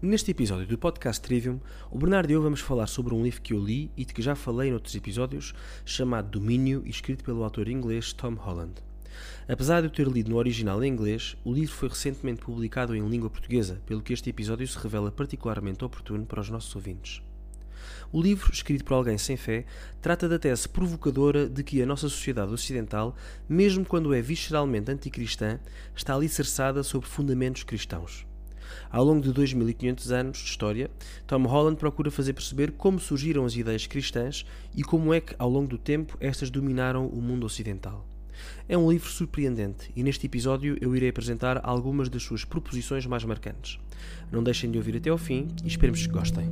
Neste episódio do podcast Trivium, o Bernardo e eu vamos falar sobre um livro que eu li e de que já falei noutros episódios, chamado Domínio e escrito pelo autor inglês Tom Holland. Apesar de eu ter lido no original em inglês, o livro foi recentemente publicado em língua portuguesa, pelo que este episódio se revela particularmente oportuno para os nossos ouvintes. O livro, escrito por alguém sem fé, trata da tese provocadora de que a nossa sociedade ocidental, mesmo quando é visceralmente anticristã, está alicerçada sobre fundamentos cristãos. Ao longo de 2500 anos de história, Tom Holland procura fazer perceber como surgiram as ideias cristãs e como é que, ao longo do tempo, estas dominaram o mundo ocidental. É um livro surpreendente e neste episódio eu irei apresentar algumas das suas proposições mais marcantes. Não deixem de ouvir até ao fim e esperemos que gostem.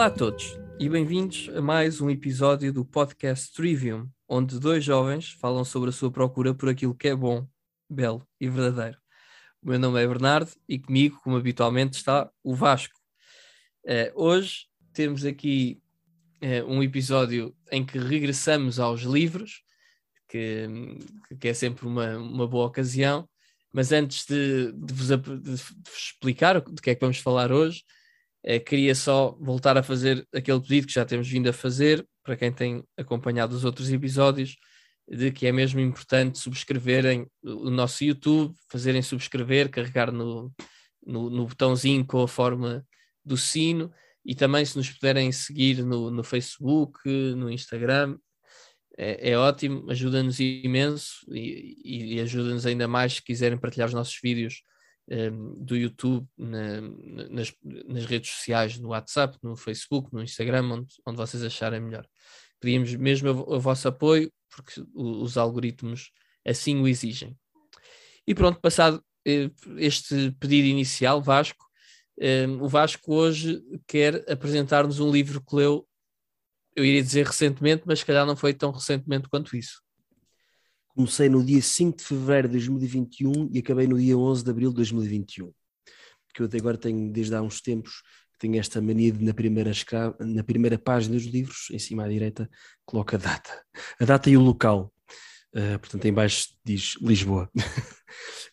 Olá a todos e bem-vindos a mais um episódio do podcast Trivium, onde dois jovens falam sobre a sua procura por aquilo que é bom, belo e verdadeiro. O meu nome é Bernardo e comigo, como habitualmente, está o Vasco. Uh, hoje temos aqui uh, um episódio em que regressamos aos livros, que, que é sempre uma, uma boa ocasião, mas antes de, de, vos, de vos explicar de que é que vamos falar hoje, queria só voltar a fazer aquele pedido que já temos vindo a fazer, para quem tem acompanhado os outros episódios, de que é mesmo importante subscreverem o nosso YouTube, fazerem subscrever, carregar no, no, no botãozinho com a forma do sino e também se nos puderem seguir no, no Facebook, no Instagram, é, é ótimo, ajuda-nos imenso e, e ajuda-nos ainda mais se quiserem partilhar os nossos vídeos um, do YouTube, na, nas, nas, redes sociais, no WhatsApp, no Facebook, no Instagram, onde, onde vocês acharem melhor. Pedimos mesmo o, o vosso apoio, porque o, os algoritmos assim o exigem. E pronto, passado eh, este pedido inicial, Vasco, um, o Vasco hoje quer apresentar-nos um livro que leu, eu iria dizer recentemente, mas se calhar não foi tão recentemente quanto isso. Comecei no dia 5 de fevereiro de 2021 e acabei no dia 11 de abril de 2021. Porque eu até agora tenho, desde há uns tempos, tenho esta mania de na primeira, na primeira página dos livros, em cima à direita, coloca a data. A data e o local. Uh, portanto, em baixo diz Lisboa.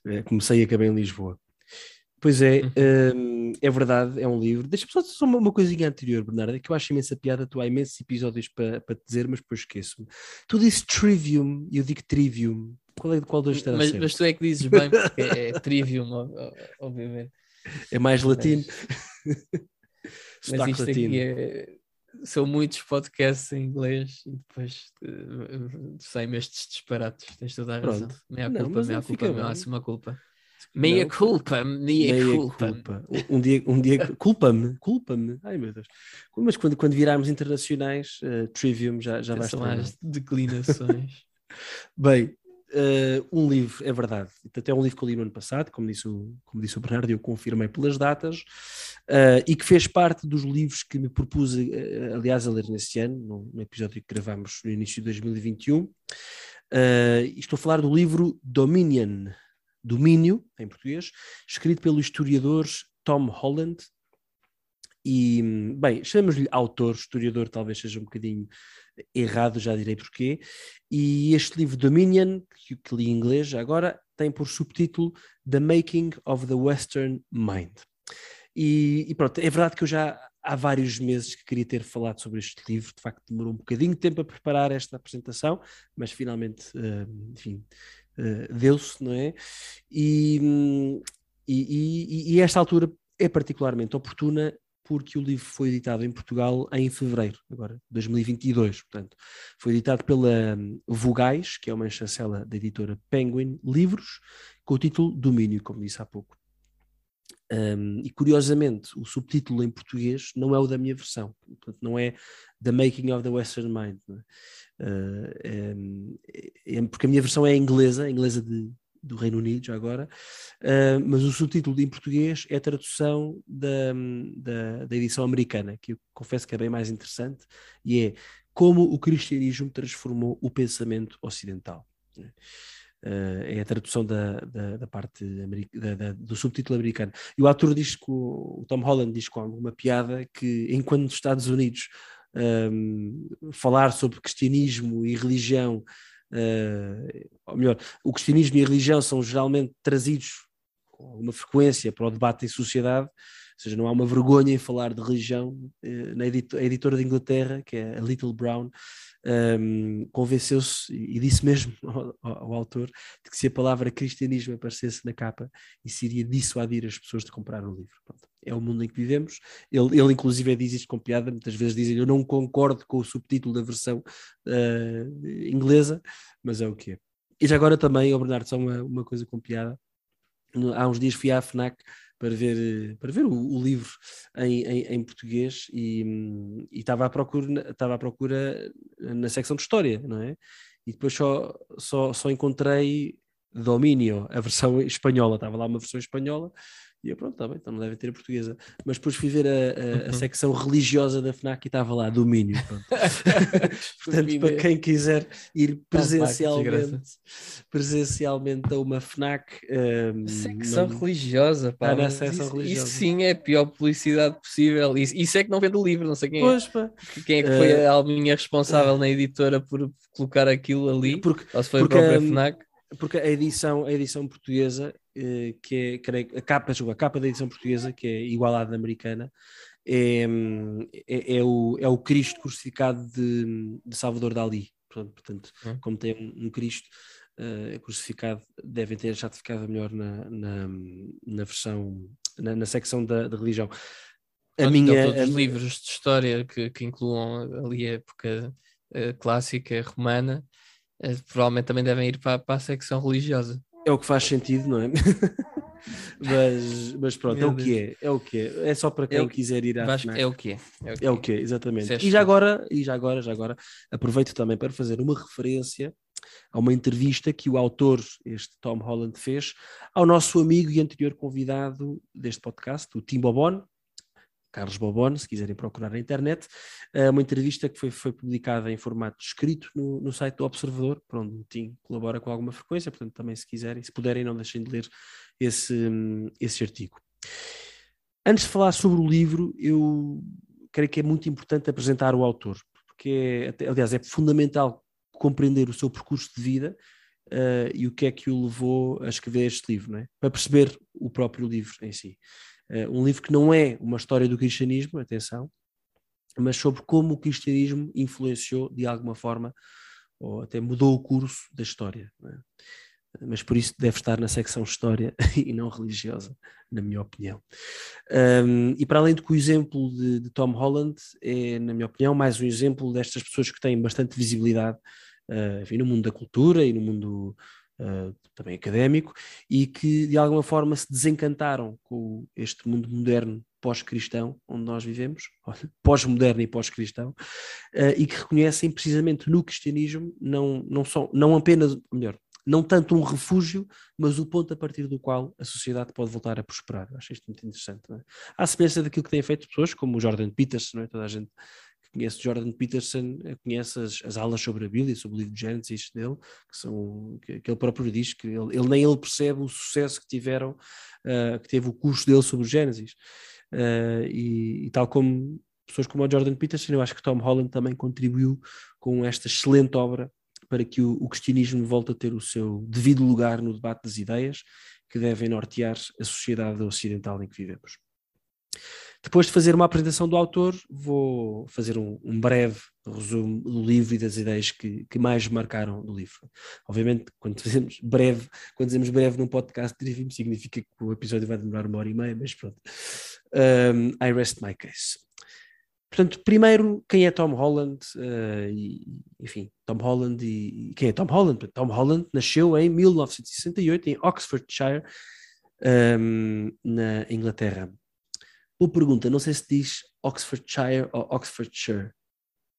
Eh, comecei e acabei em Lisboa. Pois é, um, é verdade, é um livro. Deixa-me só, só uma, uma, coisinha anterior, Bernardo, é que eu acho imensa piada, tu há imensos episódios para, para te dizer, mas depois esqueço-me. Tu dizes trivium e eu digo trivium. Qual é qual dos mas, mas tu é que dizes bem, porque é, é trivium, obviamente. É mais latino. Mas, mas isto latino. aqui é, são muitos podcasts em inglês e depois uh, saem estes disparates. Tens toda a razão. Meia culpa, meia culpa, máxima culpa. Meia não, culpa, meia, meia culpa. culpa. Um dia, um dia culpa-me, culpa-me. Ai meu Deus. Mas quando, quando virarmos internacionais, uh, Trivium já, já vai estar. as declinações. Bem, uh, um livro, é verdade. Até um livro que eu li no ano passado, como disse o, como disse o Bernardo, eu confirmei pelas datas, uh, e que fez parte dos livros que me propus, aliás, a ler nesse ano, no, no episódio que gravámos no início de 2021. estou a falar do livro Dominion Domínio, em português, escrito pelo historiador Tom Holland. E, bem, chamamos-lhe autor, historiador talvez seja um bocadinho errado, já direi porquê. E este livro Dominion, que, que li em inglês agora, tem por subtítulo The Making of the Western Mind. E, e, pronto, é verdade que eu já há vários meses que queria ter falado sobre este livro, de facto demorou um bocadinho de tempo a preparar esta apresentação, mas finalmente, uh, enfim, uh, deu-se, não é? E, e, e, esta altura é particularmente oportuna porque o livro foi editado em Portugal em fevereiro, agora, 2022, portanto. Foi editado pela hum, Vogais, que é uma chancela da editora Penguin Livros, com o título Domínio, como disse há pouco. Um, e curiosamente, o subtítulo em português não é o da minha versão, portanto, não é The Making of the Western Mind, uh, é, é, porque a minha versão é inglesa, inglesa de, do Reino Unido, já agora, uh, mas o subtítulo em português é a tradução da, da, da, edição americana, que eu confesso que é bem mais interessante, e é Como o cristianismo transformou o pensamento ocidental. Uh, é a tradução da, da, da parte da, do subtítulo americano. E o autor diz que o, Tom Holland diz com alguma piada que enquanto nos Estados Unidos um, falar sobre cristianismo e religião, uh, ou melhor, o cristianismo e a religião são geralmente trazidos com uma frequência para o debate em sociedade, seja, não há uma vergonha em falar de religião. Eh, na editora de Inglaterra, que é a Little Brown, um, convenceu-se e disse mesmo ao, ao, autor de que se a palavra cristianismo aparecesse na capa, isso iria dissuadir as pessoas de comprar o livro. Pronto. É o mundo em que vivemos. Ele, ele inclusive, diz isto com piada, muitas vezes dizem eu não concordo com o subtítulo da versão uh, inglesa, mas é o que é. E já agora também, oh Bernardo, só uma, uma coisa com piada. Há uns dias fui à FNAC para ver, para ver o, o livro em, em, em, português e, e estava, à procura, estava à procura na secção de História, não é? E depois só, só, só encontrei Domínio, a versão espanhola, estava lá uma versão espanhola e eu, pronto, está bem, então não devem ter a portuguesa. Mas depois fui ver a, a, a uhum. secção religiosa da FNAC e estava lá, domínio. Portanto, para quem quiser ir presencialmente, presencialmente a uma FNAC. Um, secção não... religiosa, pá. Ah, secção isso, religiosa. isso sim é a pior publicidade possível. Isso, isso é que não vende o livro, não sei quem pois, é. Pá. Quem é que foi uh, a alminha responsável na editora por colocar aquilo ali? Porque, ou se foi porque, a própria FNAC? Porque a edição, a edição portuguesa eh, que é creio, a, capa, a capa da edição portuguesa, que é igualada americana, é, é, é, o, é o Cristo crucificado de, de Salvador Dali. Portanto, hum. como tem um, um Cristo uh, crucificado, devem ter achado ficava melhor na, na, na versão, na, na secção da, da religião. A Pronto, minha, todos a... os livros de história que, que incluam ali a época uh, clássica romana, provavelmente também devem ir para, para a secção religiosa. É o que faz sentido, não é? mas, mas pronto, Meu é o que é, é o que é. É só para é quem é quiser ir à FNAC. É o que é. É o que é, exatamente. E já agora, e já agora, já agora, aproveito também para fazer uma referência a uma entrevista que o autor, este Tom Holland, fez ao nosso amigo e anterior convidado deste podcast, o Tim Bobon, Carlos Bobone, se quiserem procurar na internet, é uma entrevista que foi, foi publicada em formato escrito no, no site do Observador, para onde o Tim colabora com alguma frequência, portanto também se quiserem, se puderem, não deixem de ler esse, esse artigo. Antes de falar sobre o livro, eu creio que é muito importante apresentar o autor, porque, é, aliás, é fundamental compreender o seu percurso de vida uh, e o que é que o levou a escrever este livro, é? para perceber o próprio livro em si. Uh, um livro que não é uma história do cristianismo, atenção, mas sobre como o cristianismo influenciou de alguma forma ou até mudou o curso da história. É? Mas por isso deve estar na secção história e não religiosa, na minha opinião. Um, e para além do que o exemplo de, de, Tom Holland é, na minha opinião, mais um exemplo destas pessoas que têm bastante visibilidade uh, enfim, no mundo da cultura e no mundo uh, também académico, e que de alguma forma se desencantaram com este mundo moderno pós-cristão onde nós vivemos, pós-moderno e pós-cristão, uh, e que reconhecem precisamente no cristianismo não, não, só, não apenas, melhor, não tanto um refúgio, mas o ponto a partir do qual a sociedade pode voltar a prosperar. Acho isto muito interessante. Não é? À semelhança daquilo que têm feito pessoas como o Jordan Peterson, é? toda a gente conhece Jordan Peterson, eh, conhece as, as aulas sobre a Bíblia, sobre o livro de Gênesis dele, que são que, que ele próprio diz que ele, ele, nem ele percebe o sucesso que tiveram, uh, que teve o curso dele sobre o Gênesis. Uh, e, e, tal como pessoas como o Jordan Peterson, eu acho que Tom Holland também contribuiu com esta excelente obra para que o, o cristianismo volte a ter o seu devido lugar no debate das ideias que devem nortear a sociedade ocidental em que vivemos. Depois de fazer uma apresentação do autor, vou fazer um, um breve resumo do livro e das ideias que, que mais marcaram do livro. Obviamente, quando fazemos breve, quando dizemos breve num podcast de significa que o episódio vai demorar uma hora e meia, mas pronto. Um, I rest my case. Portanto, primeiro, quem é Tom Holland? Uh, e, enfim, Tom Holland e quem é Tom Holland? Tom Holland nasceu em 1968 em Oxfordshire, um, na Inglaterra. Boa pergunta, não sei se diz Oxfordshire ou Oxfordshire.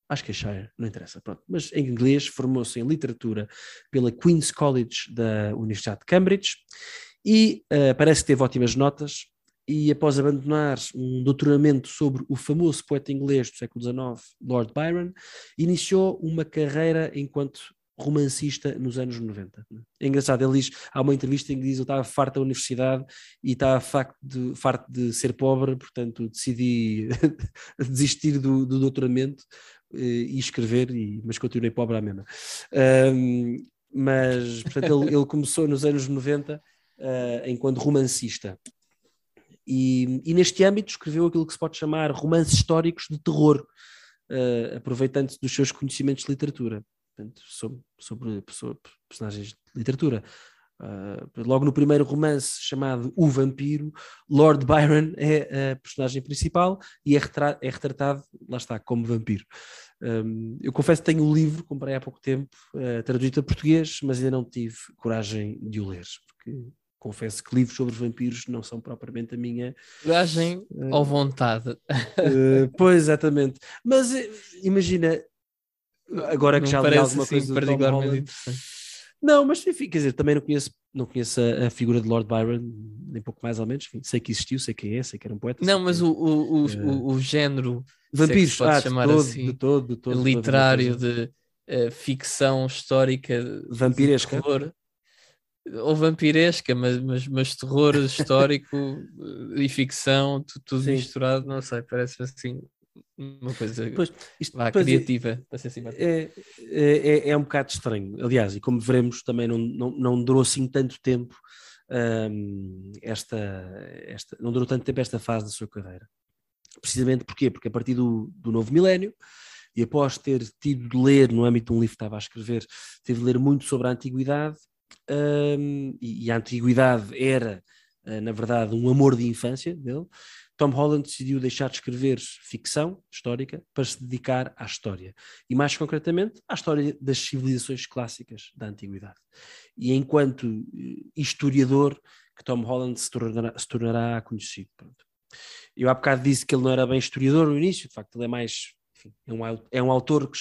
Acho que é Shire, não interessa, pronto. Mas em inglês formou-se em literatura pela Queen's College da Universidade de Cambridge e uh, parece que teve ótimas notas e após abandonar um doutoramento sobre o famoso poeta inglês do século XIX, Lord Byron, iniciou uma carreira enquanto romancista nos anos 90. É engraçado, ele diz, há uma entrevista em que diz eu estava farto da universidade e estava farto de, farto de ser pobre, portanto decidi desistir do, do doutoramento eh, e escrever, e, mas continuei pobre à mesma. Um, mas, portanto, ele, ele, começou nos anos 90 uh, eh, enquanto romancista. E, e, neste âmbito escreveu aquilo que se pode chamar romances históricos de terror, uh, aproveitando-se dos seus conhecimentos de literatura portanto, sobre, sobre, sobre personagens de literatura. Uh, logo no primeiro romance chamado O Vampiro, Lord Byron é a personagem principal e é, é retratado, lá está, como vampiro. Um, eu confesso que tenho o livro, comprei há pouco tempo, uh, traduzido a português, mas ainda não tive coragem de o ler, porque confesso que livros sobre vampiros não são propriamente a minha. Coragem uh, ou vontade. Uh, pois, exatamente. Mas imagina, agora que já li alguma assim, coisa particularmente interessante. Não, mas enfim, quer dizer, também não conheço, não conheço a, a, figura de Lord Byron, nem pouco mais ou menos, enfim, sei que existiu, sei quem é, sei que era um poeta. Não, mas o, o, o, uh, o, género vampiros, ah, chamar todo, assim, de todo, de todo, literário de uh, ficção histórica vampiresca. Terror, ou vampiresca, mas, mas, mas terror histórico e ficção, tudo Sim. misturado, não sei, parece assim uma coisa pois, isto, lá, pois criativa, é, para ser simpático. É, é, é, um bocado estranho, aliás, e como veremos, também não, não, não durou assim tanto tempo um, esta, esta, não durou tanto tempo esta fase da sua carreira. Precisamente porquê? Porque a partir do, do novo milénio, e após ter tido de ler, no âmbito de um livro que estava a escrever, teve de ler muito sobre a antiguidade, um, e, e, a antiguidade era, uh, na verdade, um amor de infância dele. Tom Holland decidiu deixar de escrever ficção histórica para se dedicar à história. E mais concretamente, à história das civilizações clássicas da antiguidade. E enquanto eh, historiador, que Tom Holland se tornará, se tornará conhecido. Pronto. Eu há bocado disse que ele não era bem historiador no início, de facto, ele é mais enfim, é, um, é um autor que,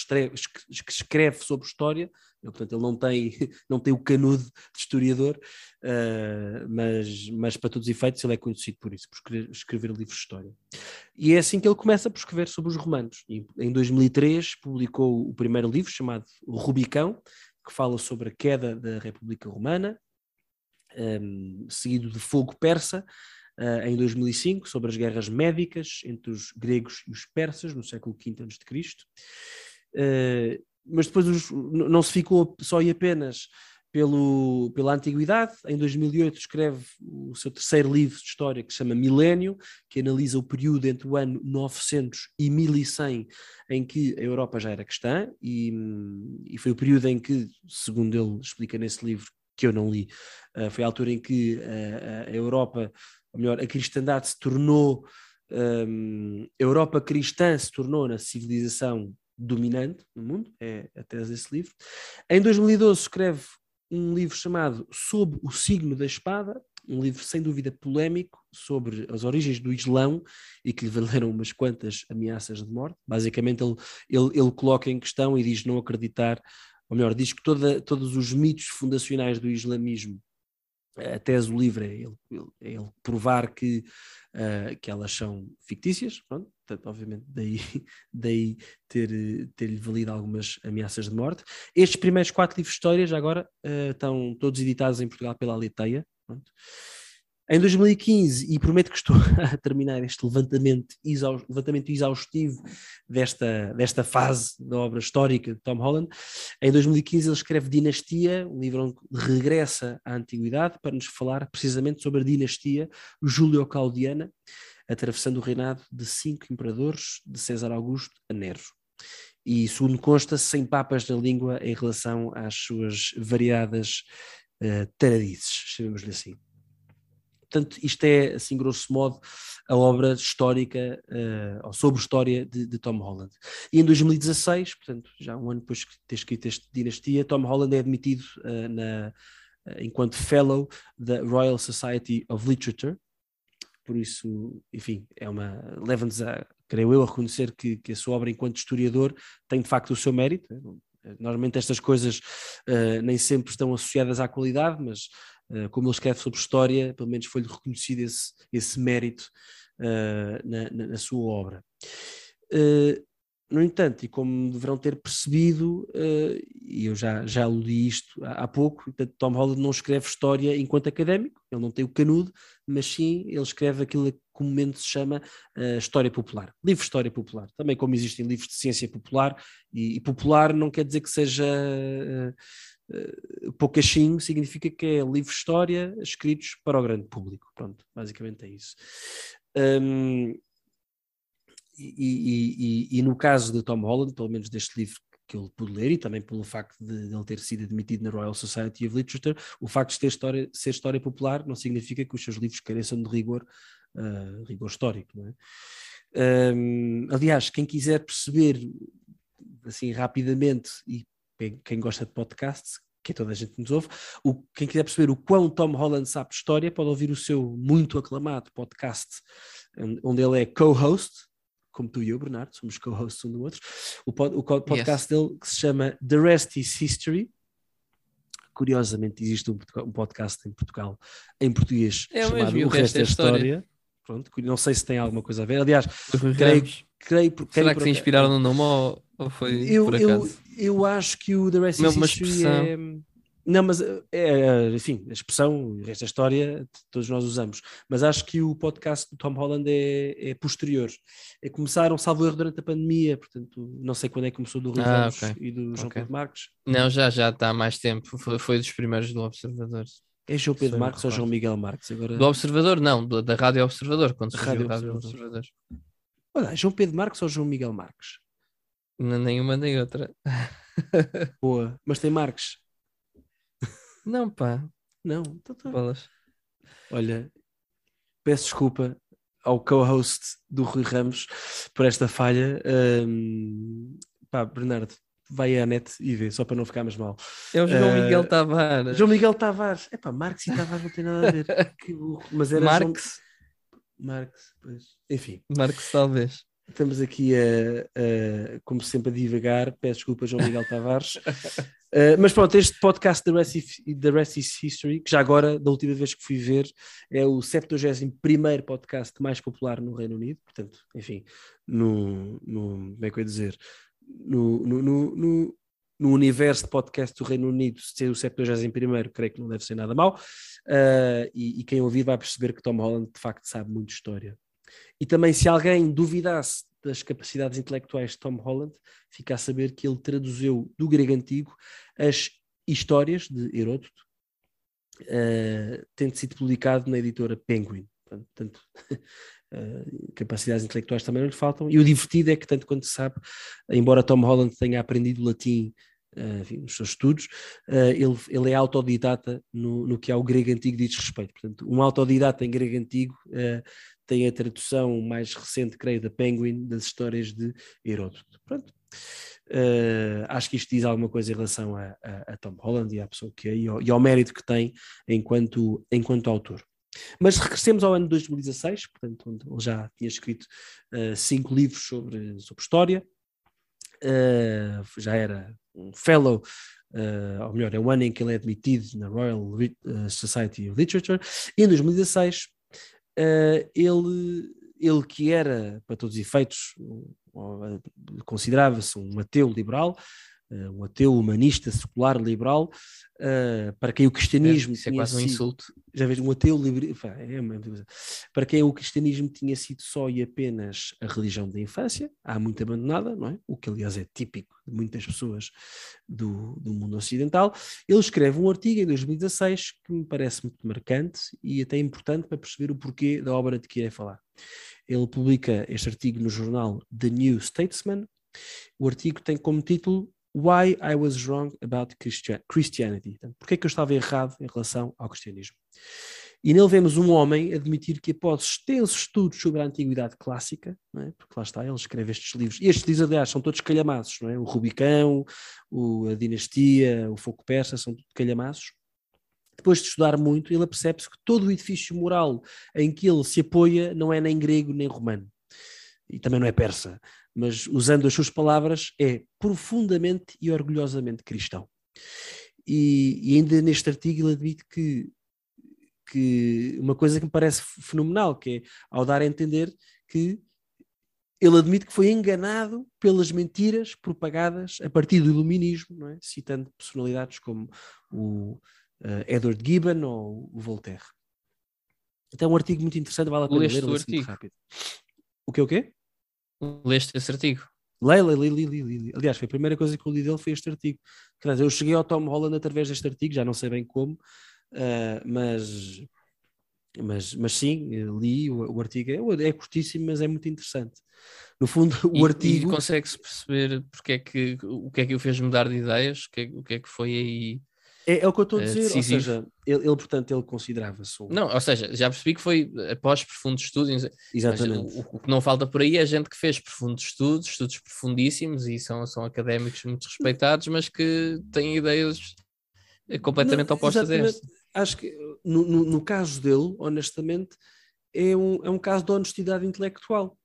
que escreve sobre história, portanto ele não tem, não tem o canudo de historiador, uh, mas, mas para todos os efeitos ele é conhecido por isso, por escrever, escrever livros de história. E é assim que ele começa por escrever sobre os romanos. E, em 2003 publicou o primeiro livro chamado O Rubicão, que fala sobre a queda da República Romana, um, seguido de Fogo Persa, uh, em 2005 sobre as guerras médicas entre os gregos e os persas no século V a.C. Uh, mas depois os, não se ficou só e apenas pelo, pela antiguidade. Em 2008 escreve o seu terceiro livro de história que se chama Milénio, que analisa o período entre o ano 900 e 1100 em que a Europa já era cristã e, e foi o período em que, segundo ele explica nesse livro, que eu não li, uh, foi a altura em que uh, a Europa ou melhor, a cristandade se tornou, um, a Europa cristã se tornou na civilização dominante no mundo, é a tese desse livro. Em 2012 escreve um livro chamado Sob o Signo da Espada, um livro sem dúvida polémico sobre as origens do Islão e que lhe valeram umas quantas ameaças de morte. Basicamente, ele, ele, ele coloca em questão e diz não acreditar, ou melhor, diz que toda, todos os mitos fundacionais do islamismo a tese do livro é ele, é ele provar que, uh, que elas são fictícias, pronto, portanto, obviamente, daí, daí ter, ter-lhe valido algumas ameaças de morte. Estes primeiros quatro livros de história, já agora, uh, estão todos editados em Portugal pela Aliteia, pronto. Em 2015, e prometo que estou a terminar este levantamento, levantamento exaustivo desta, desta fase da obra histórica de Tom Holland, em 2015 ele escreve Dinastia, um livro onde regressa à antiguidade para nos falar precisamente sobre a dinastia Júlio-Claudiana, atravessando o reinado de cinco imperadores, de César Augusto a Nero. E, segundo consta, sem papas na língua em relação às suas variadas uh, taradices, chamemos-lhe assim. Portanto, isto é, assim, grosso modo, a obra histórica, uh, ou sobre história de, de, Tom Holland. E em 2016, portanto, já um ano depois de ter escrito esta dinastia, Tom Holland é admitido uh, na, uh, enquanto Fellow da Royal Society of Literature. Por isso, enfim, é uma leva-nos a, creio eu, a reconhecer que, que a sua obra enquanto historiador tem de facto o seu mérito. Normalmente estas coisas nem sempre estão associadas à qualidade, mas eh, como ele escreve sobre história, pelo menos foi-lhe reconhecido esse, esse mérito uh, na, na, na, sua obra. Uh, no entanto, e como deverão ter percebido, uh, e eu já, já aludi isto há, pouco, Tom Holland não escreve história enquanto académico, ele não tem o canudo, mas sim ele escreve aquilo que comumente se chama uh, história popular, livro de história popular. Também como existem livros de ciência popular, e, e popular não quer dizer que seja uh, poucachinho, significa que é livro de história escritos para o grande público. Pronto, basicamente é isso. Um, e, e, e, no caso de Tom Holland, pelo menos deste livro que ele pude ler, e também pelo facto de, de ele ter sido admitido na Royal Society of Literature, o facto de ter história, ser história popular não significa que os seus livros careçam de rigor, uh, rigor histórico. É? Um, aliás, quem quiser perceber assim rapidamente, e quem gosta de podcasts, que é toda a gente nos ouve, o, quem quiser perceber o quão Tom Holland sabe história, pode ouvir o seu muito aclamado podcast, onde ele é co-host, como tu e eu, Bernardo, somos co-hosts um do outro, o, pod, o podcast yes. dele que se chama The Rest is History. Curiosamente, existe um, um podcast em Portugal, em português, é chamado mesmo, O Resto é História. história. Pronto, não sei se tem alguma coisa a ver. Aliás, creio, creio, creio Será que se inspiraram no nome ou, ou foi eu, por acaso? Eu, eu acho que o The Rest is History é não, mas é, enfim, a expressão, esta história, todos nós usamos. Mas acho que o podcast do Tom Holland é, é posterior. É, começaram, salvo erro, durante a pandemia, portanto, não sei quando é que começou do Rui ah, okay. e do João okay. Pedro Marques. Não, já, já está há mais tempo. Foi, foi dos primeiros do Observador. É João Pedro Marques ou João Miguel Marques? Agora... Do Observador, não, da Rádio Observador, quando se Rádio, Rádio Observador. Observador. Olha, João Pedro Marques ou João Miguel Marques? Nenhuma nem outra. Boa, mas tem Marques. Não, pá. Não, então tá. Bolas. Olha, peço desculpa ao co-host do Rui Ramos por esta falha. Um, pá, Bernardo, vai à net e vê, só para não ficar mais mal. É o João uh, Miguel Tavares. João Miguel Tavares. É pá, Marx e Tavares não tem nada a ver. que burro. Mas era Marx. João... Marx, pois. Enfim. Marx, talvez. Estamos aqui, a, a, como sempre, a divagar. Peço desculpa, João Miguel Tavares. Uh, mas pronto, este podcast da Rest, Rest is History, que já agora, da última vez que fui ver, é o 71 podcast mais popular no Reino Unido. Portanto, enfim, no, no, como é que eu ia dizer? No, no, no, no universo de podcast do Reino Unido, ser o 71 creio que não deve ser nada mal. Uh, e, e quem ouvir vai perceber que Tom Holland de facto sabe muito história. E também, se alguém duvidasse das capacidades intelectuais de Tom Holland, fica a saber que ele traduziu do grego antigo as histórias de Heródoto, uh, tendo sido publicado na editora Penguin. Portanto, uh, capacidades intelectuais também não lhe faltam. E o divertido é que, tanto quanto se sabe, embora Tom Holland tenha aprendido latim uh, enfim, nos seus estudos, uh, ele, ele é autodidata no, no que ao grego antigo diz respeito. Portanto, um autodidata em grego antigo uh, tem a tradução mais recente, creio, da Penguin, das histórias de Heródoto. Pronto. Uh, acho que isto diz alguma coisa em relação a, a, a Tom Holland e à pessoa que é e ao, e ao, mérito que tem enquanto, enquanto autor. Mas regressemos ao ano de 2016, portanto, onde ele já tinha escrito uh, cinco livros sobre, sobre história, uh, já era um fellow, ou melhor, é o ano em que ele é admitido na Royal Society of Literature, e em 2016 uh, ele, ele que era, para todos os efeitos, considerava-se um ateu liberal, uh, um ateu humanista, secular, liberal, uh, para quem o cristianismo. É, isso é quase um insulto. Já vês, um ateu liberal. É para quem o cristianismo tinha sido só e apenas a religião da infância, há muito abandonada, não é? O que, aliás, é típico de muitas pessoas do, do mundo ocidental. Ele escreve um artigo em 2016 que me parece muito marcante e até importante para perceber o porquê da obra de que irei falar. Ele publica este artigo no jornal The New Statesman. O artigo tem como título Why I Was Wrong About Christianity. Porquê é que eu estava errado em relação ao cristianismo? E nele vemos um homem admitir que após extensos estudos sobre a antiguidade clássica, é? porque lá está, ele escreve estes livros, e estes livros, aliás, são todos calhamaços, é? o Rubicão, o, a Dinastia, o Foco Persa, são todos calhamaços. Depois de estudar muito, ele percebe-se que todo o edifício moral em que ele se apoia não é nem grego nem romano, e também não é persa, mas usando as suas palavras, é profundamente e orgulhosamente cristão. E, e ainda neste artigo ele admite que, que uma coisa que me parece fenomenal, que é ao dar a entender que ele admite que foi enganado pelas mentiras propagadas a partir do iluminismo, é? citando personalidades como o uh, Edward Gibbon ou o Voltaire. Então é um artigo muito interessante, vale a pena ler, ler muito rápido. O que o quê? Leste esse artigo? Leia, li, li, li, Aliás, foi a primeira coisa que eu li dele foi este artigo. Eu cheguei ao Tom Holland através deste artigo, já não sei bem como, uh, mas, mas, mas sim, li o, o artigo. É, é, curtíssimo, mas é muito interessante. No fundo, o e, artigo. E consegue-se perceber porque é que, o que é que o fez mudar de ideias? O que é, o que, é que foi aí é, é, o que eu estou a dizer, decisivo. ou seja, ele, ele portanto, ele considerava-se um... Não, ou seja, já percebi que foi após profundos estudos. Exatamente. O, o, que não falta por aí é gente que fez profundos estudos, estudos profundíssimos e são, são académicos muito respeitados, mas que têm ideias completamente não, opostas a esta. Acho que no, no, no, caso dele, honestamente, é um, é um caso de honestidade intelectual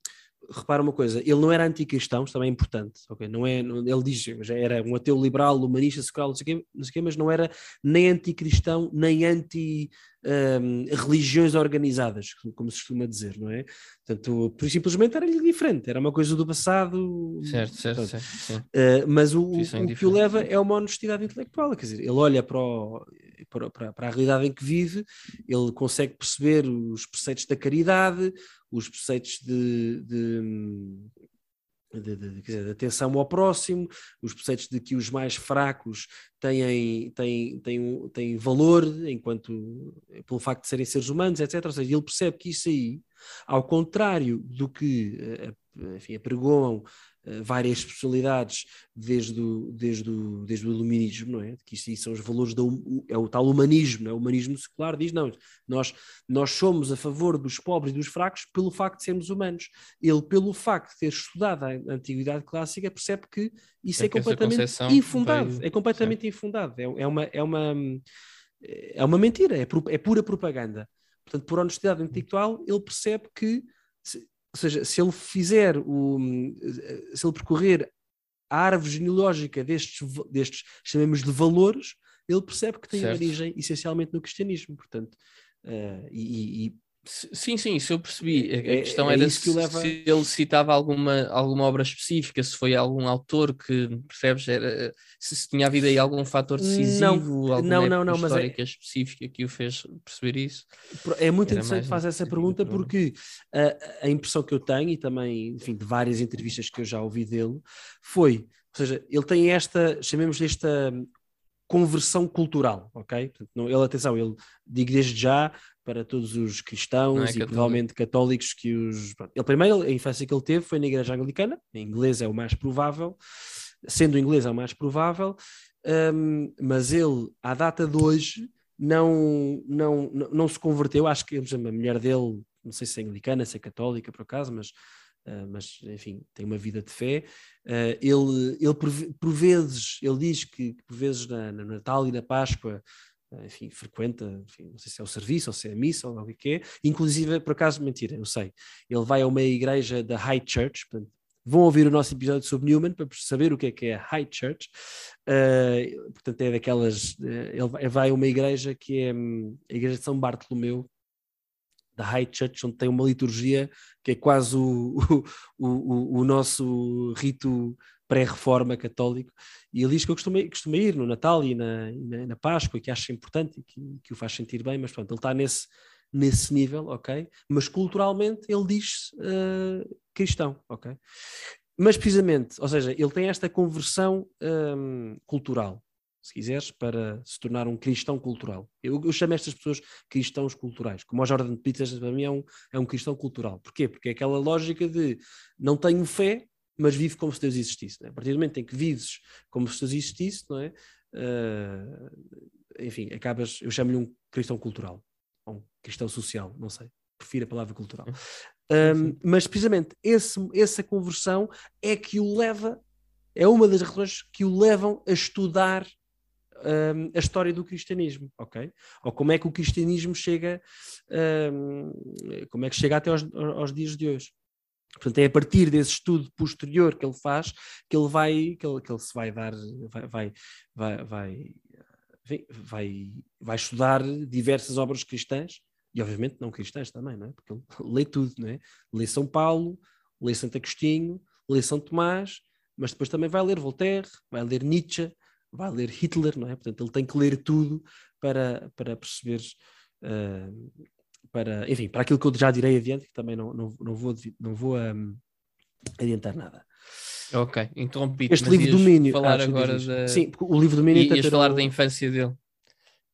repara uma coisa, ele não era anticristão, isto também é importante, ok? Não é, ele diz, já era um ateu liberal, humanista, secular, não sei o quê, não sei o quê, mas não era nem anticristão, nem anti um, religiões organizadas, como se costuma dizer, não é? Portanto, simplesmente era-lhe diferente, era uma coisa do passado. Certo, certo, certo. certo. Uh, mas o, o que o leva é uma honestidade intelectual, quer dizer, ele olha para, o, para, para, a realidade em que vive, ele consegue perceber os preceitos da caridade, os preceitos de, de de, de, de, atenção ao próximo, os preceitos de que os mais fracos têm, têm, têm, têm valor enquanto pelo facto de serem seres humanos, etc. Ou seja, ele percebe que isso aí, ao contrário do que eh, enfim, apregoam várias especialidades desde o, desde, o, desde o iluminismo, não é? Que isso são os valores da é o tal humanismo, não é? o humanismo secular diz não, nós, nós somos a favor dos pobres e dos fracos pelo facto de sermos humanos. Ele, pelo facto de ter estudado a antiguidade clássica, percebe que isso é, é completamente infundado, veio... é completamente infundado, é, é, uma, é, uma, é uma mentira, é, é pura propaganda. Portanto, por honestidade intelectual, ele percebe que ou seja, se ele fizer o. se ele percorrer a árvore genealógica destes, destes chamemos de valores, ele percebe que tem certo. origem essencialmente no cristianismo. Portanto, uh, e, e, Sim, sim, isso eu percebi. A é, questão é, era se, que leva... se, ele citava alguma, alguma obra específica, se foi algum autor que, percebes, era, se tinha havido aí algum fator decisivo, não, alguma não, não, não, histórica mas é... específica que o fez perceber isso. É muito era interessante fazer essa pergunta porque a, a, impressão que eu tenho, e também, enfim, de várias entrevistas que eu já ouvi dele, foi, ou seja, ele tem esta, chamemos esta conversão cultural, ok? Portanto, não, ele, atenção, ele digo desde já para todos os cristãos é e provavelmente católicos que os. Ele primeiro, a infância que ele teve foi na igreja anglicana, em inglês é o mais provável, sendo inglês é o mais provável, um, mas ele, à data de hoje, não, não, não, não se converteu. Acho que a mulher dele, não sei se é anglicana, se é católica por acaso, mas Uh, mas enfim, tem uma vida de fé. Uh, ele, ele por, por, vezes, ele diz que, por vezes na, no Natal e na Páscoa, enfim, frequenta, enfim, não sei se é o serviço ou se é a missa ou o que é, inclusive, por acaso, mentira, eu sei, ele vai a uma igreja da High Church, portanto, vão ouvir o nosso episódio sobre Newman para saber o que é que é a High Church, portanto é daquelas, ele vai a uma igreja que é um, a igreja de São Bartolomeu, da High Church, onde tem uma liturgia que é quase o, o, o, o nosso rito pré-reforma católico, e diz que eu costumo, costumo ir no Natal e na, e na, na, Páscoa, que acha importante e que, que, o faz sentir bem, mas pronto, ele está nesse, nesse nível, ok? Mas culturalmente ele diz uh, cristão, ok? Mas precisamente, ou seja, ele tem esta conversão um, cultural, se quiseres, para se tornar um cristão cultural. Eu, eu chamo estas pessoas cristãos culturais, como o Jordan Peterson para mim é um, é um cristão cultural. Porquê? Porque é aquela lógica de não tenho fé, mas vivo como se Deus existisse. É? A partir do momento em que vives como se Deus existisse, não é? Uh, enfim, acabas, eu chamo-lhe um cristão cultural, ou um cristão social, não sei, prefiro a palavra cultural. Um, mas precisamente esse, essa conversão é que o leva, é uma das razões que o levam a estudar um, a história do cristianismo, ok? Ou como é que o cristianismo chega, um, como é que chega até aos, aos, dias de hoje. Portanto, é a partir desse estudo posterior que ele faz que ele vai, que ele, que ele se vai dar, vai, vai, vai, vai, vai, vai estudar diversas obras cristãs, e obviamente não cristãs também, não é? Porque ele lê tudo, não é? Lê São Paulo, lê Santo Agostinho, lê São Tomás, mas depois também vai ler Voltaire, vai ler Nietzsche, vai ler Hitler, não é? Portanto, ele tem que ler tudo para, para perceber, uh, para, enfim, para aquilo que eu já direi adiante, que também não, não, não vou, não vou um, adiantar nada. Ok, interrompi Este livro domínio. falar ah, agora da... Sim, o livro domínio. E, ias falar da infância dele.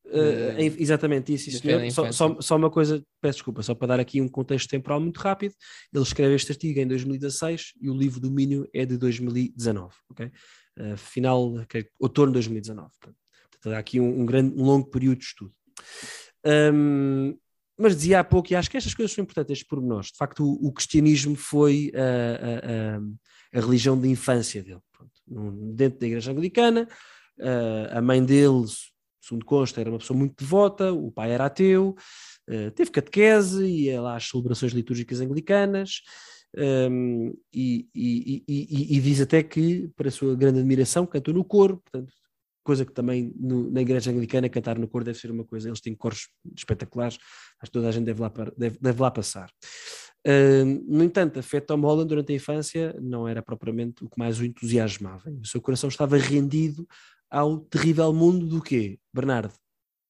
Uh, exatamente isso, isso só, só, só, uma coisa, peço desculpa, só para dar aqui um contexto temporal muito rápido. Ele escreve este artigo em 2016 e o livro domínio é de 2019, ok? Uh, final, okay, outono de 2019. Portanto, há aqui um, um, grande, um longo período de estudo. Um, mas dizia há pouco, e acho que estas coisas são importantes, estes pormenores. De facto, o, o cristianismo foi a, a, a, religião de infância dele. Pronto. Dentro da igreja anglicana, a mãe dele, segundo consta, era uma pessoa muito devota, o pai era ateu, teve catequese, ia lá às celebrações litúrgicas anglicanas, um, e, e, e, e, diz até que, para a sua grande admiração, cantou no coro, portanto, coisa que também no, na igreja anglicana cantar no coro deve ser uma coisa, eles têm coros espetaculares, acho que toda a gente deve lá, deve, deve lá passar. Uh, no entanto, a fé de Tom Holland durante a infância não era propriamente o que mais o entusiasmava. O seu coração estava rendido ao terrível mundo do quê, Bernardo?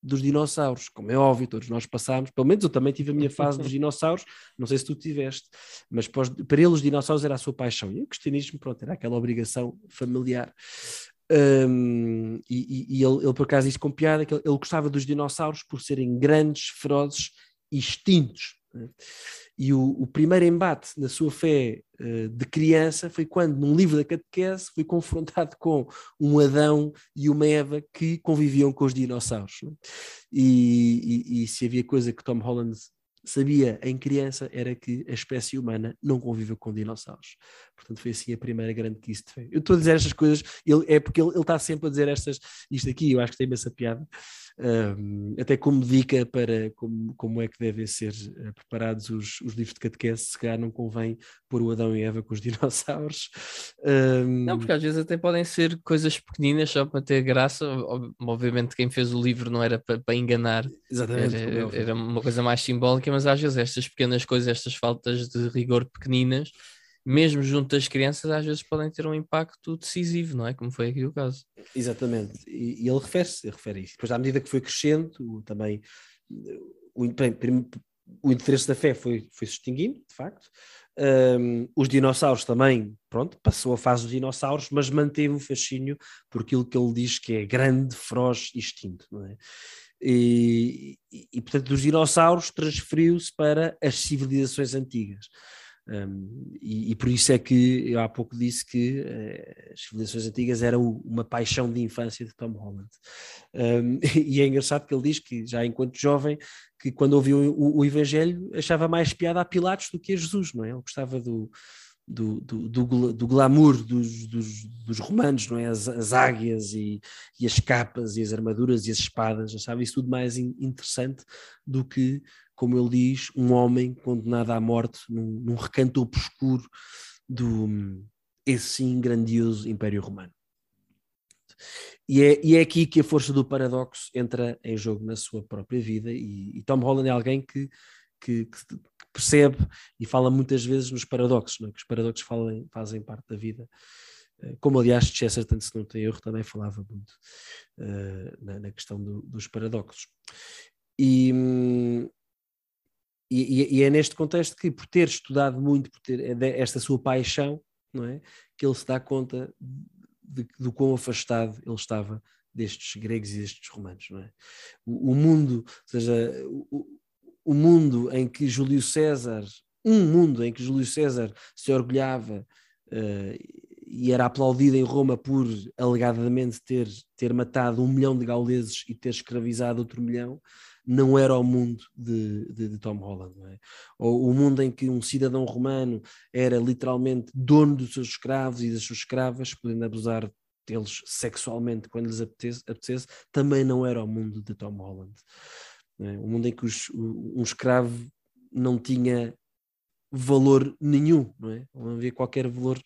Dos dinossauros, como é óbvio, todos nós passámos, pelo menos eu também tive a minha fase dos dinossauros, não sei se tu tiveste, mas para ele os dinossauros era a sua paixão, e o cristianismo, pronto, era aquela obrigação familiar. Um, e, e ele, ele, por acaso disse com piada que ele, ele, gostava dos dinossauros por serem grandes, ferozes e extintos. Né? E o, o, primeiro embate na sua fé uh, de criança foi quando, num livro da catequese, foi confrontado com um Adão e uma Eva que conviviam com os dinossauros. Né? E, e, e, se havia coisa que Tom Holland sabia em criança era que a espécie humana não convive com dinossauros. Portanto, foi assim a primeira grande de fé. Eu estou a dizer estas coisas, ele, é porque ele, ele está sempre a dizer estas, isto aqui, eu acho que tem essa piada, um, até como dica para como, como é que devem ser uh, preparados os, os livros de catequese, se calhar não convém pôr o Adão e Eva com os dinossauros. Um... Não, porque às vezes até podem ser coisas pequeninas só para ter graça. Obviamente, quem fez o livro não era para, para enganar, Exatamente, era, era uma coisa mais simbólica, mas às vezes estas pequenas coisas, estas faltas de rigor pequeninas mesmo junto das crianças, às vezes podem ter um impacto decisivo, não é? Como foi aqui o caso. Exatamente, e, e ele refere-se, ele refere isso. Depois, à medida que foi crescendo, também o, o interesse da fé foi, foi se extinguindo, de facto. Um, os dinossauros também, pronto, passou a fase dos dinossauros, mas manteve o fascínio por aquilo que ele diz que é grande, feroz e extinto, não é? E, e, e portanto, dos dinossauros transferiu-se para as civilizações antigas. Um, e, e, por isso é que eu há pouco disse que uh, as civilizações antigas eram uma paixão de infância de Tom Holland. Um, e é engraçado que ele diz que, já enquanto jovem, que quando ouviu o, o, Evangelho achava mais piada a Pilatos do que a Jesus, não é? Ele gostava do, do, do, do, do glamour dos, dos, dos, romanos, não é? As, as águias e, e, as capas e as armaduras e as espadas, achava isso tudo mais in, interessante do que como ele diz, um homem condenado à morte num, num recanto obscuro do esse sim grandioso Império Romano. E é, e é, aqui que a força do paradoxo entra em jogo na sua própria vida, e, e Tom Holland é alguém que, que, que, percebe e fala muitas vezes nos paradoxos, é? que os paradoxos falem, fazem parte da vida. Eh, como aliás Chesterton, se não tem erro, também falava muito uh, na, na, questão do, dos paradoxos. E, hum, e, e, é neste contexto que, por ter estudado muito, por ter é esta sua paixão, não é? que ele se dá conta de, do quão afastado ele estava destes gregos e destes romanos. Não é? o, o mundo, ou seja, o, o mundo em que Júlio César, um mundo em que Júlio César se orgulhava uh, e era aplaudido em Roma por alegadamente ter, ter matado um milhão de gauleses e ter escravizado outro milhão, não era o mundo de, de, de Tom Holland. É? Ou o mundo em que um cidadão romano era literalmente dono dos seus escravos e das suas escravas, podendo abusar deles sexualmente quando lhes apetece, também não era o mundo de Tom Holland. É? O mundo em que os, um escravo não tinha valor nenhum, não, é? não havia qualquer valor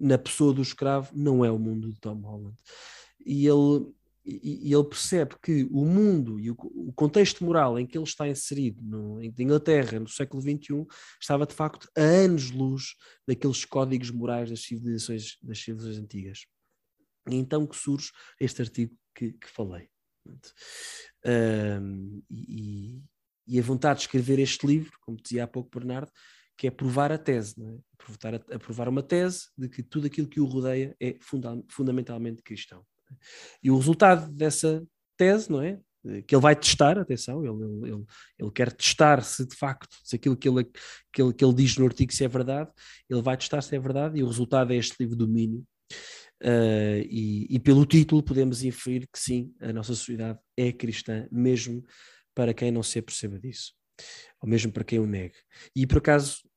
na pessoa do escravo, não é o mundo de Tom Holland. E ele e, ele percebe que o mundo e o, o, contexto moral em que ele está inserido, no, em Inglaterra, no século XXI, estava de facto a anos-luz daqueles códigos morais das civilizações, das civilizações antigas. E então que surge este artigo que, que falei. Um, e, e, a vontade de escrever este livro, como dizia há pouco Bernardo, que é provar a tese, não é? A, provar uma tese de que tudo aquilo que o rodeia é funda fundamentalmente cristão. E o resultado dessa tese, não é? Que ele vai testar, atenção, ele, ele, ele quer testar se de facto, se aquilo que ele, que, ele, que ele diz no artigo se é verdade, ele vai testar se é verdade e o resultado é este livro Domínio. Uh, e, e, pelo título podemos inferir que sim, a nossa sociedade é cristã, mesmo para quem não se aperceba disso, ou mesmo para quem o negue. E por acaso,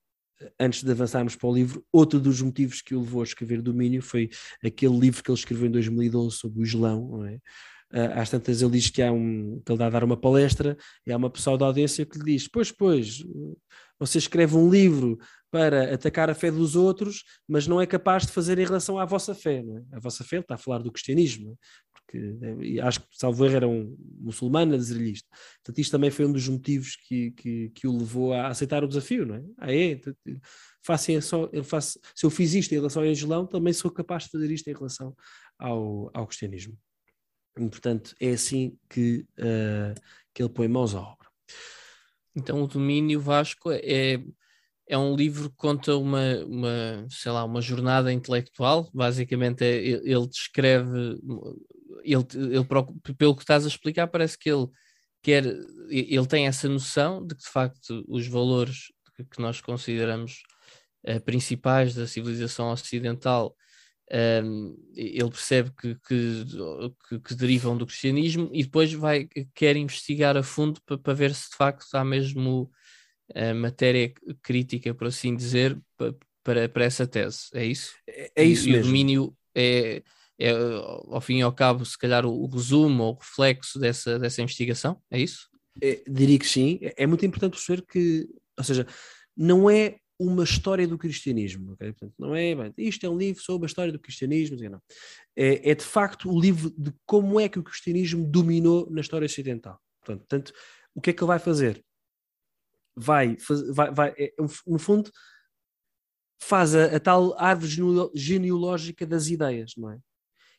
antes de avançarmos para o livro, outro dos motivos que o levou a escrever Domínio foi aquele livro que ele escreveu em 2012 sobre o Islão, não é? Uh, às tantas ele diz que há um que ele dá a dar uma palestra e há uma pessoa da audiência que lhe diz: Pois, pois, você escreve um livro para atacar a fé dos outros, mas não é capaz de fazer em relação à vossa fé. Não é? A vossa fé, está a falar do cristianismo, é? porque acho que Salvo Erro era um muçulmano a dizer-lhe isto. Portanto, isto também foi um dos motivos que, que, que o levou a aceitar o desafio, não é? Ah, é? Façam só, eu faço, se eu fiz isto em relação ao Angelão, também sou capaz de fazer isto em relação ao, ao cristianismo. Portanto, é assim que, uh, que ele põe mãos à obra. Então, o domínio Vasco é, é um livro que conta uma, uma, sei lá, uma jornada intelectual. Basicamente, é, ele descreve ele, ele pelo que estás a explicar, parece que ele quer, ele tem essa noção de que de facto os valores que nós consideramos uh, principais da civilização ocidental um, ele percebe que, que, que, que, derivam do cristianismo e depois vai quer investigar a fundo para, para ver se de facto há mesmo uh, matéria crítica, por assim dizer, para, para essa tese. É isso? É, é isso e, mesmo. E o domínio é é, ao fim e ao cabo, se calhar, o, o resumo ou o reflexo dessa, dessa investigação? É isso? É, diria que sim. É, é muito importante perceber que, ou seja, não é uma história do cristianismo, okay? Portanto, não é, bem, isto é um livro sobre a história do cristianismo, não. É, é de facto o livro de como é que o cristianismo dominou na história ocidental. Portanto, tanto, o que é que ele vai fazer? Vai, vai, vai é, no fundo, faz a, a, tal árvore genealógica das ideias, não é?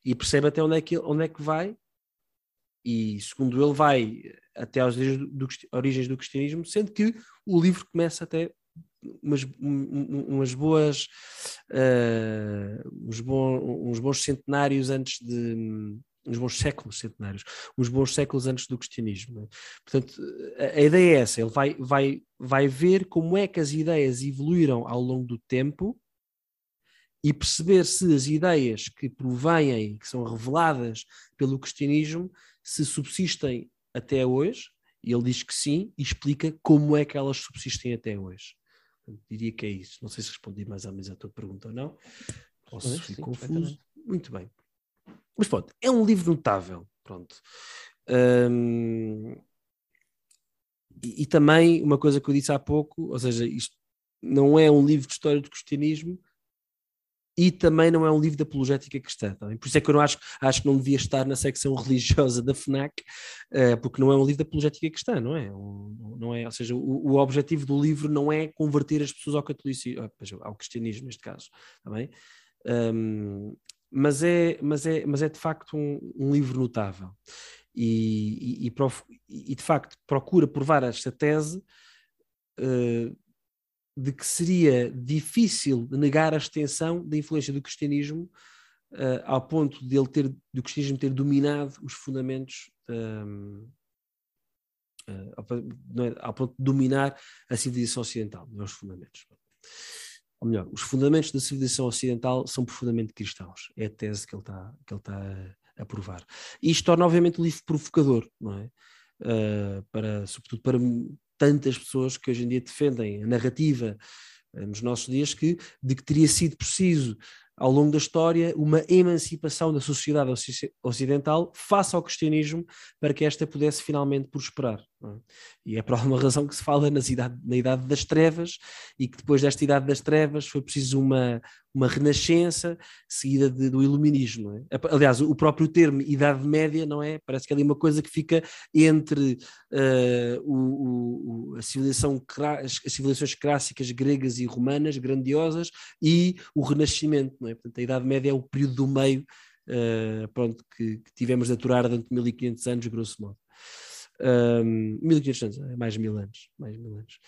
e percebe até onde é que, onde é que vai, e segundo ele vai até às origens do, origens do cristianismo, sendo que o livro começa até umas, umas boas uh, uns, bons, uns bons centenários antes de uns bons séculos centenários, uns bons séculos antes do cristianismo. É? Portanto, a, a, ideia é essa, ele vai, vai, vai ver como é que as ideias evoluíram ao longo do tempo e perceber se as ideias que provêm, que são reveladas pelo cristianismo, se subsistem até hoje, e ele diz que sim, e explica como é que elas subsistem até hoje. Diria que é isso. Não sei se respondi mais ou menos à tua pergunta ou não. Ou se fui confuso. Muito bem. Mas pronto, é um livro notável. Pronto. Hum, e, e, também uma coisa que eu disse há pouco, ou seja, isto não é um livro de história do cristianismo, e também não é um livro de apologética cristã. Tá Por isso é que eu não acho, acho que não devia estar na secção religiosa da FNAC, uh, porque não é um livro de apologética cristã, não é? Um, não é ou seja, o, o, objetivo do livro não é converter as pessoas ao catolicismo, ao cristianismo neste caso, tá bem? Um, mas, é, mas, é, mas é de facto um, um livro notável. E, e, e, e, de facto procura provar esta tese uh, de que seria difícil negar a extensão da influência do cristianismo uh, ao ponto de ele ter, do cristianismo ter dominado os fundamentos, um, uh, ao, é, ao, ponto de dominar a civilização ocidental, não é os fundamentos. Ou melhor, os fundamentos da civilização ocidental são profundamente cristãos. É a tese que ele está, que ele está a, a provar. E isto torna, obviamente, o livro provocador, não é? Uh, para, sobretudo para tantas pessoas que hoje em dia defendem a narrativa eh, nos nossos dias que, de que teria sido preciso ao longo da história uma emancipação da sociedade ocidental face ao cristianismo para que esta pudesse finalmente prosperar. É? E é por alguma razão que se fala nas idade, na Idade das Trevas e que depois desta Idade das Trevas foi preciso uma, uma renascença seguida de, do Iluminismo. É? Aliás, o próprio termo Idade Média, não é? Parece que é ali uma coisa que fica entre uh, o, o, a civilização, as civilizações clássicas gregas e romanas, grandiosas, e o Renascimento. Não é? Portanto, a Idade Média é o período do meio uh, pronto, que, que, tivemos de aturar durante 1500 anos, grosso modo. Um, 1500 anos, é mais mil anos, mais mil anos.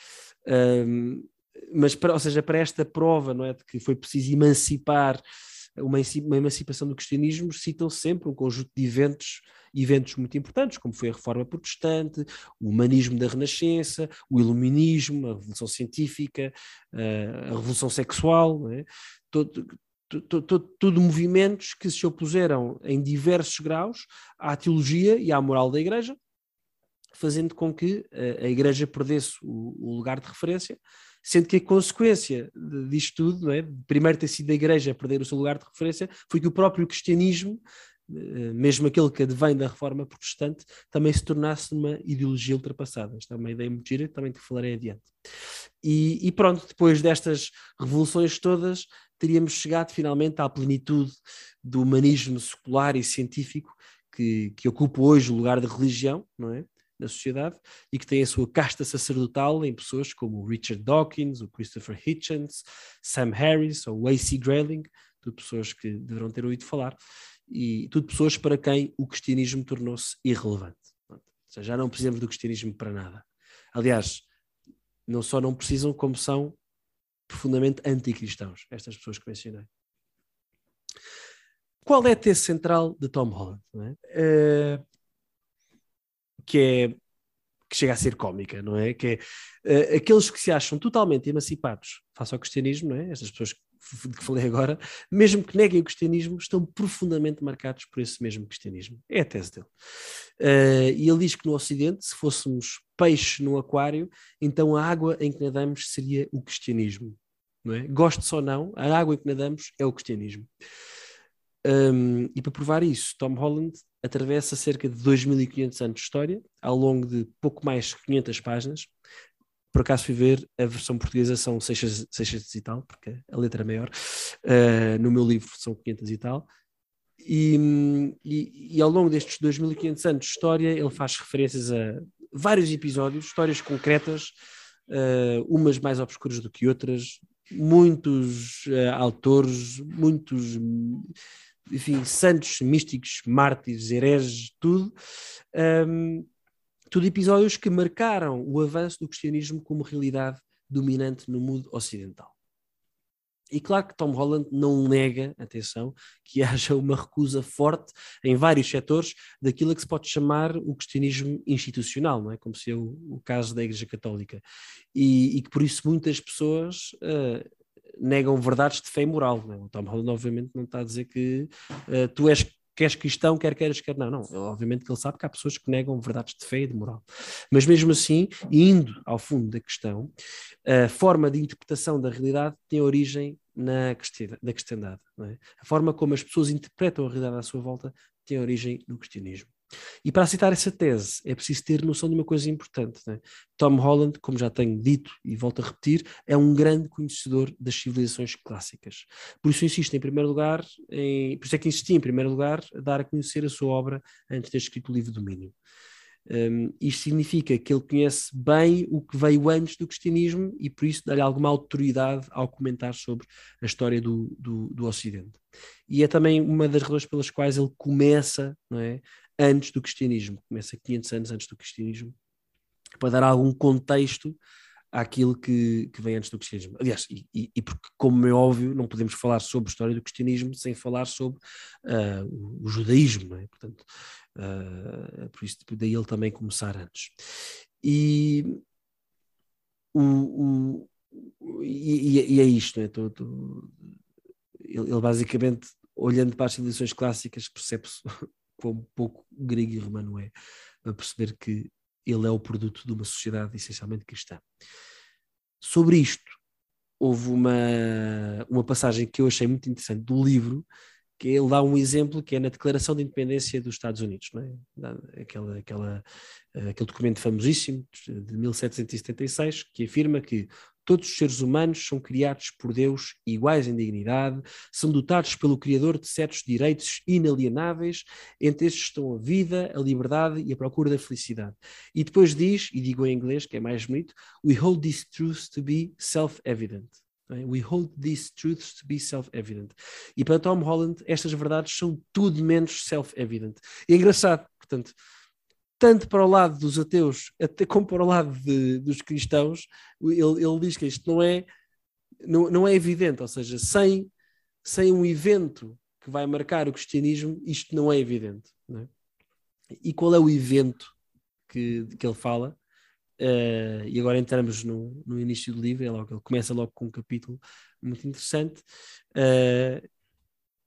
Um, mas, para, ou seja, para esta prova, não é, de que foi preciso emancipar uma, emancipação do cristianismo, citam sempre um conjunto de eventos, eventos muito importantes, como foi a Reforma Protestante, o humanismo da Renascença, o Iluminismo, a Revolução Científica, a Revolução Sexual, é? todo, tudo movimentos que se opuseram em diversos graus à teologia e à moral da Igreja, fazendo com que a Igreja perdesse o, lugar de referência, sendo que a consequência disto tudo, é? primeiro ter sido a Igreja perder o seu lugar de referência, foi que o próprio cristianismo, eh, mesmo aquele que advém da reforma protestante, também se tornasse uma ideologia ultrapassada. Esta é uma ideia muito gira, também te falarei adiante. E, e pronto, depois destas revoluções todas, teríamos chegado finalmente à plenitude do humanismo secular e científico que, que ocupa hoje o lugar da religião, não é? Na sociedade e que tem a sua casta sacerdotal em pessoas como Richard Dawkins, o Christopher Hitchens, Sam Harris ou A.C. Grayling, tudo pessoas que deverão ter ouvido falar, e tudo pessoas para quem o cristianismo tornou-se irrelevante. Ou seja, já não precisamos do cristianismo para nada. Aliás, não só não precisam, como são profundamente anticristãos, estas pessoas que mencionei. Qual é a tese central de Tom Holland? É? Que é que chega a ser cómica, não é? Que é uh, aqueles que se acham totalmente emancipados face ao cristianismo, não é? Estas pessoas que falei agora, mesmo que neguem o cristianismo, estão profundamente marcados por esse mesmo cristianismo. É a tese dele. Uh, e ele diz que no Ocidente, se fôssemos peixe no aquário, então a água em que nadamos seria o cristianismo. Não é? Goste ou não, a água em que nadamos é o cristianismo. Um, e para provar isso, Tom Holland atravessa cerca de 2.500 anos de história, ao longo de pouco mais de 500 páginas. Por acaso fui ver, a versão portuguesa são 600, 600 e tal, porque a letra é maior. Uh, no meu livro são 500 e tal. E, e, e ao longo destes 2.500 anos de história, ele faz referências a vários episódios, histórias concretas, uh, umas mais obscuras do que outras, muitos uh, autores, muitos enfim, santos, místicos, mártires, hereges, tudo, um, tudo episódios que marcaram o avanço do cristianismo como realidade dominante no mundo ocidental. E claro que Tom Holland não nega, atenção, que haja uma recusa forte em vários setores daquilo que se pode chamar o cristianismo institucional, não é? Como se é o, o caso da Igreja Católica. E, e, que por isso muitas pessoas uh, negam verdades de fé e moral. Né? O Tom Holland, obviamente, não está a dizer que uh, tu és queres cristão, quer queiras, quer não. Não, obviamente que ele sabe que há pessoas que negam verdades de fé e de moral. Mas mesmo assim, indo ao fundo da questão, a forma de interpretação da realidade tem origem na cristandade. É? A forma como as pessoas interpretam a realidade à sua volta tem origem no cristianismo. E para aceitar essa tese é preciso ter noção de uma coisa importante. Né? Tom Holland, como já tenho dito e volto a repetir, é um grande conhecedor das civilizações clássicas. Por isso insisto em primeiro lugar, em, por isso é que insisti em primeiro lugar a dar a conhecer a sua obra antes de ter escrito o livro Domínio. Um, isto significa que ele conhece bem o que veio antes do cristianismo e por isso dá-lhe alguma autoridade ao comentar sobre a história do, do, do, Ocidente. E é também uma das razões pelas quais ele começa é, antes do cristianismo, começa 500 anos antes do cristianismo, para dar algum contexto àquilo que, que vem antes do cristianismo. Aliás, e, e, porque, como é óbvio, não podemos falar sobre a história do cristianismo sem falar sobre uh, o, judaísmo, é? Portanto, uh, por isso daí ele também começar antes. E, o, o e, e, é isto, né? Tô, tô, ele, ele, basicamente, olhando para as civilizações clássicas, percebe-se quão pouco grego e romano é, para perceber que ele é o produto de uma sociedade essencialmente cristã. Sobre isto, houve uma, uma passagem que eu achei muito interessante do livro, que ele dá um exemplo que é na Declaração de Independência dos Estados Unidos, não é? aquela, aquela, aquele documento famosíssimo de 1776 que afirma que Todos os seres humanos são criados por Deus iguais em dignidade, são dotados pelo Criador de certos direitos inalienáveis, entre estes estão a vida, a liberdade e a procura da felicidade. E depois diz, e digo em inglês, que é mais bonito, we hold these truths to be self-evident. É? We hold these truths to be self-evident. E para Tom Holland, estas verdades são tudo menos self-evident. E é engraçado, portanto, tanto para o lado dos ateus até como para o lado de, dos cristãos, ele, ele, diz que isto não é, não, não é evidente, ou seja, sem, sem um evento que vai marcar o cristianismo, isto não é evidente. Não é? E qual é o evento que, que ele fala? Uh, e agora entramos no, no início do livro, é logo, ele começa logo com um capítulo muito interessante, uh,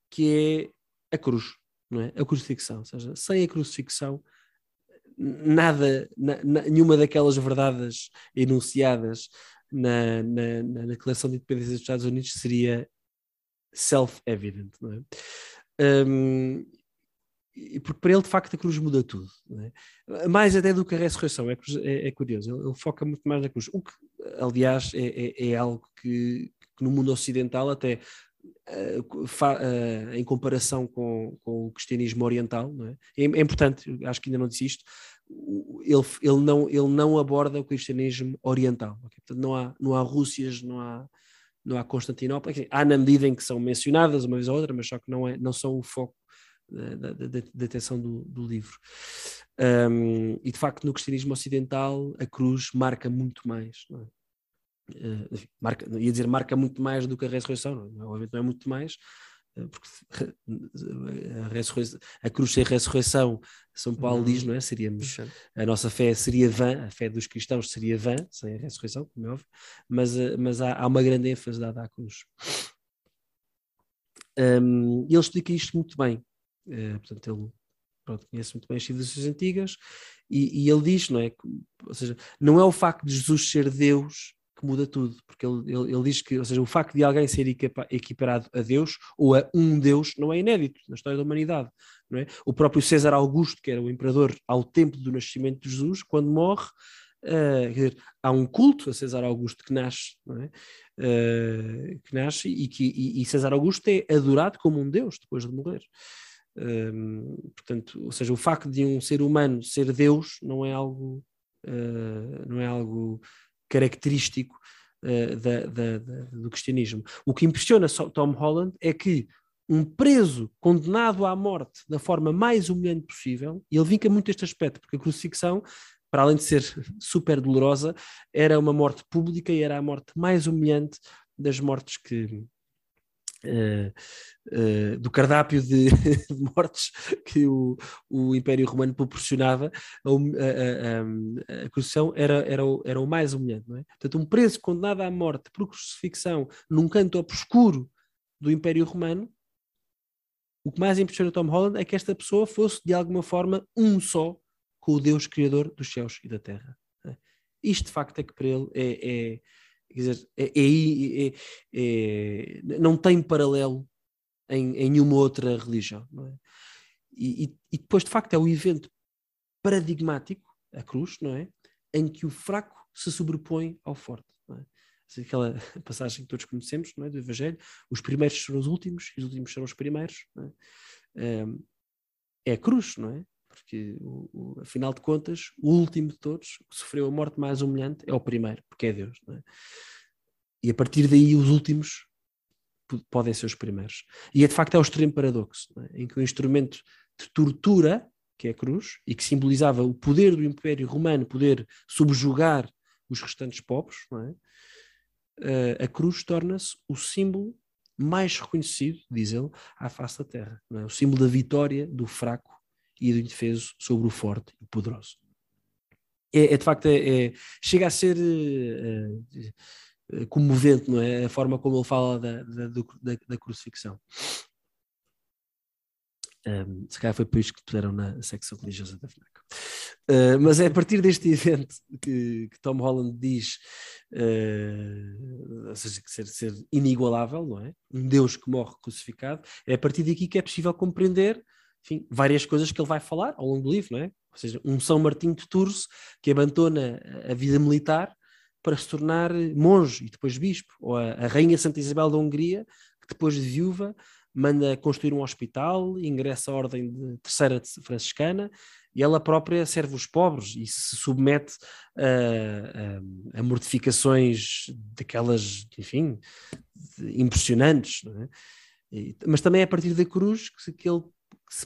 que é a cruz, não é? a crucifixão. Ou seja, sem a crucifixão nada, na, na, nenhuma daquelas verdades enunciadas na, na, na Declaração de Independência dos Estados Unidos seria self-evident, é? Um, porque para ele, de facto, a cruz muda tudo. É? Mais até do que a ressurreição, é, é, é curioso. Ele, ele, foca muito mais na cruz. O que, aliás, é, é, é algo que, que, no mundo ocidental até em comparação com, com, o cristianismo oriental, é? é? é? importante, acho que ainda não disse isto, ele, ele, não, ele não aborda o cristianismo oriental. Okay? Portanto, não há, não há Rússias, não há, não há Constantinopla, há na medida em que são mencionadas uma vez ou outra, mas só que não, é, não são o foco da, da, da atenção do, do livro. Um, e de facto, no cristianismo ocidental, a cruz marca muito mais. Não é? Uh, marca, ia dizer marca muito mais do que a ressurreição, não, é? obviamente não é muito mais, uh, porque a, a cruz sem ressurreição, São Paulo diz, uhum. não é? Seríamos, a nossa fé seria vã, a fé dos cristãos seria vã, sem a ressurreição, como é óbvio, mas, uh, mas há, há, uma grande ênfase dada à cruz. Um, ele explica isto muito bem, portanto, ele pronto, conhece muito bem as civilizações antigas, e, e ele diz, não é? Ou seja, não é o facto de Jesus ser Deus que muda tudo, porque ele, ele, ele, diz que, ou seja, o facto de alguém ser equiparado a Deus ou a um Deus não é inédito na história da humanidade. É? O próprio César Augusto, que era o imperador ao tempo do nascimento de Jesus, quando morre, uh, dizer, há um culto a César Augusto que nasce, é? uh, que nasce e, que, e, e, César Augusto é adorado como um Deus depois de morrer. Uh, portanto, ou seja, o facto de um ser humano ser Deus não é algo, não é algo característico uh, da, da, da, do cristianismo. O que impressiona Tom Holland é que um preso condenado à morte da forma mais humilhante possível, e ele vinca muito este aspecto, porque a crucifixão, para além de ser super dolorosa, era uma morte pública e era a morte mais humilhante das mortes que, Uh, uh, do cardápio de, de, mortes que o, o Império Romano proporcionava, a, a, a, a crucificação era, era, o, era o mais humilhante. Não é? Portanto, um preso condenado à morte por crucifixão num canto obscuro do Império Romano, o que mais impressiona Tom Holland é que esta pessoa fosse de alguma forma um só com o Deus Criador dos céus e da terra. É? Isto de facto é que para ele é, é Quer dizer, é, é, é, é, não tem paralelo em, em nenhuma outra religião. É? E, e, e, depois, de facto, é o evento paradigmático, a cruz, não é? Em que o fraco se sobrepõe ao forte. É? Aquela passagem que todos conhecemos é? do Evangelho: os primeiros serão os últimos e os últimos serão os primeiros. É? é a cruz, não é? Porque o, o, afinal de contas, o último de todos, que sofreu a morte mais humilhante, é o primeiro, porque é Deus. É? E a partir daí, os últimos podem ser os primeiros. E é de facto é o extremo paradoxo, é? em que o instrumento de tortura, que é a cruz, e que simbolizava o poder do Império Romano poder subjugar os restantes povos, é? Eh, a cruz torna-se o símbolo mais reconhecido, diz ele, à face da terra. É? O símbolo da vitória do fraco e do indefeso sobre o forte e poderoso. É, é de facto, é, é, chega a ser é, comovente, não é? A forma como ele fala da, da, da, da crucifixão. Um, se calhar foi por isso que puseram na secção religiosa da FNAC. Uh, mas é a partir deste evento que, que Tom Holland diz, uh, ou seja, ser, ser inigualável, não é? Um Deus que morre crucificado, é a partir daqui que é possível compreender enfim, várias coisas que ele vai falar ao longo do livro, não é? Ou seja, um São Martinho de Tours que abandona a vida militar para se tornar monge e depois bispo, ou a, a Rainha Santa Isabel da Hungria, que depois de viúva manda construir um hospital, ingressa a ordem de terceira franciscana e ela própria serve os pobres e se submete a, a, a mortificações daquelas, enfim, impressionantes. É? E, mas também é a partir da cruz que, que, ele,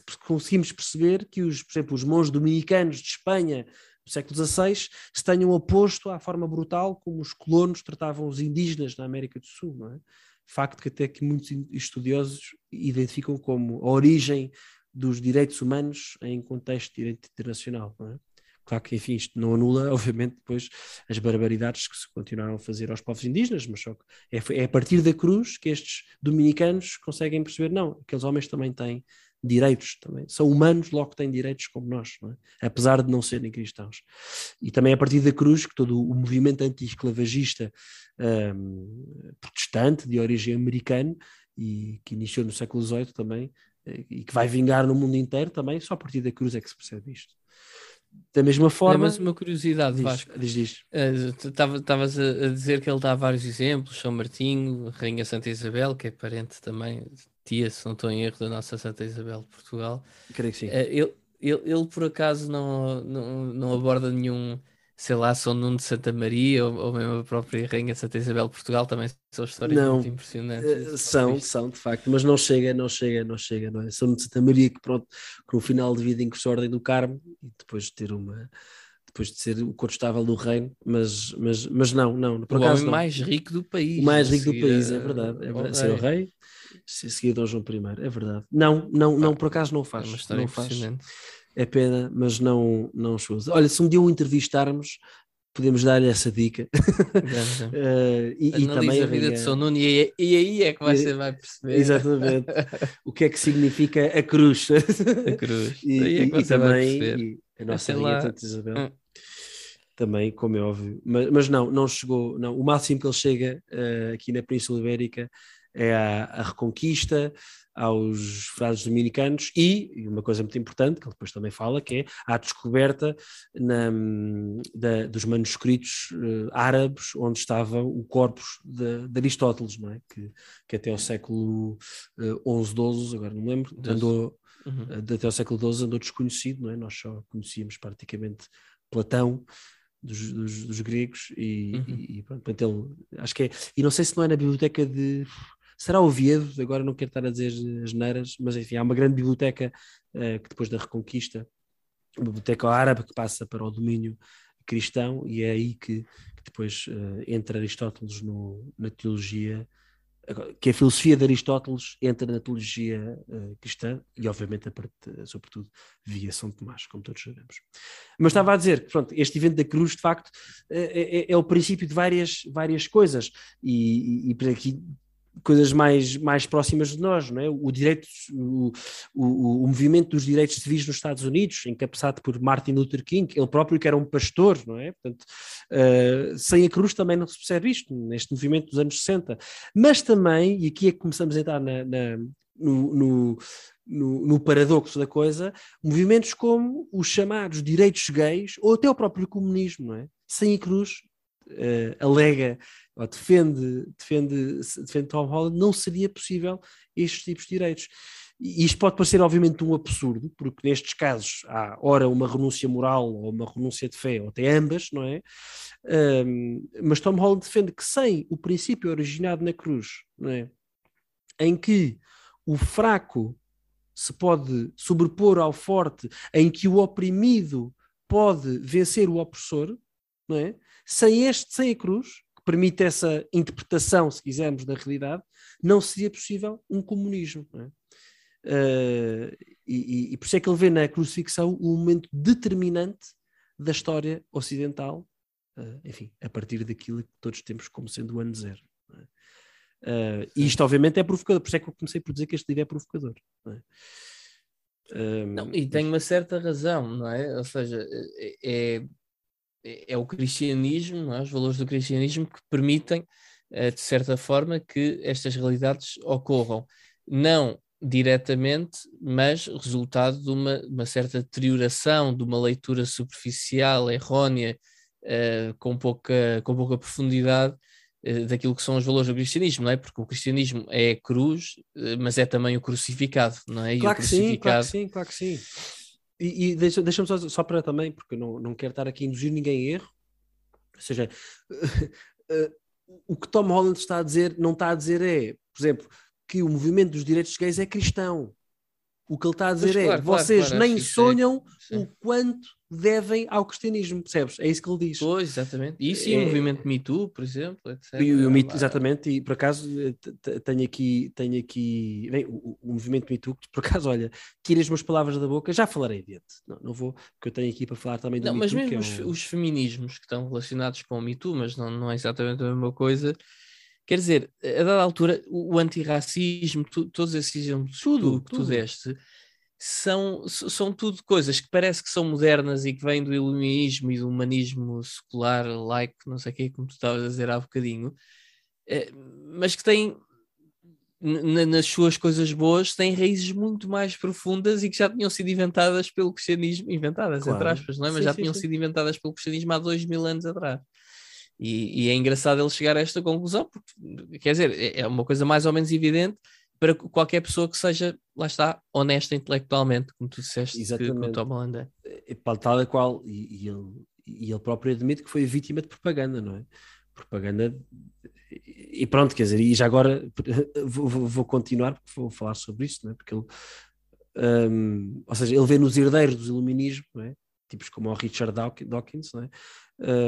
que conseguimos perceber que, os, por exemplo, os monges dominicanos de Espanha do século XVI se tenham oposto à forma brutal como os colonos tratavam os indígenas na América do Sul. Não é? Facto que até que muitos estudiosos identificam como a origem dos direitos humanos em contexto de direito internacional. É? Claro que, enfim, isto não anula, obviamente, depois as barbaridades que se continuaram a fazer aos povos indígenas, mas só que é, é a partir da cruz que estes dominicanos conseguem perceber, não, aqueles homens também têm direitos também. São humanos, logo têm direitos como nós, é? apesar de não serem cristãos. E também a partir da cruz que todo o movimento anti-esclavagista um, protestante, de origem americana, e que iniciou no século XVIII também, eh, e que vai vingar no mundo inteiro também, só a partir da cruz é que se percebe isto. Da mesma forma. mas uma curiosidade, diz, Vasco. Diz, diz. Estavas uh, a dizer que ele dá vários exemplos: São Martinho, Rainha Santa Isabel, que é parente também tia, se não estou em erro, da nossa Santa Isabel de Portugal. Creio que sim. Uh, ele, ele, ele, por acaso, não, não, não aborda nenhum, sei lá, São Nuno de Santa Maria ou, ou mesmo a própria Rainha Santa Isabel de Portugal, também são histórias não, muito impressionantes. Uh, são, são, de facto, mas não chega, não chega, não chega, não é? São Nuno de Santa Maria que, pronto, com o final de vida incursou a Ordem do Carmo e depois de ter uma depois de ser o estável do reino, mas, mas, mas não, não. Por o acaso, homem não. mais rico do país. O mais rico do país, é verdade. É verdade. Ser o rei, seguido ao João I, é verdade. Não, não, não, por acaso não faz. É não faz. É pena, mas não, não chusa. Olha, se um dia o entrevistarmos, podemos dar-lhe essa dica. uh, e, e, também a vida de São Nuno e, e, aí é que você vai perceber. Exatamente. o que é que significa a cruz. a cruz. e, é e também a nossa Rainha Tanta Isabel. Hum. Também, como é óbvio. Mas, mas, não, não chegou. Não. O máximo que ele chega uh, aqui na Península Ibérica é a, a reconquista, aos frades dominicanos e, uma coisa muito importante, que ele depois também fala, que é a descoberta na, da, dos manuscritos uh, árabes onde estava o corpus de, de, Aristóteles, não é? que, que até ao século uh, XI, XII, agora não me lembro, andou, uhum. uh, até ao século XII andou desconhecido, não é? nós só conhecíamos praticamente Platão, dos, dos, dos, gregos e, uhum. e, pronto, ele, acho que é, e não sei se não é na biblioteca de será Oviedo, agora não quero estar a dizer as neiras, mas enfim, há uma grande biblioteca uh, que depois da Reconquista, uma biblioteca árabe que passa para o domínio cristão e é aí que, que depois uh, entra Aristóteles no, na teologia, que a filosofia de Aristóteles entra na teologia uh, cristã e obviamente a parte, sobretudo via São Tomás, como todos sabemos. Mas estava a dizer que pronto, este evento da cruz de facto é, é, é o princípio de várias, várias coisas e, e, e aqui coisas mais, mais próximas de nós, não é? O direito, o, o, o, movimento dos direitos civis nos Estados Unidos, encabeçado por Martin Luther King, ele próprio que era um pastor, não é? Portanto, uh, sem a cruz também não se percebe isto, neste movimento dos anos 60. Mas também, e aqui é que começamos a entrar na, na no, no, no, no, paradoxo da coisa, movimentos como os chamados direitos gays ou até o próprio comunismo, não é? Sem a cruz, uh, alega ou defende, defende, defende Tom Holland, não seria possível estes tipos de direitos. E isto pode parecer, obviamente, um absurdo, porque nestes casos há, ora, uma renúncia moral ou uma renúncia de fé, ou até ambas, não é? Um, mas Tom Holland defende que sem o princípio originado na cruz, não é? Em que o fraco se pode sobrepor ao forte, em que o oprimido pode vencer o opressor, não é? Sem este, sem a cruz, permite essa interpretação, se quisermos, da realidade, não seria possível um comunismo. É? Uh, e, e, por isso é que ele vê na crucifixão um momento determinante da história ocidental, uh, enfim, a partir daquilo que todos temos como sendo o ano zero. Uh, e isto, obviamente, é provocador, por isso é que eu comecei por dizer que este livro é provocador. É? Não, e tem uma certa razão, não é? Ou seja, é, é, é o cristianismo, é? os valores do cristianismo que permitem, eh, de certa forma, que estas realidades ocorram. Não diretamente, mas resultado de uma, uma certa deterioração, de uma leitura superficial, errónea, uh, com, pouca, com pouca profundidade uh, daquilo que são os valores do cristianismo, não é? Porque o cristianismo é a cruz, mas é também o crucificado, não é? E claro, que sim, claro que sim, claro que sim. E, e deixa-me deixa só, só para também, porque não, não quero estar aqui a induzir ninguém em erro, ou seja, o que Tom Holland está a dizer, não está a dizer é, por exemplo, que o movimento dos direitos gays é cristão. O que ele está a dizer pois, é: claro, vocês claro, nem sonham é, o quanto devem ao cristianismo, percebes? É isso que ele diz. Pois, exatamente. Isso e é... o movimento Me Too, por exemplo, etc. E o, Me, exatamente, e por acaso eh, tenho aqui, tenho aqui bem, o, o, movimento Me Too, por acaso, olha, tira as minhas palavras da boca, já falarei dentro. Não, não vou, porque eu tenho aqui para falar também do não, Me mas Too. Mesmo é um... os, os, feminismos que estão relacionados com o Me Too, mas não, não é exatamente a mesma coisa Quer dizer, a dada altura, o, o antirracismo, tu, todos esses exemplos tudo, que tu, tu deste, são, são tudo coisas que parece que são modernas e que vêm do iluminismo e do humanismo secular, like, não sei o que, como tu estavas a dizer há bocadinho, eh, mas que têm, nas suas coisas boas, têm raízes muito mais profundas e que já tinham sido inventadas pelo cristianismo, inventadas, claro. entre aspas, não é? Mas sim, já sim, tinham sim. sido inventadas pelo cristianismo há dois mil anos atrás. E, e, é engraçado ele chegar a esta conclusão, porque, quer dizer, é, é uma coisa mais ou menos evidente para qualquer pessoa que seja, lá está, honesta intelectualmente, como tu disseste Exatamente. que, o Tom Holland é. Tal e qual, e, e, ele, e ele próprio admite que foi vítima de propaganda, não é? Propaganda, e pronto, quer dizer, e já agora vou, vou continuar, porque vou falar sobre isso, não é? Porque ele, um, ou seja, ele vê nos herdeiros do iluminismo, não é? Tipos como o Richard Dawkins, é?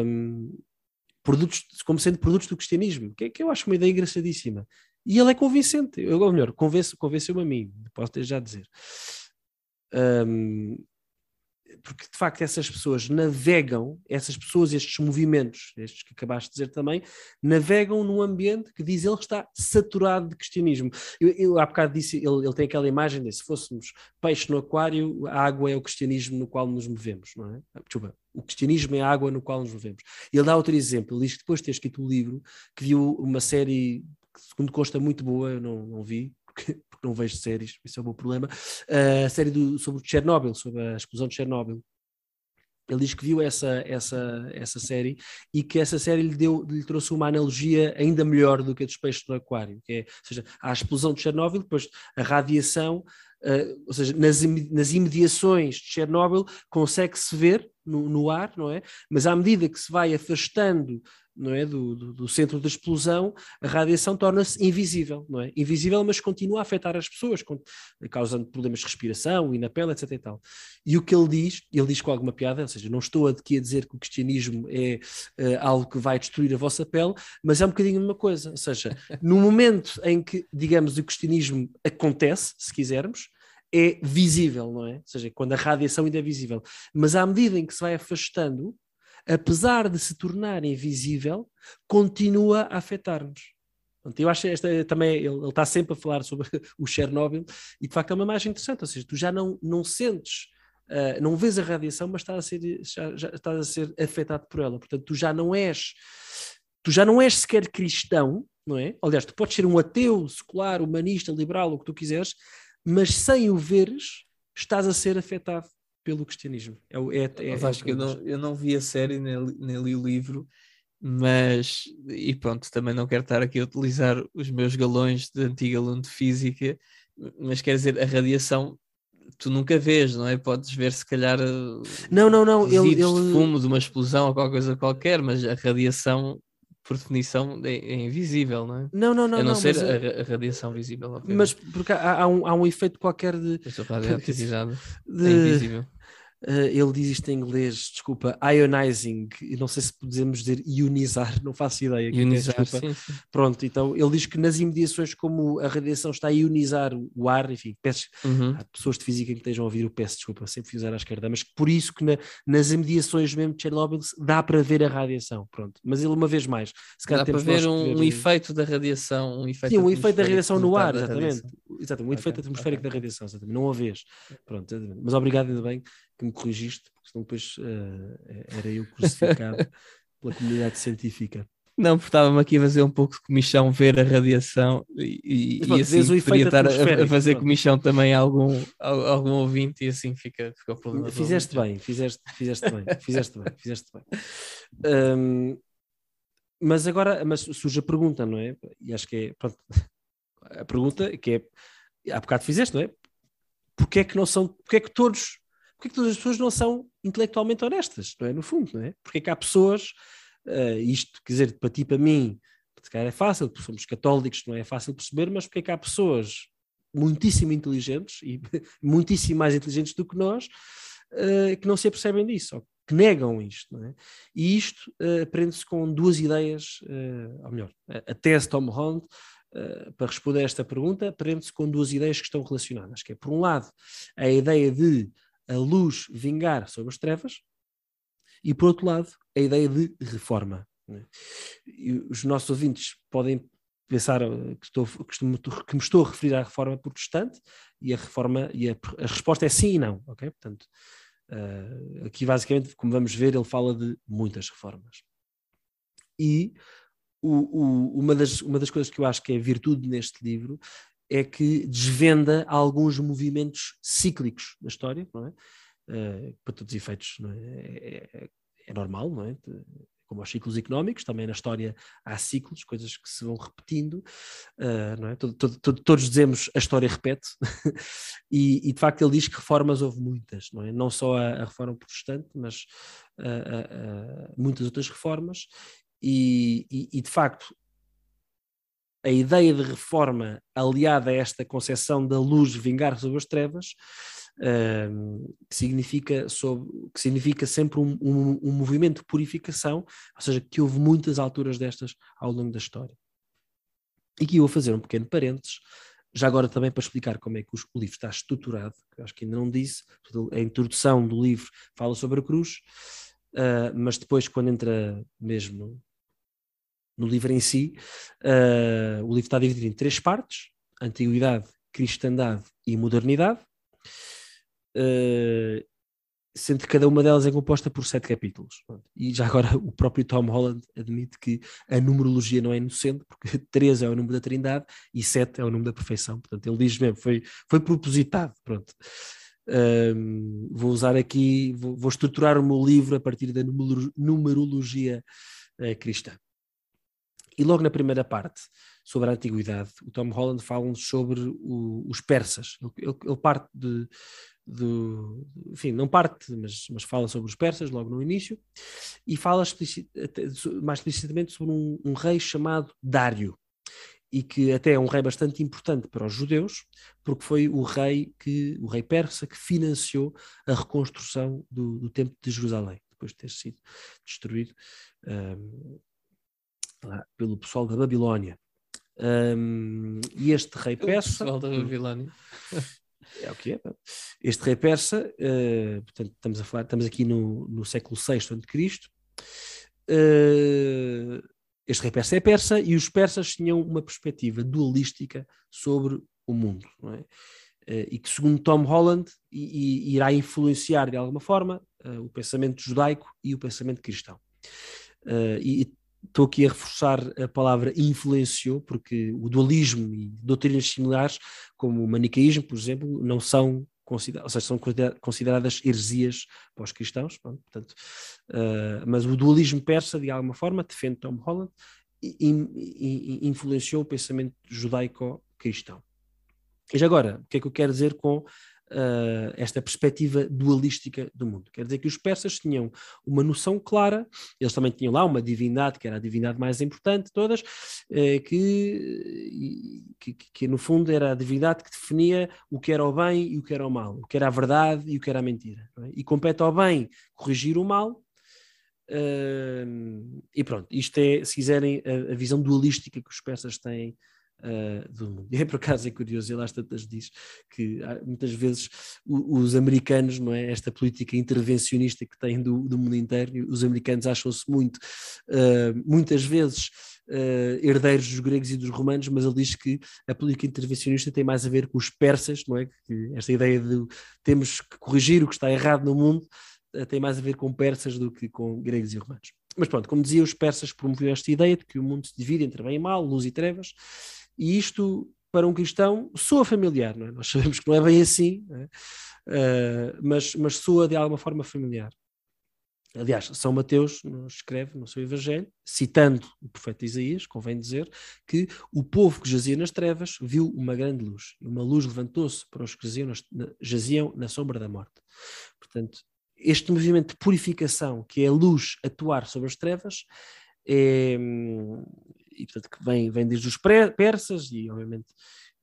Um, produtos, como sendo produtos do cristianismo, que, que eu acho uma ideia engraçadíssima. E ele é convincente, ou melhor, convence, convenceu-me a mim, posso já dizer. Um, porque de facto essas pessoas navegam, essas pessoas, estes movimentos, estes que acabaste de dizer também, navegam num ambiente que diz ele que está saturado de cristianismo. Eu, eu há bocado disse, ele, ele tem aquela imagem de se fôssemos peixe no aquário, a água é o cristianismo no qual nos movemos, não é? Desculpa, o cristianismo é a água no qual nos movemos. Ele dá outro exemplo, ele diz que depois de ter escrito o livro, que viu uma série que segundo consta muito boa, eu não, não vi, porque, porque não vejo séries, isso é o meu problema, a série do, sobre Chernobyl, sobre a explosão de Chernobyl. Ele diz que viu essa, essa, essa série e que essa série lhe, deu, lhe trouxe uma analogia ainda melhor do que a dos peixes do aquário, que é, ou seja, a explosão de Chernobyl, depois a radiação, uh, ou seja, nas, nas imediações de Chernobyl consegue-se ver no, no, ar, não é? Mas à medida que se vai afastando não é, do, do, do centro da explosão, a radiação torna-se invisível, não é? Invisível, mas continua a afetar as pessoas, causando problemas de respiração e na pele, etc. E, tal. e o que ele diz, ele diz com alguma piada, ou seja, não estou aqui a dizer que o cristianismo é uh, algo que vai destruir a vossa pele, mas é um bocadinho uma coisa, ou seja, no momento em que, digamos, o cristianismo acontece, se quisermos, é visível, não é? Ou seja, quando a radiação ainda é visível. Mas à medida em que se vai afastando, apesar de se tornar invisível, continua a afetar-nos. Eu acho esta também ele, ele, está sempre a falar sobre o Chernobyl e de facto é uma imagem interessante, ou seja, tu já não, não sentes, uh, não vês a radiação, mas estás a, ser, já, já estás a ser afetado por ela. Portanto, tu já não és, tu já não és sequer cristão, não é? Aliás, tu podes ser um ateu, secular, humanista, liberal, o que tu quiseres, mas sem o veres, estás a ser afetado pelo cristianismo. É, é, é, acho que eu não, eu não vi a série nem, nem li o livro, mas e pronto, também não quero estar aqui a utilizar os meus galões de antigo aluno de física, mas quer dizer, a radiação tu nunca vês, não é? Podes ver se calhar não, não, não, ele, ele... de fumo de uma explosão ou qualquer coisa qualquer, mas a radiação por definição, é, é, invisível, não é? Não, não, não. A não, não ser a, a, radiação visível. Obviamente. Mas porque há, há, um, há um efeito qualquer de. Esta radioatividade de... é invisível. Uh, ele diz isto em inglês, desculpa, ionizing, não sei se podemos dizer ionizar, não faço ideia. Ionizar, sim, sim. Pronto, então ele diz que nas imediações, como a radiação está a ionizar o ar, enfim, peço, uhum. há pessoas de física que estejam a ouvir, eu peço desculpa, sempre fiz à esquerda, mas por isso que na, nas imediações mesmo de Chernobyl dá para ver a radiação, pronto. Mas ele, uma vez mais, se dá para ver um, ver um, efeito da radiação, um efeito Sim, um efeito da radiação no ar, exatamente. exatamente, efeito okay, atmosférico okay. da radiação, exatamente, não a vês. Pronto, mas obrigado ainda bem que me corrigiste, porque senão depois uh, era eu crucificado pela comunidade científica. Não, porque estava-me aqui a fazer um pouco de comichão ver a radiação e, e assim poderia estar a, a fazer pronto. comichão também a algum, a, algum ouvinte e assim fica, fica o problema. Fizeste bem, fizeste, fizeste bem, fizeste bem, fizeste bem. Um, mas agora mas surge a pergunta, não é? E acho que é, pronto, a pergunta que é, há bocado fizeste, não é? Porquê é que não são, porquê é que todos, porquê é que todas as pessoas não são intelectualmente honestas, não é? No fundo, não é? Porquê é que há pessoas Uh, isto, quer dizer, para ti, para mim, se calhar é fácil, porque somos católicos, não é fácil perceber, mas porque é que há pessoas muitíssimo inteligentes e muitíssimo mais inteligentes do que nós uh, que não se apercebem disso, ou que negam isto, é? E isto uh, aprende-se com duas ideias, uh, ou melhor, a, a tese Tom Holland, uh, para responder a esta pergunta, aprende-se com duas ideias que estão relacionadas, que é, por um lado, a ideia de a luz vingar sobre as trevas, e por outro lado, a ideia de reforma. É? os nossos ouvintes podem pensar eh, que, estou, que, me estou a referir à reforma protestante e a reforma e a, a resposta é sim e não, ok? Portanto, uh, aqui basicamente, como vamos ver, ele fala de muitas reformas. E o, o, uma, das, uma das coisas que eu acho que é virtude neste livro é que desvenda alguns movimentos cíclicos da história, não é? Uh, para todos os efeitos, é? É, é, é? normal, não é? Como aos ciclos económicos, também na história há ciclos, coisas que se vão repetindo, uh, não é? Todo, todo, todo, todos dizemos a história repete, e, e, de facto ele diz que reformas houve muitas, não é? Não só a, a reforma protestante, mas uh, muitas outras reformas, e, e, e de facto a ideia de reforma aliada a esta concepção da luz vingar sobre as trevas que, significa sobre, que significa sempre um, um, um, movimento de purificação, ou seja, que houve muitas alturas destas ao longo da história. E aqui eu vou fazer um pequeno parênteses, já agora também para explicar como é que o livro está estruturado, que acho que ainda não disse, a introdução do livro fala sobre a cruz, uh, mas depois quando entra mesmo no, livro em si, uh, o livro está dividido em três partes, Antiguidade, Cristandade e Modernidade, uh, sendo que cada uma delas é composta por sete capítulos. E já agora o próprio Tom Holland admite que a numerologia não é inocente, porque três é o número da trindade e sete é o número da perfeição. Portanto, ele diz mesmo, foi, foi propositado. Pronto. Um, vou usar aqui, vou, vou, estruturar o meu livro a partir da numerologia uh, cristã. E logo na primeira parte, sobre a antiguidade, o Tom Holland fala-nos sobre o, os persas. Ele, ele parte de, do, enfim, não parte, mas, mas fala sobre os persas logo no início, e fala explicit, mais explicitamente sobre um, um, rei chamado Dário, e que até é um rei bastante importante para os judeus, porque foi o rei que o rei persa que financiou a reconstrução do, do templo de Jerusalém, depois de ter sido destruído um, pelo pessoal da Babilónia. Um, e este rei persa. O pessoal da Babilónia. É o que é. Este rei persa, uh, portanto, estamos a falar, estamos aqui no, no século VI a.C. Uh, este rei persa é persa e os persas tinham uma perspectiva dualística sobre o mundo, é? Uh, e que, segundo Tom Holland, i, i, irá influenciar de alguma forma uh, o pensamento judaico e o pensamento cristão. Uh, e estou aqui a reforçar a palavra influenciou, porque o dualismo e doutrinas similares, como o manicaísmo, por exemplo, não são consideradas, ou seja, são consideradas heresias para os cristãos, portanto, uh, mas o dualismo persa, de alguma forma, defende Tom Holland, e, e, e influenciou o pensamento judaico-cristão. E já agora, o que é que eu quero dizer com uh, esta perspectiva dualística do mundo. Quer dizer que os persas tinham uma noção clara, eles também tinham lá uma divindade, que era a divindade mais importante de todas, uh, que, que, que, no fundo era a divindade que definia o que era o bem e o que era o mal, o que era a verdade e o que era a mentira. É? E compete ao bem corrigir o mal, Uh, e pronto, isto é, se quiserem, a, a, visão dualística que os persas têm uh, do mundo. E é por acaso é curioso, ele às tantas diz que muitas vezes os americanos, não é, esta política intervencionista que têm do, do mundo inteiro, os americanos acham-se muito, uh, muitas vezes uh, herdeiros dos gregos e dos romanos, mas ele diz que a política intervencionista tem mais a ver com os persas, não é? Que esta ideia de temos que corrigir o que está errado no mundo uh, tem mais a ver com persas do que com gregos e romanos. Mas pronto, como dizia, os persas promoveram esta ideia de que o mundo se divide entre bem e mal, luz e trevas, e isto para um cristão soa familiar, não é? Nós sabemos que não é bem assim, é? Uh, mas, mas soa de alguma forma familiar. Aliás, São Mateus nos escreve no seu Evangelho, citando o profeta Isaías, convém dizer, que o povo que jazia nas trevas viu uma grande luz, e uma luz levantou-se para os que jaziam, jaziam na sombra da morte. Portanto, este movimento de purificação, que é a luz atuar sobre as trevas, é, e portanto que vem, vem desde os persas e obviamente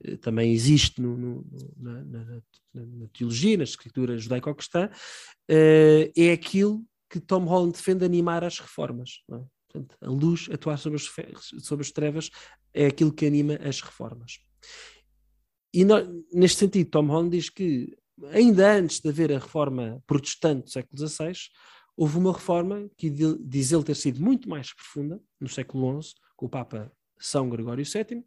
eh, também existe no, no, na, na, na, teologia, na escritura judaico-cristã, uh, é aquilo que Tom Holland defende animar as reformas. É? Portanto, a luz atuar sobre as, sobre as trevas é aquilo que anima as reformas. E no, neste sentido, Tom Holland diz que ainda antes de haver a reforma protestante do século XVI, houve uma reforma que diz ele ter sido muito mais profunda, no século XI, com o Papa São Gregório VII,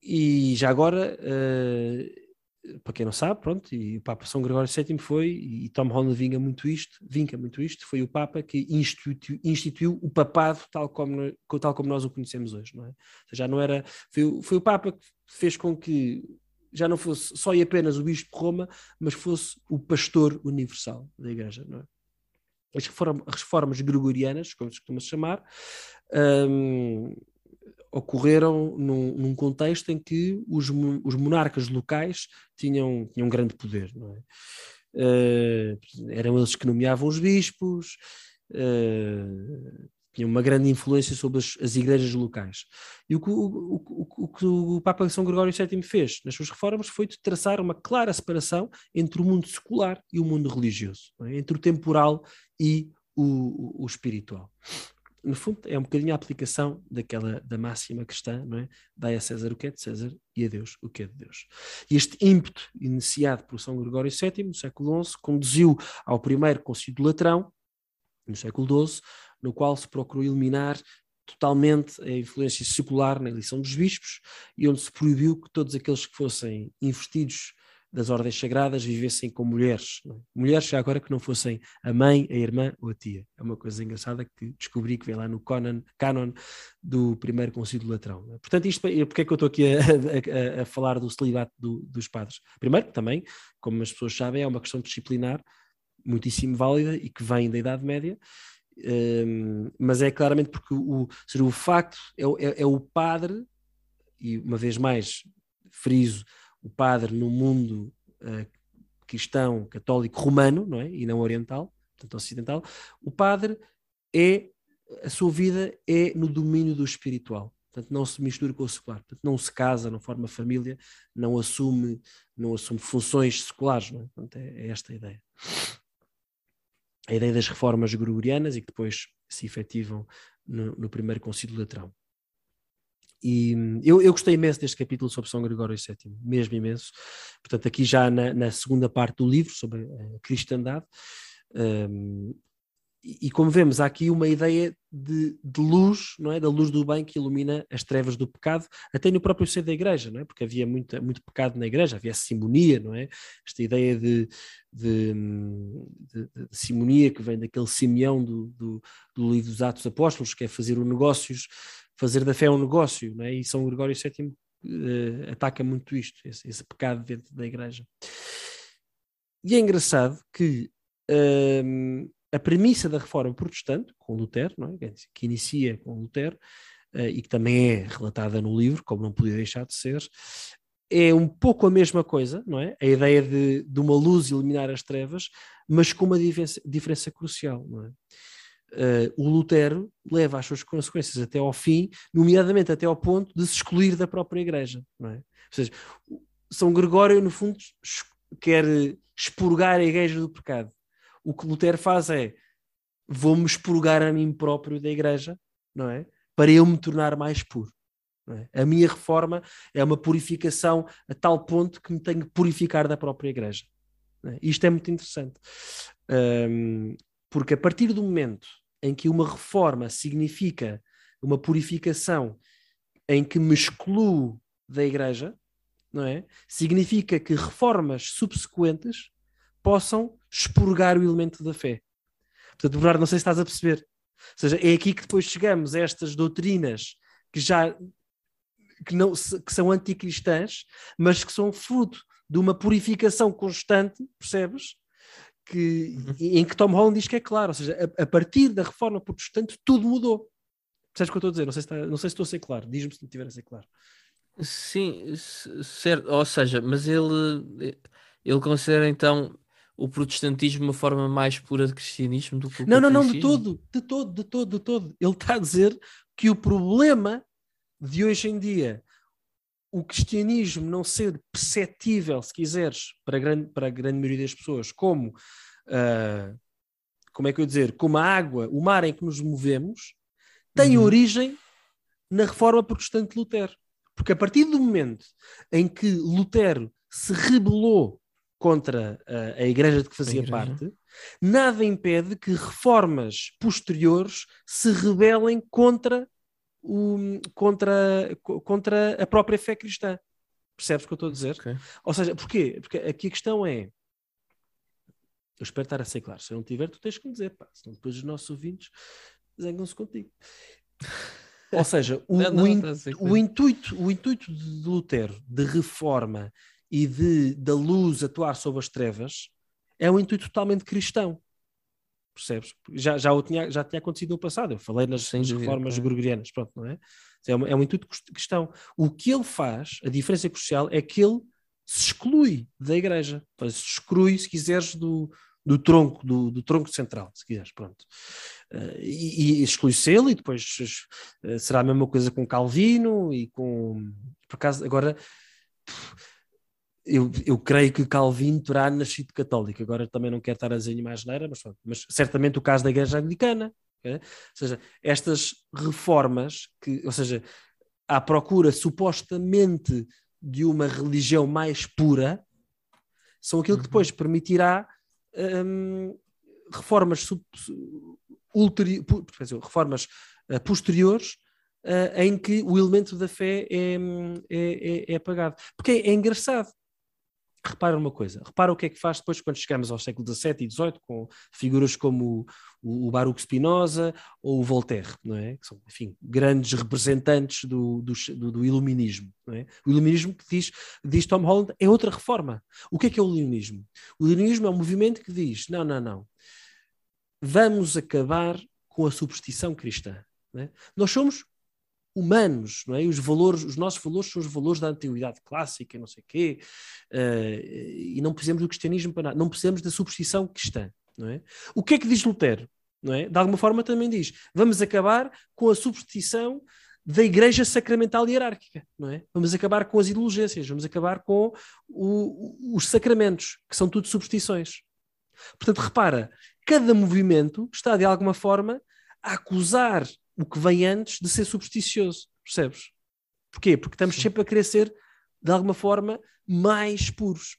e já agora, uh, para quem não sabe, pronto, e o Papa São Gregório VII foi, e Tom Holland vinga muito isto, vinca muito isto, foi o Papa que instituiu, instituiu o papado tal como, tal como nós o conhecemos hoje, não é? Já não era, foi, foi o Papa que fez com que já não fosse só e apenas o Bispo de Roma, mas fosse o pastor universal da Igreja, não é? As reformas gregorianas, como se costuma chamar, um, ocorreram num, num, contexto em que os, os, monarcas locais tinham, tinham grande poder. É? Uh, eram eles que nomeavam os bispos, uh, tinham uma grande influência sobre as, as igrejas locais. E o o, o, o, que o Papa São Gregório VII fez nas suas reformas foi de traçar uma clara separação entre o mundo secular e o mundo religioso, é? entre o temporal e o, o espiritual no fundo, é um bocadinho a aplicação daquela da máxima cristã, não é? Dai a César o que é de César e a Deus o que é de Deus. E este ímpeto, iniciado por São Gregório VII, no século XI, conduziu ao primeiro concílio de Latrão, no século XII, no qual se procurou eliminar totalmente a influência secular na eleição dos bispos e onde se proibiu que todos aqueles que fossem investidos das ordens sagradas vivessem com mulheres. É? Mulheres já agora que não fossem a mãe, a irmã ou a tia. É uma coisa engraçada que descobri que vem lá no canon, canon do primeiro concílio latrão. É? Portanto, isto, porque é que eu estou aqui a, a, a falar do celibato do, dos padres? Primeiro, também, como as pessoas sabem, é uma questão disciplinar muitíssimo válida e que vem da Idade Média. Um, mas é claramente porque o, seja, o facto é, é, é o padre, e uma vez mais friso, o padre no mundo uh, cristão, católico, romano, não é? E não oriental, portanto ocidental, o padre é, a sua vida é no domínio do espiritual. Portanto, não se mistura com o secular. Portanto, não se casa, não forma família, não assume, não assume funções seculares. Não é? Portanto, é, é esta a ideia. A ideia das reformas gregorianas e que depois se efetivam no, no primeiro concílio latrão. E eu, eu gostei imenso deste capítulo sobre São Gregório VII, mesmo imenso. Portanto, aqui já na, na segunda parte do livro, sobre a cristandade, um, e, como vemos, há aqui uma ideia de, de, luz, não é? Da luz do bem que ilumina as trevas do pecado, até no próprio ser da igreja, não é? Porque havia muito, muito pecado na igreja, havia simonia, não é? Esta ideia de, de, de, de simonia que vem daquele Simeão do, do, do livro dos Atos Apóstolos, que é fazer os negócios fazer da fé um negócio, né? e São Gregório VII uh, ataca muito isto, esse, esse, pecado dentro da igreja. E é engraçado que uh, a premissa da reforma protestante, com Lutero, é? que inicia com Lutero, uh, e que também é relatada no livro, como não podia deixar de ser, é um pouco a mesma coisa, não é? A ideia de, de uma luz eliminar as trevas, mas com uma diferença, diferença crucial, não é? Uh, o Lutero leva as suas consequências até ao fim, nomeadamente até ao ponto de se excluir da própria igreja. Não é? Ou seja, São Gregório, no fundo, quer expurgar a igreja do pecado. O que Lutero faz é vou-me expurgar a mim próprio da igreja, não é? Para eu me tornar mais puro. É? A minha reforma é uma purificação a tal ponto que me tenho que purificar da própria igreja. É? Isto é muito interessante. Um, porque a partir do momento em que uma reforma significa uma purificação em que me excluo da igreja, não é? Significa que reformas subsequentes possam expurgar o elemento da fé. Portanto, Bernardo, não sei se estás a perceber. Ou seja, é aqui que depois chegamos a estas doutrinas que já que, não, que são anticristãs, mas que são fruto de uma purificação constante, percebes? Que, uhum. Em que Tom Holland diz que é claro, ou seja, a, a, partir da reforma protestante tudo mudou. Percebes o que eu estou a dizer? Não sei se, está, não sei se estou a ser claro, diz-me se não estiver a ser claro. Sim, certo, ou seja, mas ele, ele considera então o protestantismo uma forma mais pura de cristianismo do que o Não, não, não, de todo, de todo, de todo, de todo. Ele está a dizer que o problema de hoje em dia, o cristianismo não ser perceptível, se quiseres, para a grande, para a grande maioria das pessoas, como, uh, como é que eu dizer, como a água, o mar em que nos movemos, tem uhum. origem na reforma protestante de Lutero. Porque a partir do momento em que Lutero se rebelou contra a, a igreja de que fazia parte, nada impede que reformas posteriores se rebelem contra, o, contra, contra a própria fé cristã. Percebes o que eu estou a dizer? Okay. Ou seja, porquê? Porque aqui a questão é. Eu espero estar a ser claro. Se eu não tiver, tu tens que me dizer, pá, senão depois os nossos ouvintes zangam-se contigo. Ou seja, o, não, não, o, in, o, intuito, o intuito de Lutero de reforma e de da luz atuar sobre as trevas é um intuito totalmente cristão. Percebes? Já, já, o tinha, já tinha acontecido no passado. Eu falei nas, nas reformas gregorianas, pronto, não é? É um, é um intuito cristão. O que ele faz, a diferença crucial, é que ele se exclui da igreja. Se exclui, se quiseres, do, do tronco, do, do, tronco central, se quiseres, pronto. Uh, e, e exclui-se ele, e depois uh, será a mesma coisa com Calvino e com. Por acaso, agora eu, eu creio que Calvino terá nascido católico. Agora também não quero estar a dizer mais neira, mas, mas certamente o caso da Igreja Anglicana. Ou seja, estas reformas, que, ou seja, à procura supostamente de uma religião mais pura, são aquilo que uhum. depois permitirá um, reformas, sub, ulteri, reformas uh, posteriores uh, em que o elemento da fé é, é, é, é apagado. Porque é, é engraçado, repara uma coisa, repara o que é que faz depois quando chegamos ao século XVII e XVIII com figuras como o, o Baruch Spinoza ou o Voltaire, não é? Que são, enfim, grandes representantes do, do, do iluminismo, é? O iluminismo que diz, diz Tom Holland é outra reforma. O que é que é o iluminismo? O iluminismo é um movimento que diz, não, não, não, vamos acabar com a superstição cristã. É? Nós somos humanos, não é? Os valores, os nossos valores são os valores da antiguidade clássica, não sei o quê, uh, e não precisamos do cristianismo para nada, não precisamos da superstição cristã, não é? O que é que diz Lutero? Não é? De alguma forma também diz, vamos acabar com a superstição da igreja sacramental hierárquica, não é? Vamos acabar com as indulgências, vamos acabar com o, os sacramentos, que são tudo superstições. Portanto, repara, cada movimento está de alguma forma a acusar o que vem antes de ser supersticioso, percebes? Porquê? Porque estamos Sim. sempre a querer ser, de alguma forma, mais puros.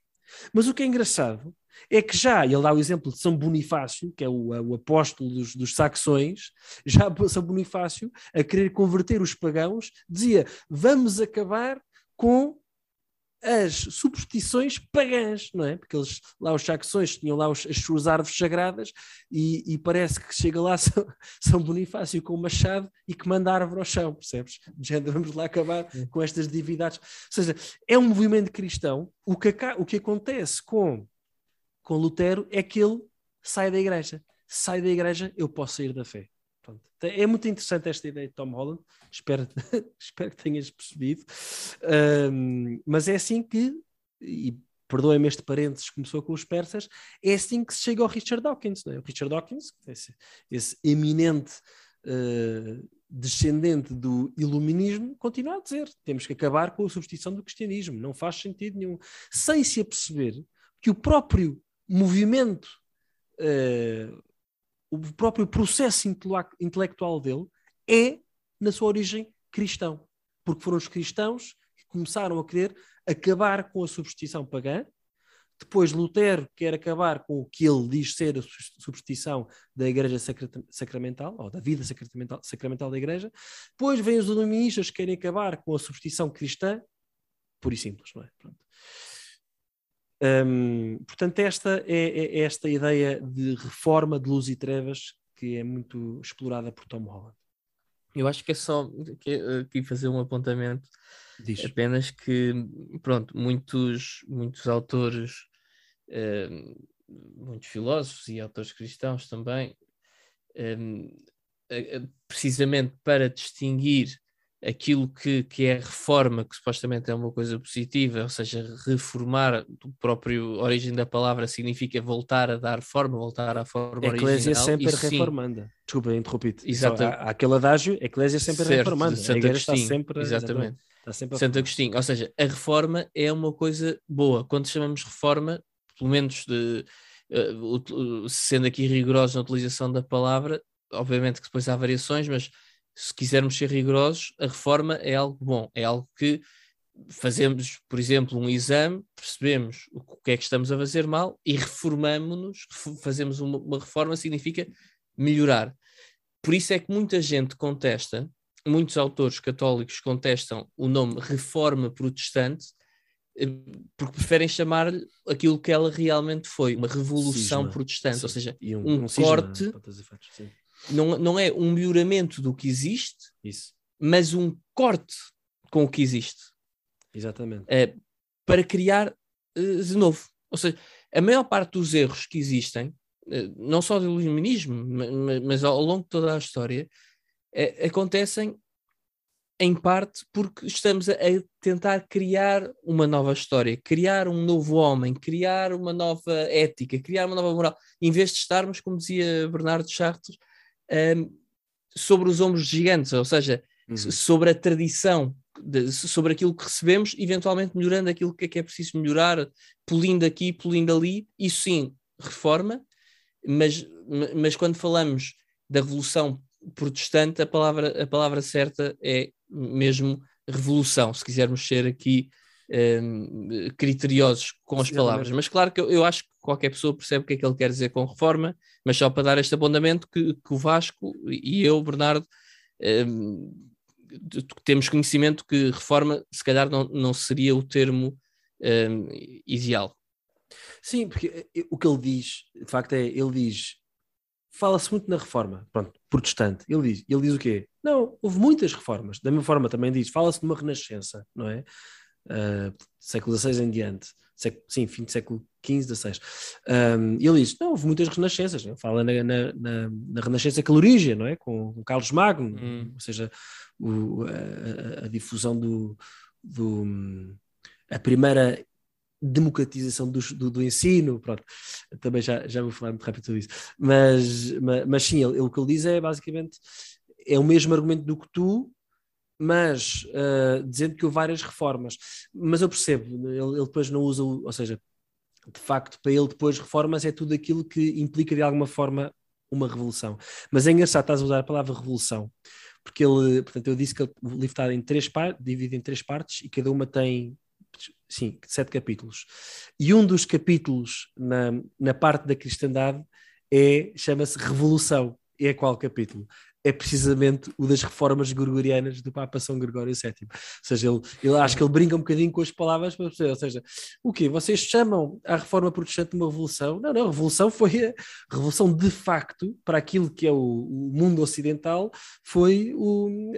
Mas o que é engraçado é que já, ele dá o exemplo de São Bonifácio, que é o, o apóstolo dos, dos, saxões, já São Bonifácio, a querer converter os pagãos, dizia: vamos acabar com as superstições pagãs, não é? Porque eles, lá os saxões tinham lá os, as suas árvores sagradas e, e, parece que chega lá São, São Bonifácio com o machado e que manda a árvore ao chão, percebes? Já vamos lá acabar com estas divindades. Ou seja, é um movimento cristão. O que, o que acontece com, com Lutero é que ele sai da igreja. Sai da igreja, eu posso sair da fé. Pronto. É muito interessante esta ideia de Tom Holland, espero, espero que tenhas percebido. Um, mas é assim que, e perdoem-me este parênteses, começou com os persas, é assim que se chega ao Richard Dawkins. Não é? O Richard Dawkins, esse, esse eminente uh, descendente do iluminismo, continua a dizer: temos que acabar com a substituição do cristianismo, não faz sentido nenhum, sem se aperceber que o próprio movimento. Uh, o próprio processo intelectual dele é, na sua origem, cristão. Porque foram os cristãos que começaram a querer acabar com a superstição pagã, Depois Lutero quer acabar com o que ele diz ser a superstição da Igreja Sacramental, ou da vida sacramental, sacramental da Igreja. Depois vem os iluministas que querem acabar com a superstição cristã, pura e simples, não é? Pronto. Um, portanto, esta é, é, é, esta ideia de reforma de luz e trevas que é muito explorada por Tom Holland. Eu acho que é só que, aqui fazer um apontamento Diz. apenas que pronto, muitos, muitos autores, uh, muitos filósofos e autores cristãos também, uh, precisamente para distinguir aquilo que, que é reforma, que supostamente é uma coisa positiva, ou seja, reformar o próprio origem da palavra significa voltar a dar forma, voltar à forma a Eclésia original. sempre reformanda. Desculpa, interrompi-te. Exatamente. Há, há aquele adágio, Eclésia sempre certo, reformando. Santo a Agostinho, está sempre, exatamente. Está sempre Santo Agostinho. Ou seja, a reforma é uma coisa boa. Quando chamamos reforma, pelo menos de, uh, sendo aqui rigorosos na utilização da palavra, obviamente que depois há variações, mas se quisermos ser rigorosos, a reforma é algo bom, é algo que fazemos, por exemplo, um exame, percebemos o que é que estamos a fazer mal e reformamos-nos, fazemos uma, uma, reforma significa melhorar. Por isso é que muita gente contesta, muitos autores católicos contestam o nome reforma protestante, eh, porque preferem chamar-lhe aquilo que ela realmente foi, uma revolução cisma. protestante, Sim. ou seja, um, um, um corte, cisma, não, não é um melhoramento do que existe, Isso. mas um corte com o que existe. Exatamente. É, para criar uh, de novo. Ou seja, a maior parte dos erros que existem, uh, não só do iluminismo, mas, mas, ao longo de toda a história, uh, acontecem em parte porque estamos a, a, tentar criar uma nova história, criar um novo homem, criar uma nova ética, criar uma nova moral, em vez de estarmos, como dizia Bernardo Chartres, um, sobre os ombros gigantes, ou seja, uhum. sobre a tradição, de, sobre aquilo que recebemos, eventualmente melhorando aquilo que é que é preciso melhorar, polindo aqui, polindo ali, isso sim, reforma, mas, mas quando falamos da revolução protestante, a palavra, a palavra certa é mesmo revolução, se quisermos ser aqui um, criteriosos com as palavras. Mas claro que eu, eu, acho que qualquer pessoa percebe o que é que ele quer dizer com reforma, mas só para dar este apontamento que, que o Vasco e eu, Bernardo, um, temos conhecimento que reforma se calhar não, não seria o termo um, ideal. Sim, porque eh, o que ele diz, de facto, é ele diz fala-se muito na reforma, pronto, protestante. Ele diz, ele diz o quê? Não, houve muitas reformas. Da mesma forma também diz, fala-se de uma renascença, não é? Uh, século XVI em diante, século, sim, fim do século XV, XVI. Um, e ele diz: não, houve muitas renascenças, né? fala na, na, na, na Renascença Calorígia, não é? Com, com Carlos Magno, hum. ou seja, o, a, a, difusão do, do. a primeira democratização do, do, do, ensino, pronto, também já, já vou falar muito rápido sobre isso, mas, mas, mas sim, ele, ele, o que ele diz é basicamente é o mesmo argumento do que tu, mas uh, dizendo que houve várias reformas. Mas eu percebo, ele, ele, depois não usa, ou seja, de facto, para ele depois reformas é tudo aquilo que implica de alguma forma uma revolução. Mas é engraçado, estás a usar a palavra revolução, porque ele, portanto, eu disse que o livro está em três partes, dividido em três partes e cada uma tem, sim, sete capítulos. E um dos capítulos na, na parte da cristandade é, chama-se Revolução. E é qual capítulo? É precisamente o das reformas gregorianas do Papa São Gregório VII. Ou seja, ele, ele acho que ele brinca um bocadinho com as palavras para ou seja, o quê? Vocês chamam a reforma protestante de uma revolução? Não, não, a revolução foi a revolução de facto para aquilo que é o, o mundo ocidental, foi o,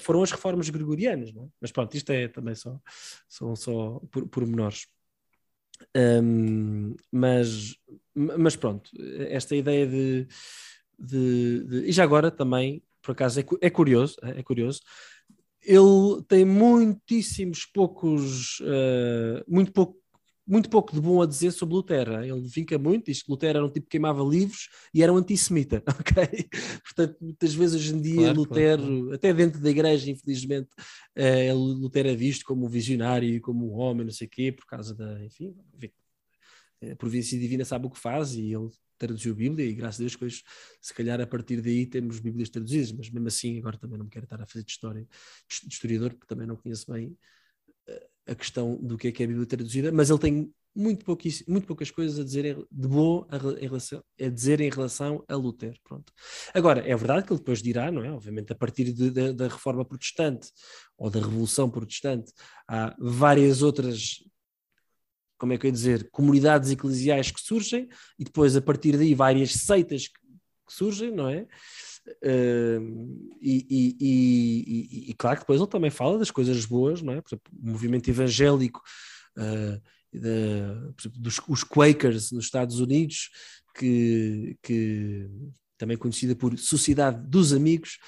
foram as reformas gregorianas, não é? Mas pronto, isto é também só, são só por, pormenores. Um, mas, mas pronto, esta ideia de de, de, e já agora também, por acaso, é, é curioso, é, é curioso, ele tem muitíssimos poucos, uh, muito pouco muito pouco de bom a dizer sobre Lutero. Ele vinca muito, diz que Lutero era um tipo que queimava livros e era um antissemita, ok? Portanto, muitas vezes hoje em dia claro, Lutero, claro. até dentro da igreja, infelizmente, uh, Lutero é visto como um visionário, como um homem, não sei o quê, por causa da, enfim, a província divina sabe o que faz e ele traduziu a Bíblia e graças a Deus depois, se calhar a partir daí temos Bíblias traduzidas, mas mesmo assim agora também não me quero estar a fazer de história de historiador, porque também não conheço bem eh, a questão do que é que é a Bíblia traduzida, mas ele tem muito, muito poucas coisas a dizer de bom a, relação, a dizer em relação a Lutero. Pronto. Agora, é verdade que ele depois dirá, não é? Obviamente, a partir de, de, da reforma protestante ou da revolução protestante, há várias outras como é que eu ia dizer, comunidades eclesiais que surgem e depois a partir daí várias seitas que, surgem, não é? Uh, e, e, e, e, claro que depois ele também fala das coisas boas, não é? Por exemplo, o movimento evangélico uh, de, exemplo, dos os Quakers nos Estados Unidos, que, que também conhecida por Sociedade dos Amigos,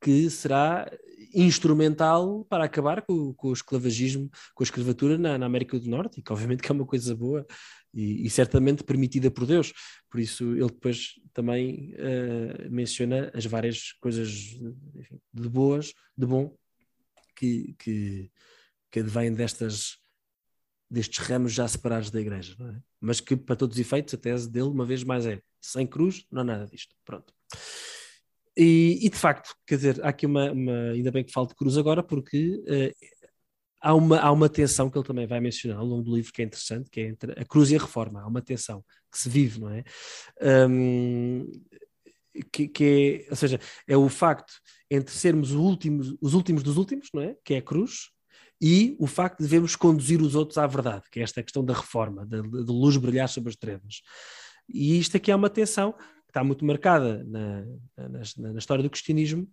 que será instrumental para acabar com, com o esclavagismo, com a escravatura na, na, América do Norte, e que obviamente que é uma coisa boa e, e certamente permitida por Deus. Por isso ele depois também uh, menciona as várias coisas enfim, de boas, de bom, que, que, que advêm destas destes ramos já separados da igreja, é? mas que para todos os efeitos a tese dele uma vez mais é sem cruz não há nada disto, pronto. E, e, de facto, quer dizer, há aqui uma, uma, Ainda bem que falo de Cruz agora, porque uh, há, uma, há uma tensão que ele também vai mencionar ao longo do livro que é interessante, que é entre a Cruz e a Reforma. Há uma tensão que se vive, não é? Um, que, que, é, ou seja, é o facto entre sermos os últimos dos últimos, não é? Que é a cruz, e o facto de devemos conduzir os outros à verdade, que é esta questão da reforma, da luz brilhar sobre as trevas. E isto aqui é uma tensão que está muito marcada na, na, na história do cristianismo,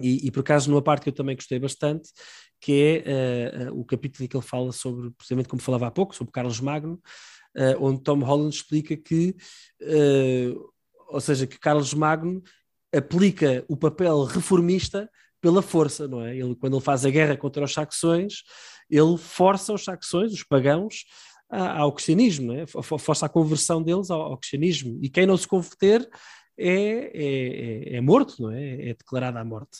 e, e, por acaso numa parte que eu também gostei bastante, que é uh, o capítulo em que ele fala sobre, precisamente como falava há pouco, sobre Carlos Magno, uh, onde Tom Holland explica que, ou seja, que Carlos Magno aplica o papel reformista pela força, não é? Ele, quando ele faz a guerra contra os saxões, ele força os saxões, os pagãos, ao cristianismo, é? força a conversão deles ao, ao, cristianismo. E quem não se converter é, é, é, é morto, não é? É declarado à morte.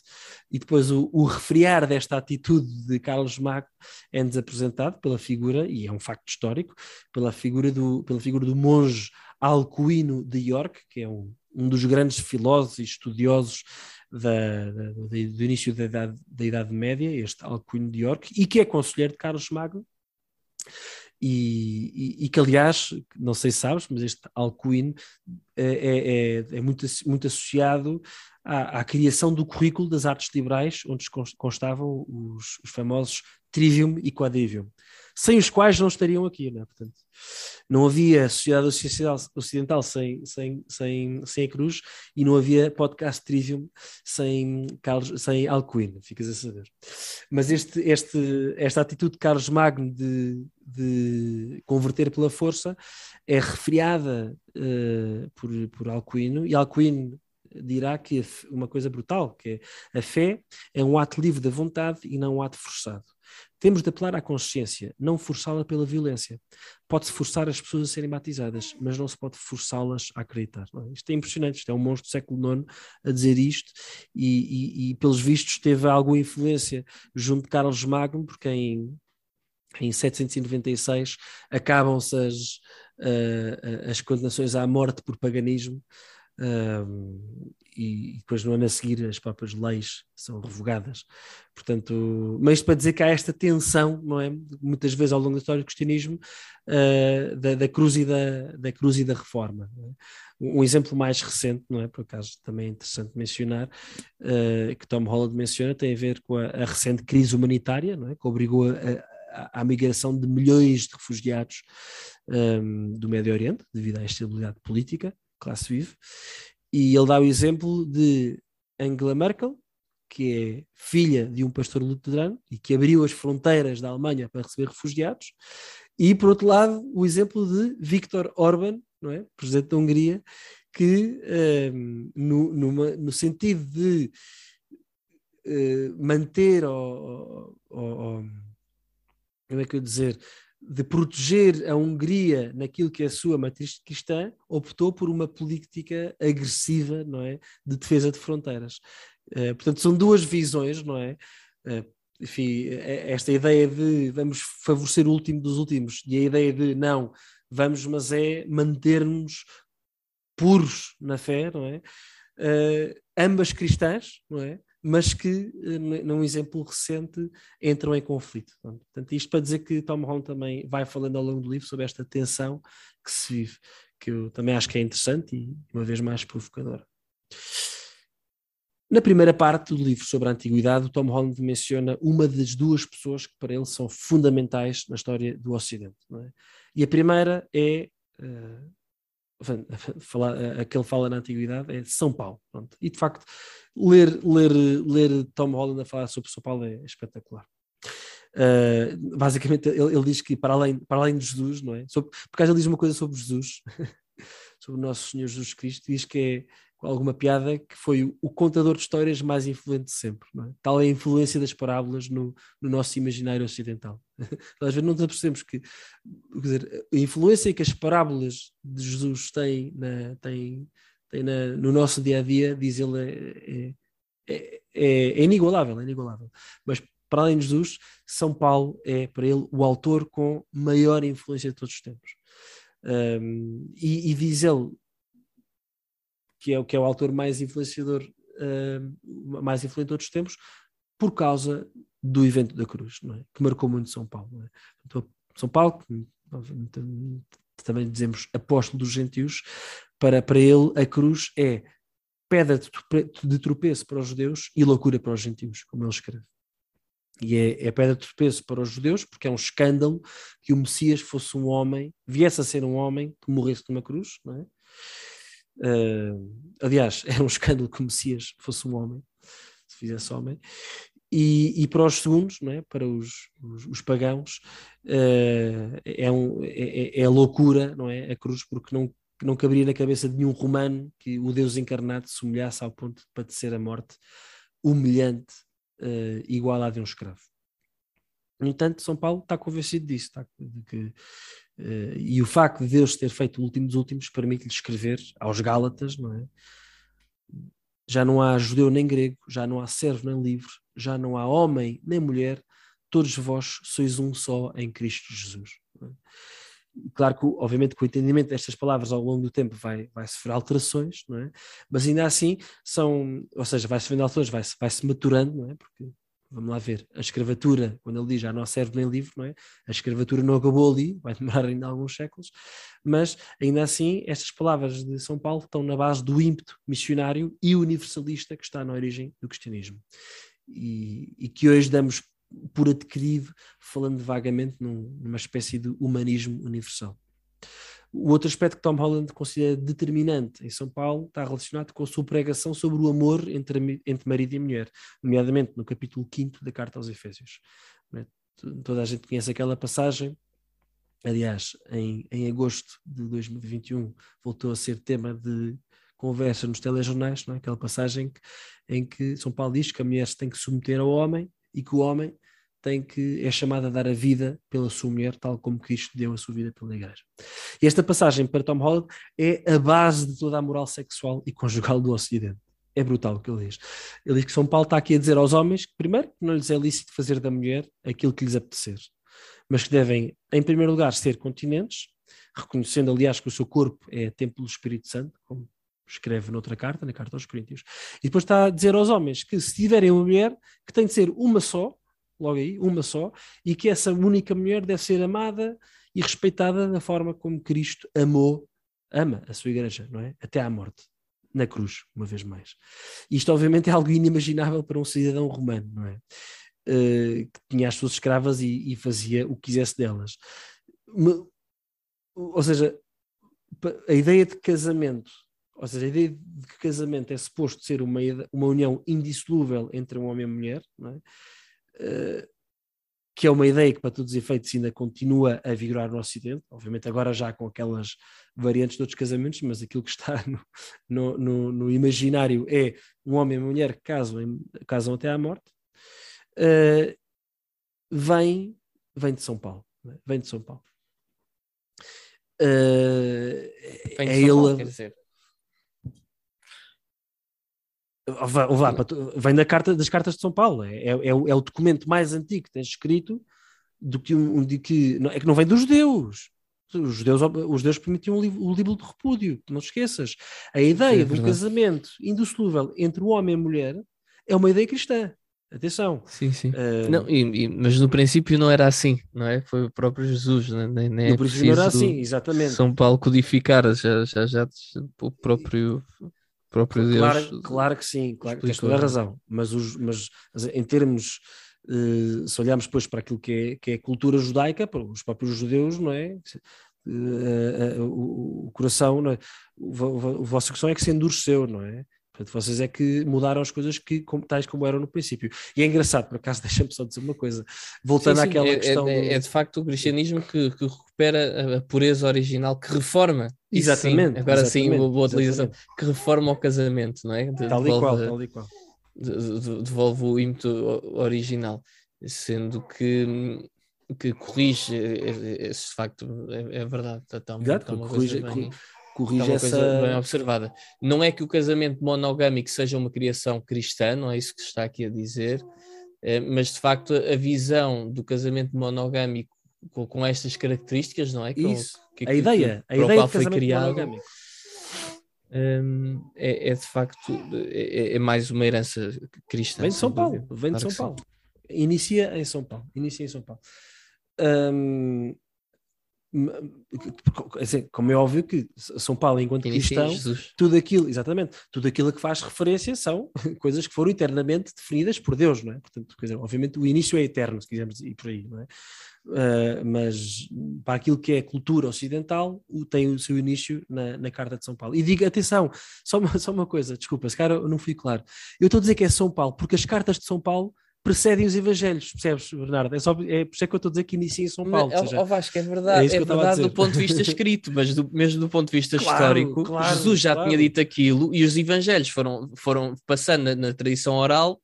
E depois o, o refriar desta atitude de Carlos Magno é-nos apresentado pela figura, e é um facto histórico, pela figura do, pela figura do monge Alcuino de York, que é um, um dos grandes filósofos e estudiosos da, da, do início da idade, da idade Média, este Alcuino de York, e que é conselheiro de Carlos Magno, e, e, que aliás, não sei se sabes, mas este Alcuin é, é, é, é muito, muito associado à, à, criação do currículo das artes liberais, onde constavam os, os famosos Trivium e Quadrivium sem os quais não estariam aqui, né? Portanto, não havia sociedade ocidental sem, sem, sem, sem a Cruz e não havia podcast Trivium sem, Carlos, sem Alcuin, ficas a saber. Mas este, este, esta atitude de Carlos Magno de, de converter pela força é refriada uh, por, por Alcuino e Alcuino dirá que uma coisa brutal, que é a fé é um ato livre da vontade e não um ato forçado. Temos de apelar à consciência, não forçá-la pela violência. Pode-se forçar as pessoas a serem batizadas, mas não se pode forçá-las a acreditar. É? Isto é impressionante, isto é um monstro do século IX a dizer isto e, e, e pelos vistos teve alguma influência junto de Carlos Magno, porque em, em 796 acabam-se as, uh, as condenações à morte por paganismo um, e depois no ano a seguir as próprias leis são revogadas. Portanto, mas isto para dizer que há esta tensão, não é? Muitas vezes ao longo da história do cristianismo, uh, da, da, cruz e da, da cruz e da reforma. É? Um exemplo mais recente, não é? Por acaso também é interessante mencionar, uh, que Tom Holland menciona, tem a ver com a, a recente crise humanitária, não é? Que obrigou a, a migração de milhões de refugiados um, do Médio Oriente, devido à instabilidade política classe vive, e ele dá o exemplo de Angela Merkel, que é filha de um pastor luterano e que abriu as fronteiras da Alemanha para receber refugiados, e por outro lado o exemplo de Viktor Orban, não é? presidente da Hungria, que um, no, numa, no sentido de uh, manter ou, como é que eu dizer de proteger a Hungria naquilo que é a sua matriz cristã, optou por uma política agressiva, não é, de defesa de fronteiras. Uh, portanto, são duas visões, não é? Uh, enfim, é, esta ideia de vamos favorecer o último dos últimos e a ideia de não, vamos, mas é manter-nos puros na fé, não é? Uh, ambas cristãs, não é? Mas que, num exemplo recente, entram em conflito. Portanto, isto para dizer que Tom Holland também vai falando ao longo do livro sobre esta tensão que se vive, que eu também acho que é interessante e, uma vez mais, provocadora. Na primeira parte do livro sobre a antiguidade, o Tom Holland menciona uma das duas pessoas que para ele são fundamentais na história do Ocidente. É? E a primeira é uh, falar, a que ele fala na antiguidade é São Paulo. Pronto. E de facto, ler, ler, ler Tom Holland a falar sobre São Paulo é espetacular. Uh, basicamente, ele, ele, diz que para além, para além de Jesus, não é? Sobre, porque ele diz uma coisa sobre Jesus, sobre o nosso Senhor Jesus Cristo, diz que é alguma piada, que foi o contador de histórias mais influente de sempre. É? Tal é a influência das parábolas no, no nosso imaginário ocidental. Às vezes não nos apercebemos que dizer, a influência que as parábolas de Jesus têm, na, têm, têm na, no nosso dia a dia, diz ele, é, é, é, é inigualável, é inigualável. Mas para além de Jesus, São Paulo é para ele o autor com maior influência de todos os tempos. Um, e, e, diz ele que é o que é o autor mais influenciador, uh, mais influente de todos os tempos, por causa do evento da cruz, é? que marcou muito São Paulo. É? Então, São Paulo, também dizemos apóstolo dos gentios, para, para ele a cruz é pedra de tropeço para os judeus e loucura para os gentios, como ele escreve. E é, é pedra de tropeço para os judeus, porque é um escândalo que o Messias fosse um homem, viesse a ser um homem que morresse numa cruz, não é? Uh, aliás, era um escândalo que o Messias fosse um homem, se fizesse homem. E, e para os segundos, não é? para os, os, os pagãos, uh, é, um, é, é, é loucura, não é? A cruz, porque não, não caberia na cabeça de nenhum romano que o Deus encarnado se humilhasse ao ponto de padecer a morte humilhante, uh, igual à de um escravo. No entanto, São Paulo está convencido disso, está, de que Uh, e o facto de Deus ter feito o último dos últimos permite-lhe escrever aos Gálatas, não é? Já não há judeu nem grego, já não há servo nem livre, já não há homem nem mulher, todos vós sois um só em Cristo Jesus. É? Claro que, obviamente, que o entendimento destas palavras ao longo do tempo vai, vai sofrer alterações, não é? mas ainda assim são, ou seja, vai sofrendo alterações, vai-se vai -se maturando, não é? porque vamos lá ver, a escravatura, quando ele diz já não serve nem livre, não é? A escravatura não acabou ali, vai demorar ainda alguns séculos, mas ainda assim estas palavras de São Paulo estão na base do ímpeto missionário e universalista que está na origem do cristianismo. E, e que hoje damos por adquirido, falando vagamente num, numa espécie de humanismo universal. O outro aspecto que Tom Holland considera determinante em São Paulo está relacionado com a sua pregação sobre o amor entre, entre marido e mulher, nomeadamente no capítulo 5 da Carta aos Efésios. É? Toda a gente conhece aquela passagem. Aliás, em, em agosto de 2021 voltou a ser tema de conversa nos telejornais, não é? aquela passagem em que São Paulo diz que a mulher se tem que submeter ao homem e que o homem tem que é chamado a dar a vida pela sua mulher, tal como Cristo deu a sua vida pela igreja. E esta passagem para Tom Holland é a base de toda a moral sexual e conjugal do Ocidente. É brutal o que ele diz. Ele diz que São Paulo está aqui a dizer aos homens que, primeiro, não lhes é lícito fazer da mulher aquilo que lhes apetecer, mas que devem, em primeiro lugar, ser continentes, reconhecendo, aliás, que o seu corpo é templo do Espírito Santo, como escreve noutra carta, na carta aos Coríntios. E depois está a dizer aos homens que, se tiverem uma mulher, que tem de ser uma só, logo aí, uma só, e que essa única mulher deve ser amada e respeitada da forma como Cristo amou, ama a sua igreja, não é? Até à morte, na cruz, uma vez mais. Isto, obviamente, é algo inimaginável para um cidadão romano, não é? Uh, que tinha as suas escravas e, e, fazia o que quisesse delas. Ou seja, a ideia de casamento, ou seja, a ideia de que casamento é suposto ser uma, uma união indissolúvel entre um homem e uma mulher, não é? Que é uma ideia que, para todos os efeitos, ainda continua a vigorar no Ocidente, obviamente agora já com aquelas variantes de outros casamentos, mas aquilo que está no, no, no, no imaginário é um homem e uma mulher que casam, casam até à morte, uh, vem, vem de São Paulo. Né? Vem de São Paulo. Uh, vem de é São Paulo, ele, quer dizer. Vem da carta, das cartas de São Paulo, é, é, é, o, é o documento mais antigo que tens escrito do que um, de que é que não vem dos judeus. Os judeus, os judeus permitiam o livro, o livro de repúdio, não te esqueças. A ideia é de um casamento indissolúvel entre o homem e a mulher é uma ideia cristã. Atenção. Sim, sim. Uh, não, e, e, mas no princípio não era assim, não é? Foi o próprio Jesus, né? nem, nem no é princípio não era assim, exatamente. São Paulo codificar, já, já, já o próprio, claro. Claro que sim, claro que tens toda a razão. Mas, os, mas em termos, uh, se olharmos depois para aquilo que é, que é cultura judaica, para os próprios judeus, não é? Uh, o, o, coração, é? o vosso coração é que se endureceu, não é? Portanto, vocês é que mudaram as coisas que, como, tais como eram no princípio. E é engraçado, por acaso, deixa-me só dizer uma coisa. Voltando sim, sim, àquela é, questão. É, é, é, de facto o cristianismo que, que, recupera a pureza original, que reforma. Exatamente. Sim, agora exatamente, sim, boa utilização. Que reforma o casamento, não é? De, tal e qual, tal e qual. devolve o ímpeto original. Sendo que que corrige esse facto, é, é verdade. Está, Exato, está corrige, corrige essa. Coisa bem observada. Não é que o casamento monogâmico seja uma criação cristã, não é isso que se está aqui a dizer, eh, mas de facto a visão do casamento monogâmico com, com estas características, não é? Que, isso, que, a ideia, que, a ideia foi criado, monogâmico. Um, é, é, de facto é, é, mais uma herança cristã. Vem de São Paulo, vem de São Paulo. Inicia em São Paulo. Inicia em São Paulo. Um, assim, como é óbvio que São Paulo, enquanto cristão, tudo aquilo, exatamente, tudo aquilo que faz referência são coisas que foram eternamente definidas por Deus, não é? Portanto, dizer, obviamente o início é eterno, se quisermos ir por aí, não é? Uh, mas para aquilo que é cultura ocidental, tem o seu início na, na Carta de São Paulo. E diga, atenção, só uma, só uma coisa, desculpa, se cara eu não fui claro. Eu estou a dizer que é São Paulo, porque as cartas de São Paulo precedem os evangelhos, percebes, Bernardo? É, só, é por isso é que eu estou a dizer que inicia em São Paulo. Mas, seja, oh, Vasco, é verdade, é, é verdade do ponto de vista escrito, mas do, mesmo do ponto de vista claro, histórico, claro, Jesus já claro. tinha dito aquilo e os evangelhos foram, foram passando na, na tradição oral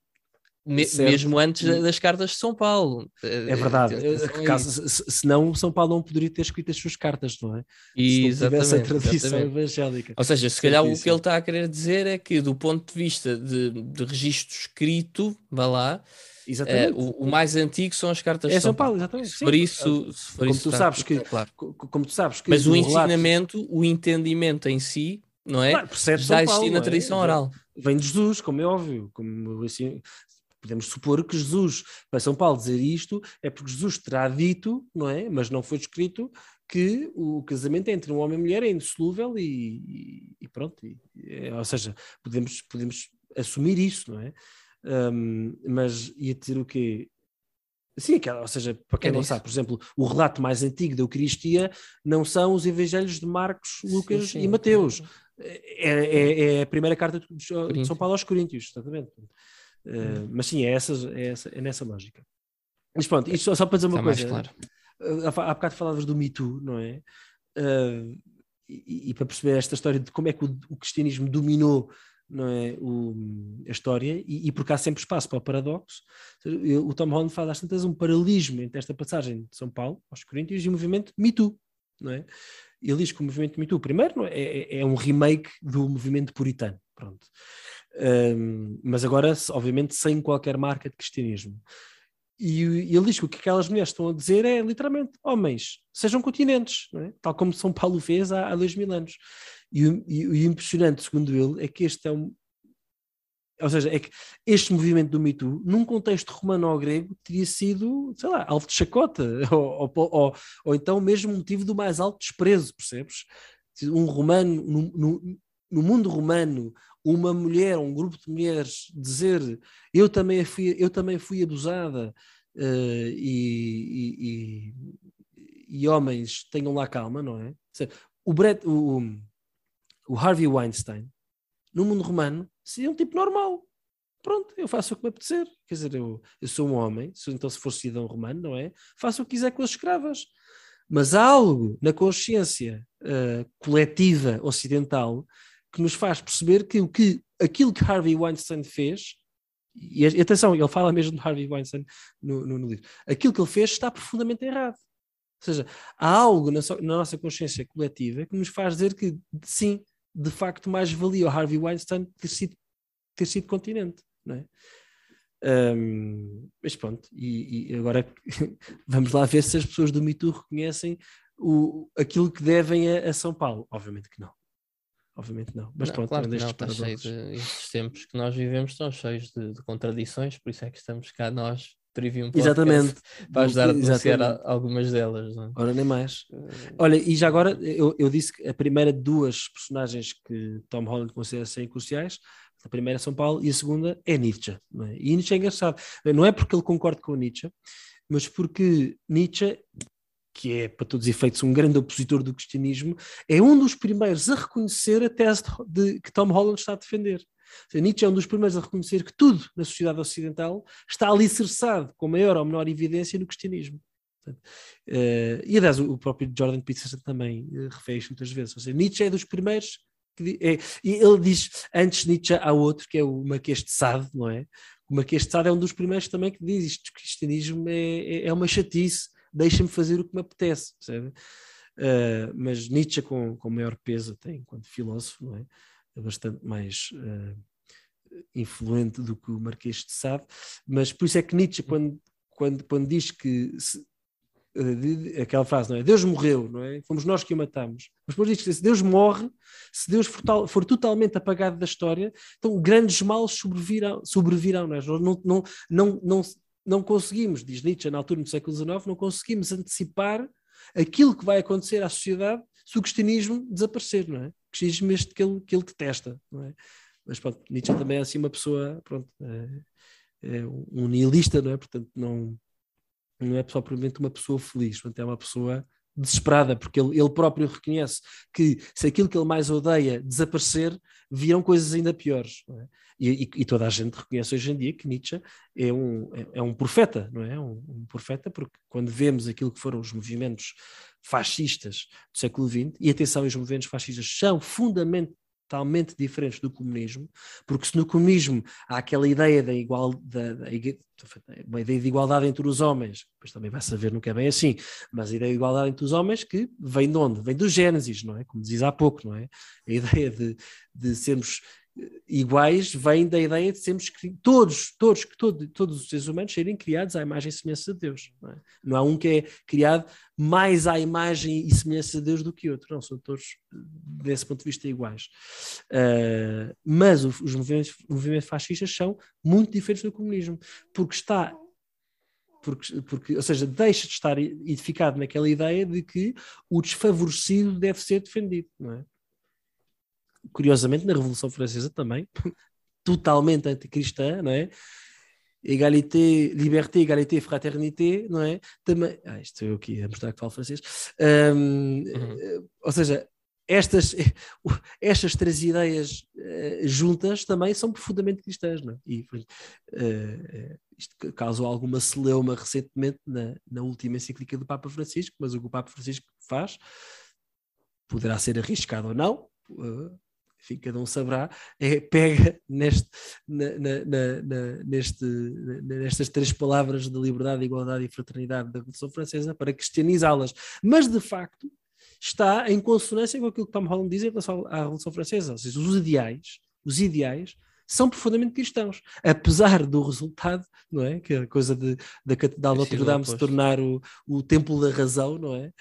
me, mesmo antes das cartas de São Paulo. É verdade. É caso, senão São Paulo não poderia ter escrito as suas cartas, não é? E se não tivesse a tradição exatamente. evangélica. Ou seja, se calhar o que ele está a querer dizer é que, do ponto de vista de, de registro escrito, vá lá, é, o, o, mais antigo são as cartas é São Paulo, exatamente. Se for isso, se for como isso, tu sabes que, claro. como tu sabes que mas o ensinamento, relato... o entendimento em si, não é? Claro, já existia na é? tradição é? oral. Vem de Jesus, como é óbvio, como assim, podemos supor que Jesus, para São Paulo dizer isto, é porque Jesus terá dito, não é? Mas não foi escrito que o casamento entre um homem e mulher é indissolúvel e, e, e pronto. E, é, ou seja, podemos, podemos assumir isso, não é? Um, mas ia dizer o quê? Sim, ou seja, para quem é não isso. sabe, por exemplo, o relato mais antigo da Eucaristia não são os evangelhos de Marcos, Lucas sim, sim. e Mateus. É, é, é, a primeira carta de São Paulo aos Coríntios, exatamente. Uh, mas sim, é, essa, é, essa, é nessa lógica. Mas pronto, isto só, só para dizer uma Está coisa. Claro. Uh, há, há bocado falavas do Me Too, não é? Uh, e, e, para perceber esta história de como é que o, o cristianismo dominou não é, o, a história e, e porque há sempre espaço para o paradoxo. O Tom Holland faz às tantas um paralelismo entre esta passagem de São Paulo aos Coríntios e o movimento Me Too, não é? Ele diz que o movimento Me Too, primeiro, é, é, é, um remake do movimento puritano, pronto. Um, mas agora, obviamente, sem qualquer marca de cristianismo. E, ele diz que o que aquelas mulheres estão a dizer é literalmente: homens, sejam continentes, é? tal como São Paulo fez há, há dois mil anos. E, e, o impressionante, segundo ele, é que este é um. Ou seja, é que este movimento do Me Too, num contexto romano ou grego, teria sido, sei lá, alvo de chacota, ou, ou, ou, ou então mesmo motivo do mais alto desprezo, percebes? Um romano, no, no, no mundo romano, uma mulher, um grupo de mulheres dizer eu também fui, eu também fui abusada uh, e, e, e, homens tenham lá calma, não é? O, Brett, o, o Harvey Weinstein, no mundo romano, seria um tipo normal. Pronto, eu faço o que me apetecer. Quer dizer, eu, eu sou um homem, então se for cidadão romano, não é? Faço o que quiser com as escravas. Mas há algo na consciência uh, coletiva ocidental que nos faz perceber que, o que aquilo que Harvey Weinstein fez, e atenção, ele fala mesmo de Harvey Weinstein no, no, no livro, aquilo que ele fez está profundamente errado. Ou seja, há algo na, so, na, nossa consciência coletiva que nos faz dizer que, sim, de facto, mais valia o Harvey Weinstein ter sido, ter sido continente. Não é? Um, mas pronto, e, e, agora vamos lá ver se as pessoas do Too reconhecem o, aquilo que devem a, a São Paulo. Obviamente que não. Obviamente não. Mas não, pronto, claro é que não, está cheio de, estes tempos que nós vivemos estão cheios de, de contradições, por isso é que estamos cá nós, Trivium Podcast, Exatamente. para ajudar a denunciar algumas delas. Não é? Ora, nem mais. Olha, e já agora, eu, eu disse que a primeira de duas personagens que Tom Holland considera serem cruciais, a primeira é São Paulo e a segunda é Nietzsche. É? E Nietzsche é engraçado. Não é porque ele concorda com Nietzsche, mas porque Nietzsche, que é, para todos os efeitos, um grande opositor do cristianismo, é um dos primeiros a reconhecer a tese de, de- que Tom Holland está a defender. Seja, Nietzsche é um dos primeiros a reconhecer que tudo na sociedade ocidental está alicerçado, com maior ou menor evidência, no cristianismo. Portanto, eh, e aliás, o próprio Jordan Peterson também uh, refere isto muitas vezes. Seja, Nietzsche é dos primeiros. Que, é, e ele diz, antes Nietzsche há outro, que é o Marquês de Sade, não é? O Marquês de Sade é um dos primeiros também que diz isto: o cristianismo é, é, é uma chatice, deixa-me fazer o que me apetece, percebe? Uh, mas Nietzsche, com, com maior peso, tem enquanto filósofo, não é? É bastante mais uh, influente do que o Marquês de Sade, mas por isso é que Nietzsche, quando, quando, quando diz que se, de- aquela frase, não é? Deus morreu, não é? Fomos nós que o matamos. Mas depois diz que se Deus morre, se Deus for, tal- for totalmente apagado da história, então grandes males sobrevirão, sobrevirão nós não, não, não, não, não, conseguimos, diz Nietzsche na altura do século XIX, não conseguimos antecipar aquilo que vai acontecer à sociedade se o cristianismo desaparecer, não é? O cristianismo este que ele, que ele detesta, não é? Mas pronto, Nietzsche também é assim uma pessoa, pronto, é, é um nihilista, não é? Portanto, não, não é propriamente uma pessoa feliz, portanto, é uma pessoa desesperada, porque ele, ele próprio reconhece que se aquilo que ele mais odeia desaparecer, virão coisas ainda piores. é? E, e- e toda a gente reconhece hoje em dia que Nietzsche é um, é, é um profeta, não é? Um, um profeta, porque quando vemos aquilo que foram os movimentos fascistas do século XX, e atenção, os movimentos fascistas são fundamentalmente diferentes do comunismo, porque se no comunismo há aquela ideia da, igual, da, da igue- uma ideia de igualdade entre os homens, depois também vai saber nunca é bem assim, mas a ideia de igualdade entre os homens que vem de onde? Vem do Gênesis, não é? Como diz há pouco, não é? A ideia de, de sermos iguais vem da ideia de sermos todos, todos, todos os seres humanos serem criados à imagem e semelhança de Deus. Não, é? não há um que é criado mais à imagem e semelhança de Deus do que outro. Não, são todos, desse ponto de vista, iguais. Ah, mas os movimentos, movimentos fascistas são muito diferentes do comunismo, porque está porque, porque, ou seja, deixa de estar edificado naquela ideia de que o desfavorecido deve ser defendido, não é? Curiosamente, na Revolução Francesa também, totalmente anticristã, não é? Égalité, liberté, égalité, fraternité, não é? Também, ah, isto eu aqui a mostrar que falo francês. Ahm, eh, Ou seja, estas, estas três ideias eh, juntas também são profundamente cristãs, não é? E eh, isto causou alguma celeuma recentemente na, na última encíclica do Papa Francisco, mas o que o Papa Francisco faz poderá ser arriscado ou não, eh, enfim, cada um saberá, é, pega neste, na- na- na- neste, nestas três palavras de liberdade, igualdade e fraternidade da Revolução Francesa para cristianizá-las. Mas, de facto, está em consonância com aquilo que Tom Holland diz em relação à Revolução Francesa. Ou seja, os ideais, os ideais são profundamente cristãos, apesar do resultado, não é? Que é a coisa de, da Catedral de Notre Dame se tornar o, o templo da razão, não é?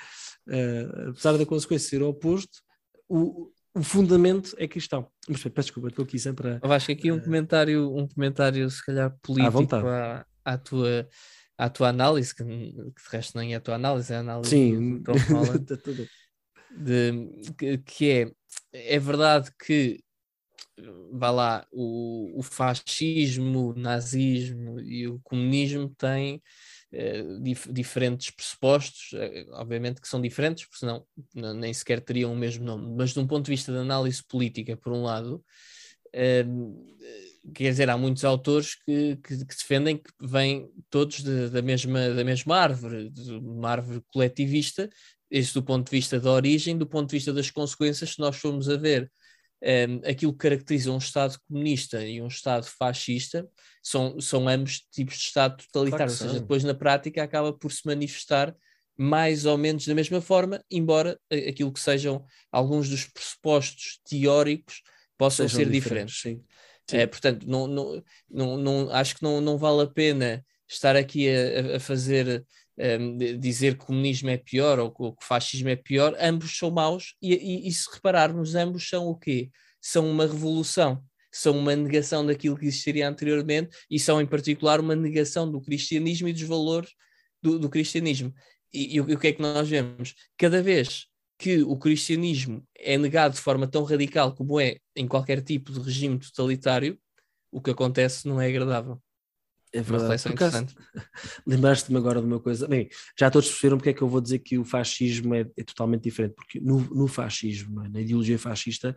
Eh, apesar da consequência ser o oposto, o, o fundamento é cristão. Mas peço desculpa, estou aqui sempre a. Eu acho que aqui um comentário, um comentário se calhar político vontade. à, à tua, à tua análise, que, que de resto nem é a tua análise, é a análise Sim, do, do Holland, de, que, que é, é verdade que vá lá, o, o fascismo, o nazismo e o comunismo têm dif- diferentes pressupostos, eh, obviamente que são diferentes, porque senão nem sequer teriam o mesmo nome, mas de um ponto de vista de análise política, por um lado, eh, quer dizer, há muitos autores que, que- que defendem que vêm todos de- da, mesma, da mesma árvore, uma árvore coletivista, este do ponto de vista da origem, do ponto de vista das consequências, se nós formos a ver um, aquilo que caracteriza um Estado comunista e um Estado fascista são, são ambos tipos de Estado totalitário, Claro ou seja, depois na prática acaba por se manifestar mais ou menos da mesma forma, embora a- aquilo que sejam alguns dos pressupostos teóricos possam sejam ser diferentes. Sim. Sim. É, portanto, não, não, não, não, acho que não, não vale a pena estar aqui a- a fazer um, dizer que o comunismo é pior ou que o fascismo é pior, ambos são maus e, e, e se repararmos, ambos são o quê? São uma revolução, são uma negação daquilo que existiria anteriormente e são em particular uma negação do cristianismo e dos valores do, do cristianismo. E, e, o que é que nós vemos? Cada vez que o cristianismo é negado de forma tão radical como é em qualquer tipo de regime totalitário, o que acontece não é agradável. É verdade. Lembraste-me agora de uma coisa. Bem, já todos perceberam porque é que eu vou dizer que o fascismo é, é totalmente diferente, porque no, no fascismo, é? na ideologia fascista,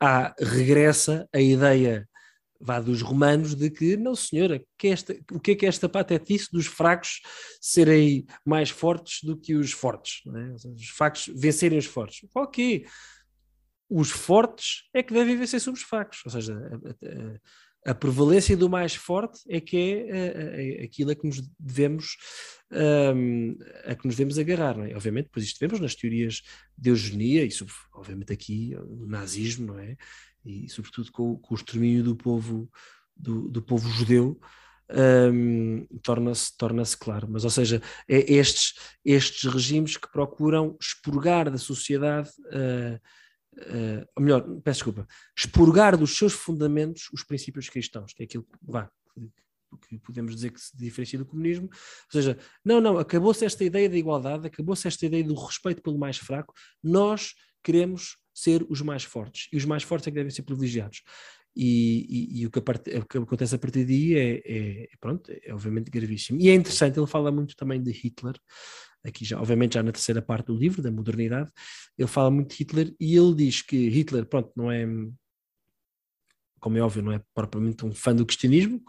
há, regressa a ideia vá dos romanos de que, não senhora, que esta, o que é que esta patetice dos fracos serem mais fortes do que os fortes, é? os fracos vencerem os fortes. Ok, os fortes é que devem vencer sobre os fracos, ou seja, a, a, a prevalência do mais forte é que é, aquilo a que nos devemos um, a que nos devemos agarrar, é? Obviamente, depois isto vemos nas teorias de eugenia, e obviamente aqui no nazismo, não é? e sobretudo com, com o extermínio do povo, do, do povo judeu, um, torna-se torna claro. Mas, ou seja, é estes, estes regimes que procuram expurgar da sociedade, uh, uh, ou melhor, peço desculpa, expurgar dos seus fundamentos os princípios cristãos, que é aquilo que, vá, que podemos dizer que se diferencia do comunismo. Ou seja, não, não, acabou-se esta ideia da igualdade, acabou-se esta ideia do respeito pelo mais fraco, nós queremos ser os mais fortes. E os mais fortes é que devem ser privilegiados. E, e, e o, que part... o, que acontece a partir daí é, é, pronto, é obviamente gravíssimo. E é interessante, ele fala muito também de Hitler, aqui já, obviamente já na terceira parte do livro, da modernidade, ele fala muito de Hitler e ele diz que Hitler, pronto, não é, como é óbvio, não é propriamente um fã do cristianismo,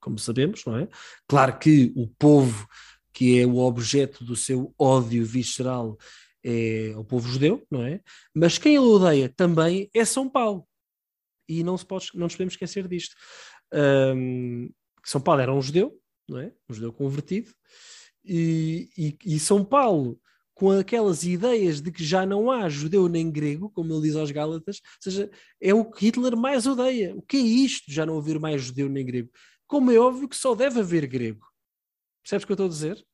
como sabemos, não é? Claro que o povo que é o objeto do seu ódio visceral é o povo judeu, não é? Mas quem ele odeia também é São Paulo. E não, se pode, não nos podemos esquecer disto. Um, São Paulo era um judeu, não é? Um judeu convertido. E, e, e, São Paulo, com aquelas ideias de que já não há judeu nem grego, como ele diz aos Gálatas, ou seja, é o que Hitler mais odeia. O que é isto, já não haver mais judeu nem grego? Como é óbvio que só deve haver grego. Percebes o que eu estou a dizer?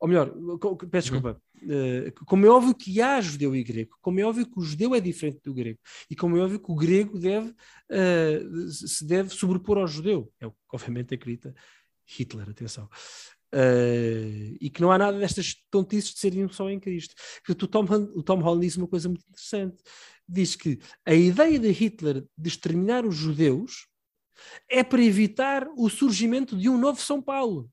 ou melhor, peço uhum. desculpa, uh, como é óbvio que há judeu e grego, como é óbvio que o judeu é diferente do grego, e como é óbvio que o grego deve, uh, se deve sobrepor ao judeu, é o que obviamente acredita Hitler, atenção. Uh, e que não há nada destas tontices de serem só em Cristo. O Tom, o Tom Holland diz uma coisa muito interessante. Diz que a ideia de Hitler de exterminar os judeus é para evitar o surgimento de um novo São Paulo.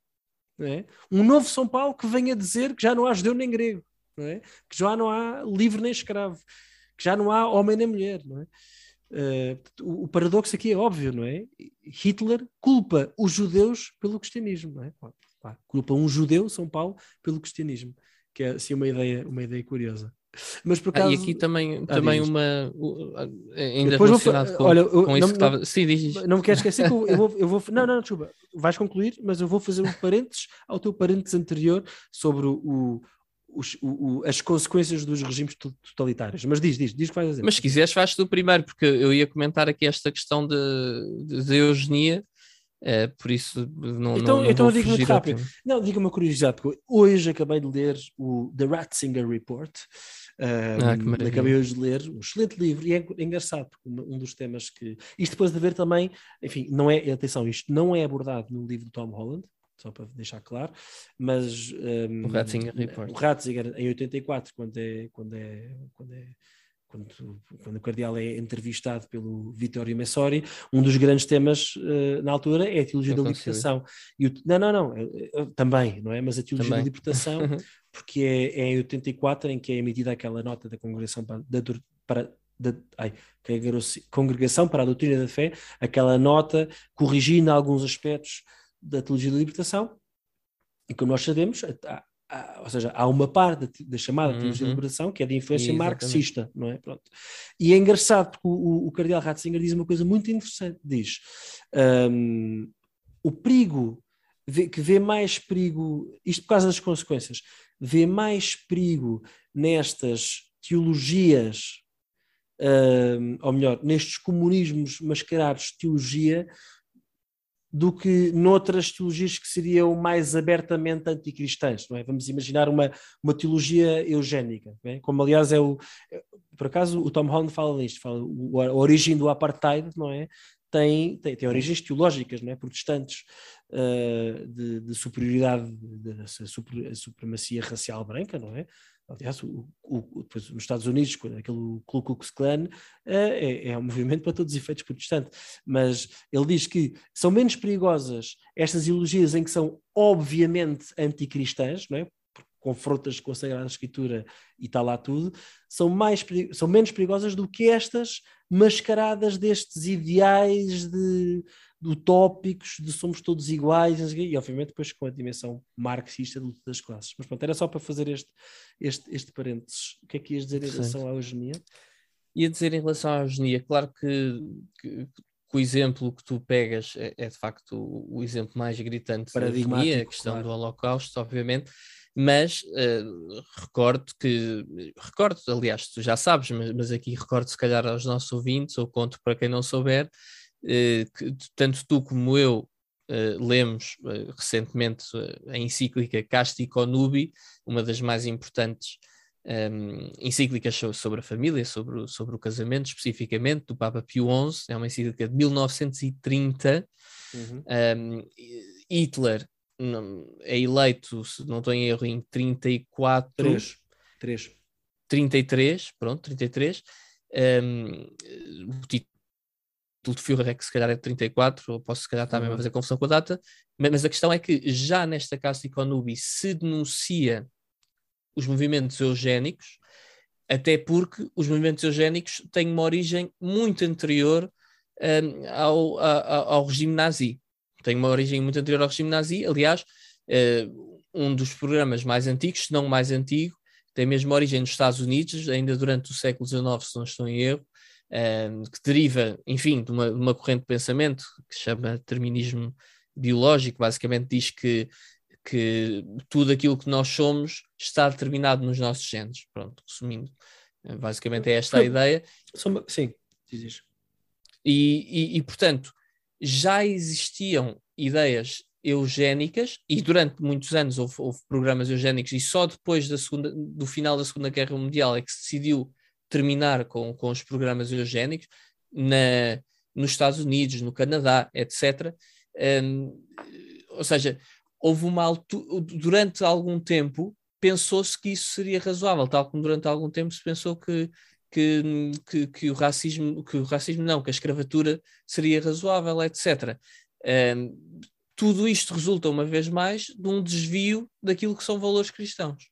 É? Um novo São Paulo que venha dizer que já não há judeu nem grego, é? que já não há livre nem escravo, que já não há homem nem mulher. É? Uh, o, paradoxo aqui é óbvio, não é? Hitler culpa os judeus pelo cristianismo, não é? culpa um judeu, São Paulo, pelo cristianismo, que é assim uma ideia, uma ideia curiosa. Mas por acaso... Ah, e aqui também, ah, também uma. Ainda Depois relacionado vou, com, olha, com isso não, que estava. Sim, diz. Não me queres esquecer que eu, eu, vou, eu vou. Não, não, desculpa. Vais concluir, mas eu vou fazer um parênteses ao teu parênteses anterior sobre o, os, o, as consequências dos regimes totalitários. Mas diz, diz, diz o que vais fazer. Mas se quiseres, faz tu primeiro, porque eu ia comentar aqui esta questão de, de, de eugenia. É, por isso não então, não, então digo muito rápido. Não, diga uma curiosidade, porque hoje acabei de ler o The Ratzinger Report, um, ah, acabei hoje de ler um excelente livro e é engraçado, porque um dos temas que. Isto depois de ver também, enfim, não é, atenção, isto não é abordado no livro do Tom Holland, só para deixar claro, mas um, o Ratzinger Report. O Ratzinger em 84, quando é, quando é, quando é quando, quando o Cardeal é entrevistado pelo Vittorio Messori, um dos grandes temas uh, na altura é a teologia da libertação. O, não, não, não, uh, também, não é? Mas a teologia também. da libertação, porque é, é, em 84 em que é emitida aquela nota da Congregação para, da, para da, ai, Congregação para a Doutrina da Fé, aquela nota corrigindo alguns aspectos da teologia da libertação, e como nós sabemos, há, ou seja, há uma parte da, chamada uhum. teologia da liberação que é de influência marxista, não é? Pronto. E é engraçado porque o, o, o Cardeal Ratzinger diz uma coisa muito interessante, diz um, o perigo, vê, que vê mais perigo, isto por causa das consequências, vê mais perigo nestas teologias, um, ou melhor, nestes comunismos mascarados de teologia, do que noutras teologias que seriam mais abertamente anticristãs, não é? Vamos imaginar uma, uma teologia eugénica, é? como aliás é o, por acaso o Tom Holland fala nisto, fala a origem do apartheid, não é? Tem, tem, tem origens teológicas, não é? protestantes, uh, de, de, superioridade, da supremacia racial branca, não é? Aliás, o, o, depois, nos Estados Unidos, aquele Ku Klux Klan é, é um movimento para todos os efeitos protestante, mas ele diz que são menos perigosas estas ideologias em que são obviamente anticristãs, não é? confrontas com a Sagrada Escritura e está lá tudo, são, mais, são menos perigosas do que estas mascaradas destes ideais de, de utópicos, de somos todos iguais, e obviamente depois com a dimensão marxista de luta das classes. Mas pronto, era só para fazer este, este, este parênteses. O que é que ias dizer em relação à eugenia? Ia dizer em relação à eugenia, claro que, que, que o exemplo que tu pegas é, é de facto o, o, exemplo mais gritante da eugenia, a questão claro. do Holocausto, obviamente, mas uh, recordo que, recordo, aliás, tu já sabes, mas, mas aqui recordo se calhar aos nossos ouvintes, ou conto para quem não souber, uh, que tanto tu como eu uh, lemos recentemente a encíclica Casti Conubi, uma das mais importantes um, ehm, encíclicas sobre a família, sobre, sobre o casamento especificamente, do Papa Pio XI, é uma encíclica de 1930. Uhum. Um, ehm, É eleito, se não estou em erro, em 34. 3. 3. 33, pronto, 33. Um, o título de Führer é que se calhar é 34, ou posso se calhar estar mesmo a uhum. fazer confusão com a data, mas a questão é que já nesta Casa Iconubi se denuncia os movimentos eugénicos, até porque os movimentos eugénicos têm uma origem muito anterior um, ao, ao, ao regime nazi tem uma origem muito anterior ao regime nazi. Aliás, uh, um dos programas mais antigos, se não o mais antigo, tem mesmo origem nos Estados Unidos, ainda durante o século XIX, se não estou em erro, uh, que deriva, enfim, de uma, de uma corrente de pensamento que se chama determinismo biológico, basicamente diz que, que tudo aquilo que nós somos está determinado nos nossos genes. Pronto, resumindo, eh, basicamente é esta a ideia. Sim, dizes. E, e, e, portanto, já existiam ideias eugénicas e durante muitos anos houve, houve, programas eugénicos e só depois da segunda, do final da Segunda Guerra Mundial é que se decidiu terminar com, com os programas eugénicos na, nos Estados Unidos, no Canadá, etc. Um, ou seja, houve uma altura, durante algum tempo pensou-se que isso seria razoável, tal como durante algum tempo se pensou que que, que, que, o racismo, que o racismo não, que a escravatura seria razoável, etc. Um, tudo isto resulta, uma vez mais, de um desvio daquilo que são valores cristãos.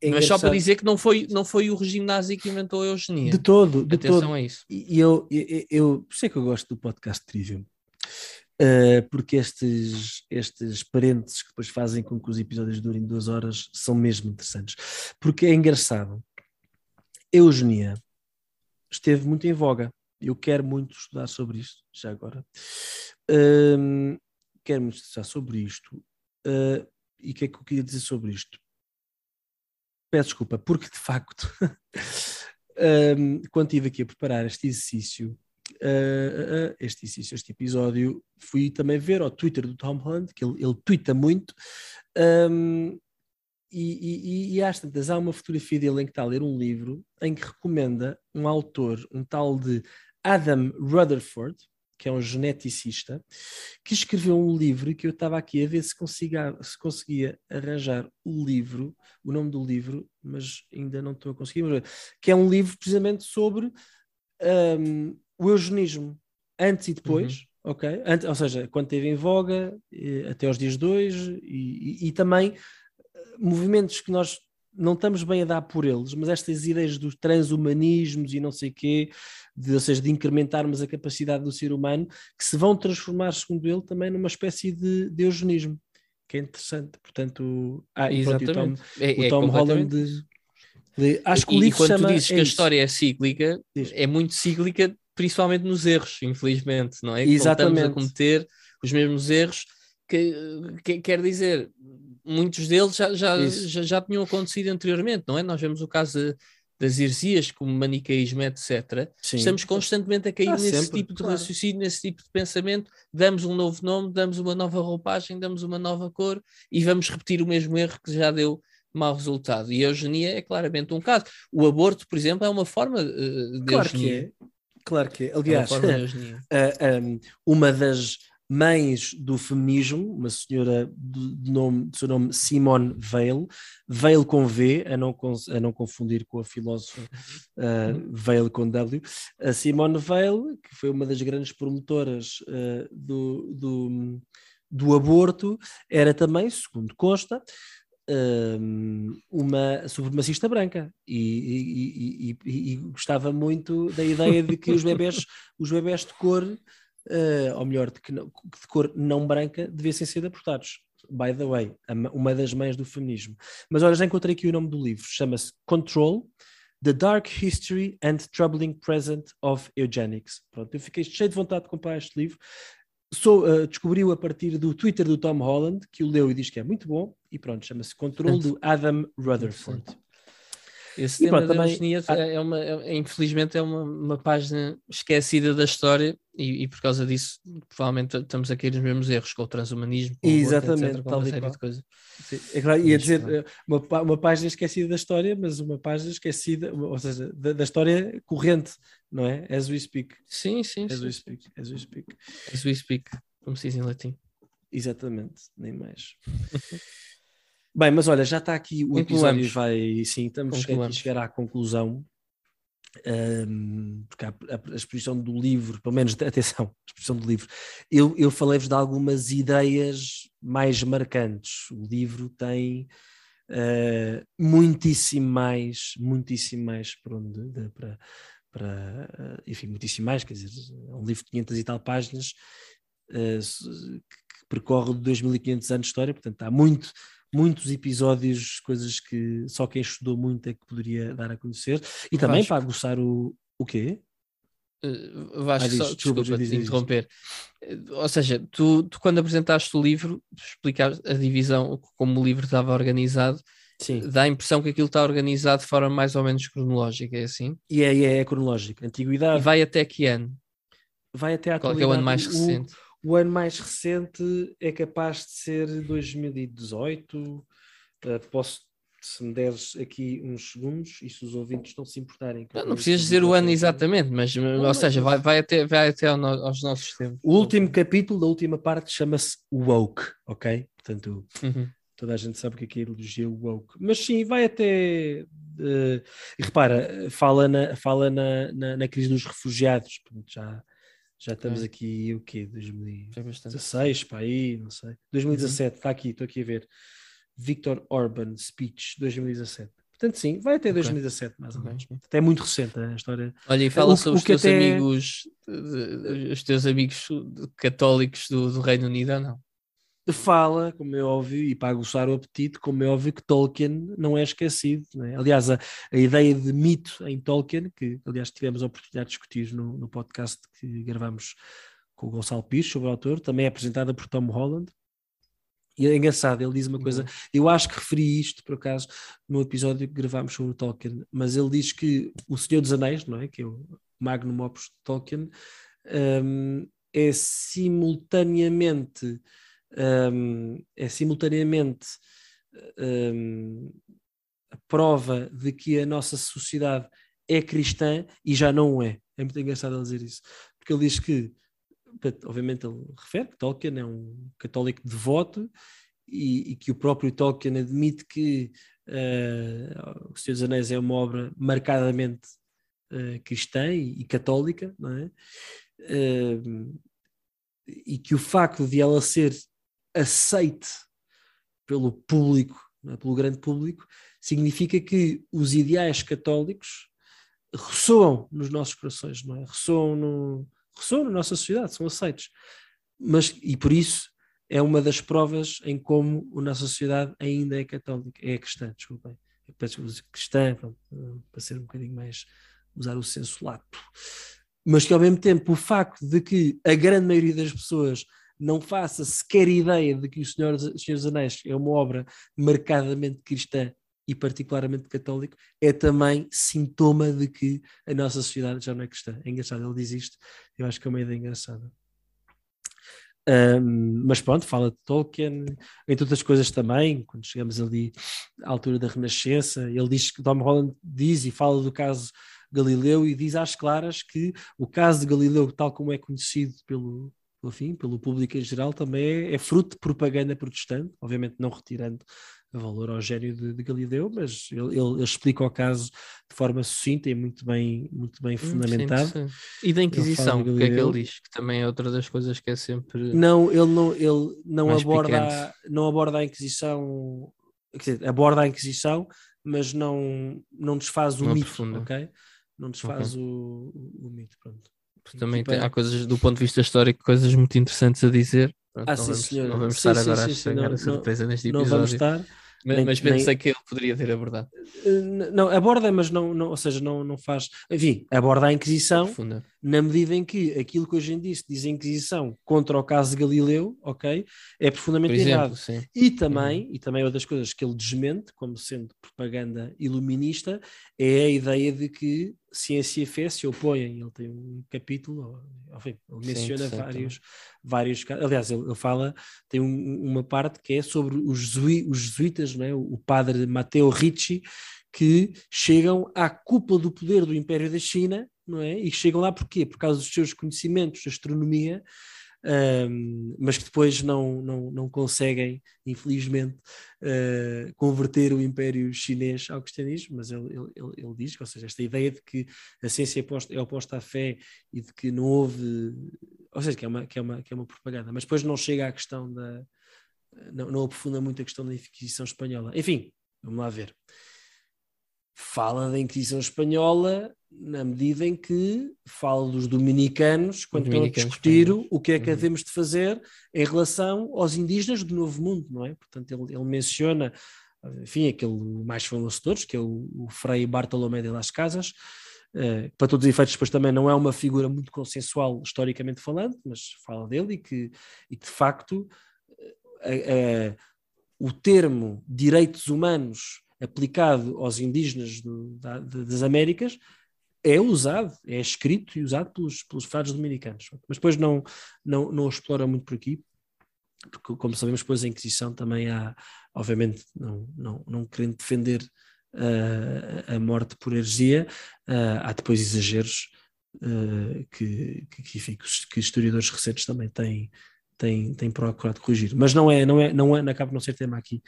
É Mas só para dizer que não foi, não foi o regime nazi que inventou a eugenia. De todo, de Atenção todo. a isso. E eu, eu, eu, sei que eu gosto do podcast Trivium, uh, porque estes, estes parentes que depois fazem com que os episódios durem duas horas são mesmo interessantes. Porque é engraçado eugenia esteve muito em voga. Eu quero muito estudar sobre isto, já agora. Um, quero muito estudar sobre isto. Uh, e o que é que eu queria dizer sobre isto? Peço desculpa, porque de facto, um, quando estive aqui a preparar este exercício, uh, uh, este exercício, este episódio, fui também ver ao Twitter do Tom Holland, que ele, ele twitta muito, um, e, e, e às tantas há uma fotografia dele em que está a ler um livro em que recomenda um autor, um tal de Adam Rutherford, que é um geneticista, que escreveu um livro que eu estava aqui a ver se, consiga, se conseguia arranjar o livro, o nome do livro, mas ainda não estou a conseguir, que é um livro precisamente sobre um, o eugenismo, antes e depois, uhum. ok? Antes, ou seja, quando esteve em voga, eh, até os dias dois, e, e, e também movimentos que nós não estamos bem a dar por eles, mas estas ideias dos transhumanismos e não sei quê, de, ou seja, de incrementarmos a capacidade do ser humano, que se vão transformar, segundo ele, também numa espécie de, de eugenismo, que é interessante. Portanto, ah, Exatamente. Pronto, o Tom, é, o Tom é Holland de, acho que o livro e quando tu dizes é que a história é cíclica, Diz. é muito cíclica, principalmente nos erros, infelizmente, não é? Exatamente. Voltamos a cometer os mesmos erros, que, que quer dizer, muitos deles já, já, já, já, tinham acontecido anteriormente, não é? Nós vemos o caso das heresias como manicaísmo, etc., Sim. estamos constantemente a cair Ah, nesse sempre, tipo de claro. raciocínio, nesse tipo de pensamento, damos um novo nome, damos uma nova roupagem, damos uma nova cor e vamos repetir o mesmo erro que já deu mau resultado. E a eugenia é claramente um caso. O aborto, por exemplo, é uma forma eh, de Claro que eugenia. é. Claro que é. É uma Aliás, forma de eugenia. a- um, uma das mães do feminismo, uma senhora de, nome, de seu nome Simone Weil, Weil com V, a não, a não confundir com a filósofa uh, Weil com W, a Simone Weil, que foi uma das grandes promotoras uh, do, do, do aborto, era também, segundo consta, um, uma supremacista branca. E, e- e- e- e gostava muito da ideia de que os bebés, os bebés de cor, eh, ou melhor, de, que não- de cor não branca, devessem ser abortados. By the way, uma das mães do feminismo. Mas olha, já encontrei aqui o nome do livro, chama-se Control. The Dark History and Troubling Present of Eugenics. Pronto, eu fiquei cheio de vontade de comprar este livro. Sou, eh, descobriu a partir do Twitter do Tom Holland, que o leu e diz que é muito bom, e pronto, chama-se Control do Adam Rutherford. Esse E tema pronto, da também- eugenia ah- é uma, é- infelizmente é uma, uma página esquecida da história e, e por causa disso provavelmente estamos a cair nos mesmos erros com o transhumanismo, com o aborto, Exatamente, etc, com tal uma série qual. de coisas. Sim, é claro, ia Mas dizer pronto. eh, uma, uma página esquecida da história, mas uma página esquecida, ou seja, da, da história corrente, não é? As we speak. Sim, sim, As sim. we speak. As we speak. As we speak, como se diz em latim. Exatamente, nem mais. Bem, mas olha, já está aqui o episódio vai, sim, estamos a chegar à conclusão. Ahm, porque a, a- a exposição do livro, pelo menos, atenção, a exposição do livro, eu, eu falei-vos de algumas ideias mais marcantes. O livro tem ah, muitíssimo mais, muitíssimo mais por onde, de- para, para, ah, enfim, muitíssimo mais, quer dizer, é um livro de 500 e tal páginas se- que percorre 2500 anos de história, portanto há muito, muitos episódios, coisas que só quem estudou muito é que poderia dar a conhecer, e também Vasco. para aguçar o, o quê? Uh, Vasco, Ah, diz, só, desculpa, desculpa, diz, diz, interromper. Uh, Ou seja, tu, tu quando apresentaste o livro, explicaste a divisão, como o livro estava organizado, Sim, dá a impressão que aquilo está organizado de forma mais ou menos cronológica, é assim? e é, e é cronológico, E antiguidade vai até que ano? vai até à Qual é é o ano mais recente? O, o ano mais recente é capaz de ser 2018. Uh, posso, se me deres aqui uns segundos, e se os ouvintes não se importarem. Não, não precisas dizer o ano exatamente. mas, ou mas- seja, vai, vai até, vai até ao no- aos nossos tempos. O último capítulo da última parte chama-se Woke, ok? Portanto, Uhum. toda a gente sabe o que é que é a ideologia woke. Mas sim, vai até. eh, e repara, fala na, fala na, na, na crise dos refugiados. Portanto, já, já estamos Ok. aqui, o quê? 2016, Foi bastante. para aí, não sei. 2017, está aqui, estou aqui a ver. Victor Orban Speech 2017. Portanto, sim, vai até Ok. 2017, mais ou menos. Até é muito recente a história. Olha, e fala O- sobre o os teus até- amigos, os teus amigos católicos do, do Reino Unido, ou não? Fala, como é óbvio, e para aguçar o apetite, como é óbvio que Tolkien não é esquecido. não é? Aliás, a, a ideia de mito em Tolkien, que aliás tivemos a oportunidade de discutir no, no podcast que gravamos com o Gonçalo Pires sobre o autor, também é apresentada por Tom Holland. E é engraçado, ele diz uma coisa, eu acho que referi isto por acaso no episódio que gravámos sobre o Tolkien, mas ele diz que o Senhor dos Anéis, não é? Que é o Magnum Opus de Tolkien, hum, é simultaneamente hum, é simultaneamente hum, a prova de que a nossa sociedade é cristã e já não é. É muito engraçado ele dizer isso, porque ele diz que, obviamente, ele refere que Tolkien é um católico devoto e, e que o próprio Tolkien admite que eh, O Senhor dos Anéis é uma obra marcadamente eh, cristã e, e católica, não é? Eh, e que o facto de ela ser aceite pelo público, é? pelo grande público, significa que os ideais católicos ressoam nos nossos corações, não é? Ressoam, no, ressoam na nossa sociedade, são aceitos. Mas, e por isso é uma das provas em como a nossa sociedade ainda é católica, é cristã, desculpem. Peço cristã, para ser um bocadinho mais, usar o senso lato. Mas que ao mesmo tempo o facto de que a grande maioria das pessoas não faça sequer ideia de que o Senhor, o Senhor dos Anéis é uma obra marcadamente cristã e particularmente católico, é também sintoma de que a nossa sociedade já não é cristã. É engraçado, ele diz isto, eu acho que é uma ideia engraçada. Um, mas pronto, fala de Tolkien, entre outras coisas também, quando chegamos ali à altura da Renascença, ele diz que Tom Holland diz e fala do caso Galileu e diz às claras que o caso de Galileu, tal como é conhecido pelo, enfim, pelo público em geral, também é, é fruto de propaganda protestante, obviamente não retirando valor ao gênio de, de Galileu, mas ele, ele, ele, explica o caso de forma sucinta e muito bem, muito bem hum, fundamentado. Sim, sim. E da Inquisição, o que é que ele diz? Que também é outra das coisas que é sempre. Não, ele não, ele não, aborda, não aborda a Inquisição, quer dizer, aborda a Inquisição, mas não, não desfaz o não mito, aprofunda. ok? Não desfaz okay. o, o, o, mito, pronto. Também tem, há coisas, do ponto de vista histórico, coisas muito interessantes a dizer. Pronto, ah, não, sim, vamos, senhor. não vamos sim, estar sim, agora sim, a chegar a surpresa neste episódio. Não vamos estar. Mas, nem, mas pensei nem... que ele poderia ter abordado. Eh, não, aborda, mas não, não, ou seja, não, não faz. Enfim, aborda a Inquisição Profunda. Na medida em que aquilo que hoje em dia se diz a Inquisição contra o caso de Galileu, ok, é profundamente exemplo, errado. Sim. E também, uhum. e também uma das coisas que ele desmente, como sendo propaganda iluminista, é a ideia de que ciência e fé se opõem. Ele tem um capítulo, enfim, ele menciona sim, vários, vários casos. Aliás, ele, ele, fala, tem um, uma parte que é sobre os, jesuí, os jesuítas, não é? o padre Matteo Ricci, que chegam à cúpula do poder do Império da China, não é? E chegam lá porquê? Por causa dos seus conhecimentos de astronomia um, mas que depois não, não, não conseguem, infelizmente, uh, converter o Império Chinês ao cristianismo. Mas ele, ele, ele diz, ou seja, esta ideia de que a ciência é oposta, é oposta à fé e de que não houve, ou seja, que é uma, que é uma, que é uma propaganda, mas depois não chega à questão da. Não, não aprofunda muito a questão da Inquisição Espanhola. Enfim, vamos lá ver fala da Inquisição Espanhola na medida em que fala dos dominicanos quando estão a discutir o que é que uhum. devemos de fazer em relação aos indígenas do Novo Mundo, não é? Portanto, ele, ele menciona, enfim, aquele mais famoso de todos, que é o, o Frei Bartolomé de las Casas, uh, para todos os efeitos depois também não é uma figura muito consensual historicamente falando, mas fala dele e que, e que de facto uh, uh, o termo direitos humanos aplicado aos indígenas do, da, das Américas é usado, é escrito e usado pelos, pelos frades dominicanos. Mas depois não, não, não explora muito por aqui, porque, como sabemos, depois a Inquisição também há, obviamente, não, não, não querendo defender uh, a morte por heresia, uh, há depois exageros uh, que, que, que, historiadores recentes também têm, têm, têm procurado corrigir. Mas não é, não é, não é, acaba não ser tema aqui.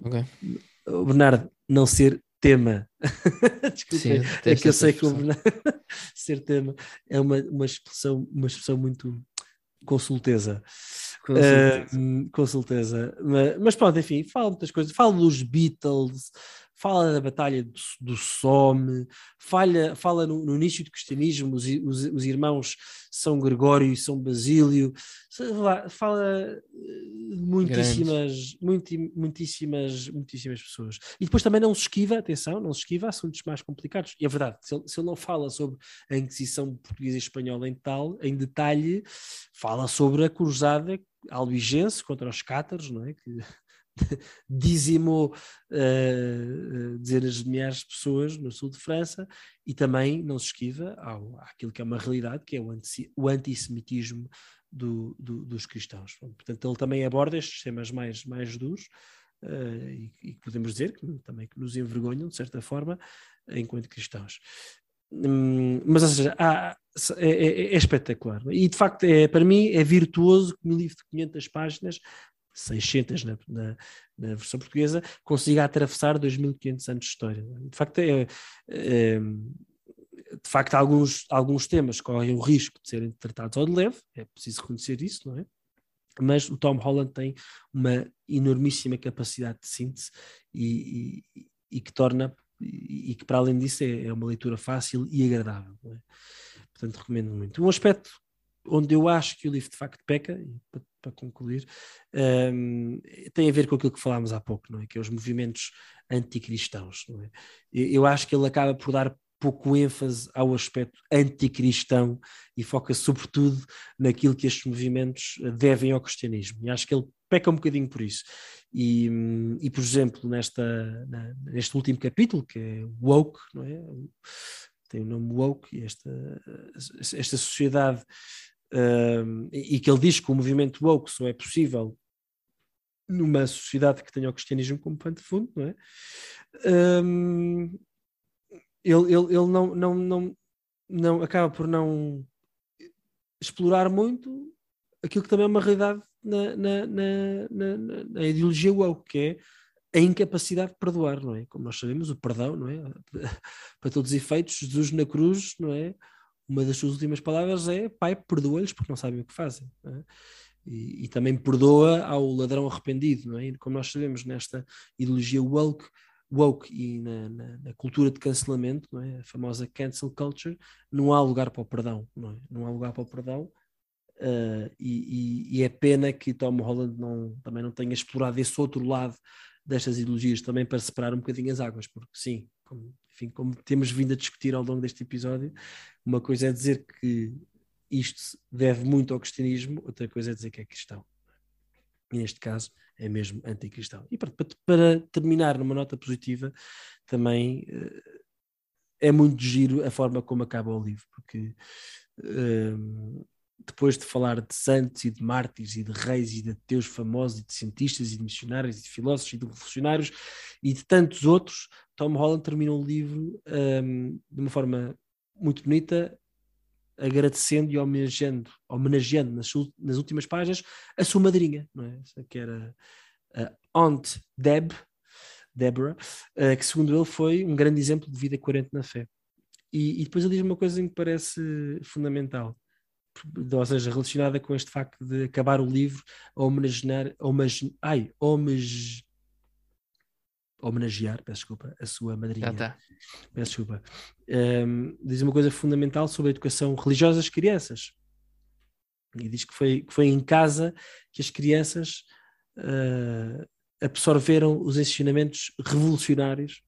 Okay. Bernardo, não ser tema. Desculpa, é que eu sei que o Bernardo ser tema é uma, uma, expressão, uma expressão muito consulteza. Consulteza. Uh, consulteza. Mas, mas pronto, enfim, fala muitas coisas. Fala dos Beatles, fala da Batalha do, do Somme, fala, fala no, no, início do cristianismo, os, os, os, irmãos São Gregório e São Basílio, fala muitíssimas, muito, muitíssimas, muitíssimas pessoas. E depois também não se esquiva, atenção, não se esquiva assuntos mais complicados. E é verdade, se ele, se ele não fala sobre a Inquisição portuguesa e espanhola em, tal, em detalhe, fala sobre a cruzada albigense contra os cátaros, não é? Que dizimou uh, dezenas de milhares de pessoas no sul de França e também não se esquiva ao, àquilo que é uma realidade, que é o, anti, o antissemitismo do, do, dos cristãos. Portanto, ele também aborda estes temas mais, mais duros uh, e, e, podemos dizer que também que nos envergonham, de certa forma, enquanto cristãos. Hum, mas, ou seja, há, é, é, é, espetacular. E, de facto, é, para mim, é virtuoso que um livro de 500 páginas 600 na, na, na, versão portuguesa, consiga atravessar 2500 anos de história. De facto, é, é, de facto alguns, alguns temas correm o risco de serem tratados ao de leve, é preciso reconhecer isso, não é? Mas o Tom Holland tem uma enormíssima capacidade de síntese e, e, e que torna, e, e, que para além disso é, é uma leitura fácil e agradável. É? Portanto, recomendo muito. Um aspecto onde eu acho que o livro de facto peca, para, para concluir, um, tem a ver com aquilo que falámos há pouco, não é? Que é os movimentos anticristãos, não é? Eu acho que ele acaba por dar pouco ênfase ao aspecto anticristão e foca sobretudo naquilo que estes movimentos devem ao cristianismo. E acho que ele peca um bocadinho por isso. E, e por exemplo, nesta, na, neste último capítulo, que é Woke, não é? tem o nome Woke, esta, esta sociedade, e que ele diz que o movimento Woke só é possível numa sociedade que tenha o cristianismo como pano de fundo, não é? Um, ele, ele, ele não, não, não, não acaba por não explorar muito aquilo que também é uma realidade na, na, na, na ideologia woke, que é a incapacidade de perdoar, não é? Como nós sabemos, o perdão, não é? Para todos os efeitos, Jesus na cruz, não é? Uma das suas últimas palavras é: Pai, perdoa-lhes porque não sabem o que fazem. É? E, e, também perdoa ao ladrão arrependido, não é? E como nós sabemos, nesta ideologia woke, woke e na, na, na, cultura de cancelamento, não é? a famosa cancel culture, não há lugar para o perdão, não, é? não há lugar para o perdão. Uh, e, e, e, é pena que Tom Holland não, também não tenha explorado esse outro lado destas ideologias também para separar um bocadinho as águas, porque sim, como, enfim, como temos vindo a discutir ao longo deste episódio, uma coisa é dizer que isto deve muito ao cristianismo, outra coisa é dizer que é cristão. E neste caso, é mesmo anticristão. E para, para terminar numa nota positiva, também uh, é muito giro a forma como acaba o livro, porque uh, depois de falar de santos e de mártires e de reis e de ateus famosos e de cientistas e de missionários e de filósofos e de revolucionários e de tantos outros, Tom Holland termina o livro um, de uma forma muito bonita, agradecendo e homenageando, homenageando nas, nas últimas páginas a sua madrinha, não é? que era a Aunt Deb, Deborah, uh, que segundo ele foi um grande exemplo de vida coerente na fé. E, e depois ele diz uma coisa que me parece fundamental, ou seja, relacionada com este facto de acabar o livro a homenagear, homage, ai, homage, homenagear, peço desculpa, a sua madrinha. Ah, tá. Peço desculpa. Um, diz uma coisa fundamental sobre a educação religiosa das crianças. E diz que foi, que foi em casa que as crianças uh, absorveram os ensinamentos revolucionários,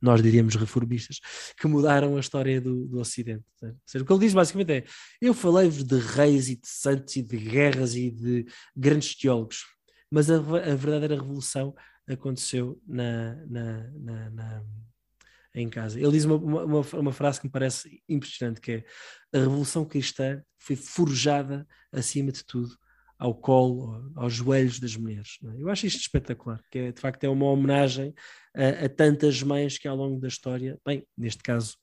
nós diríamos reformistas, que mudaram a história do, do Ocidente. Ou seja, o que ele diz basicamente é: eu falei-vos de reis e de santos e de guerras e de grandes teólogos, mas a, a verdadeira revolução aconteceu na, na, na, na, em casa. Ele diz uma, uma, uma, frase que me parece impressionante, que é a Revolução Cristã foi forjada, acima de tudo, ao colo, aos joelhos das mulheres. É? Eu acho isto espetacular, que é, de facto é uma homenagem a, a, tantas mães que ao longo da história, bem, neste caso,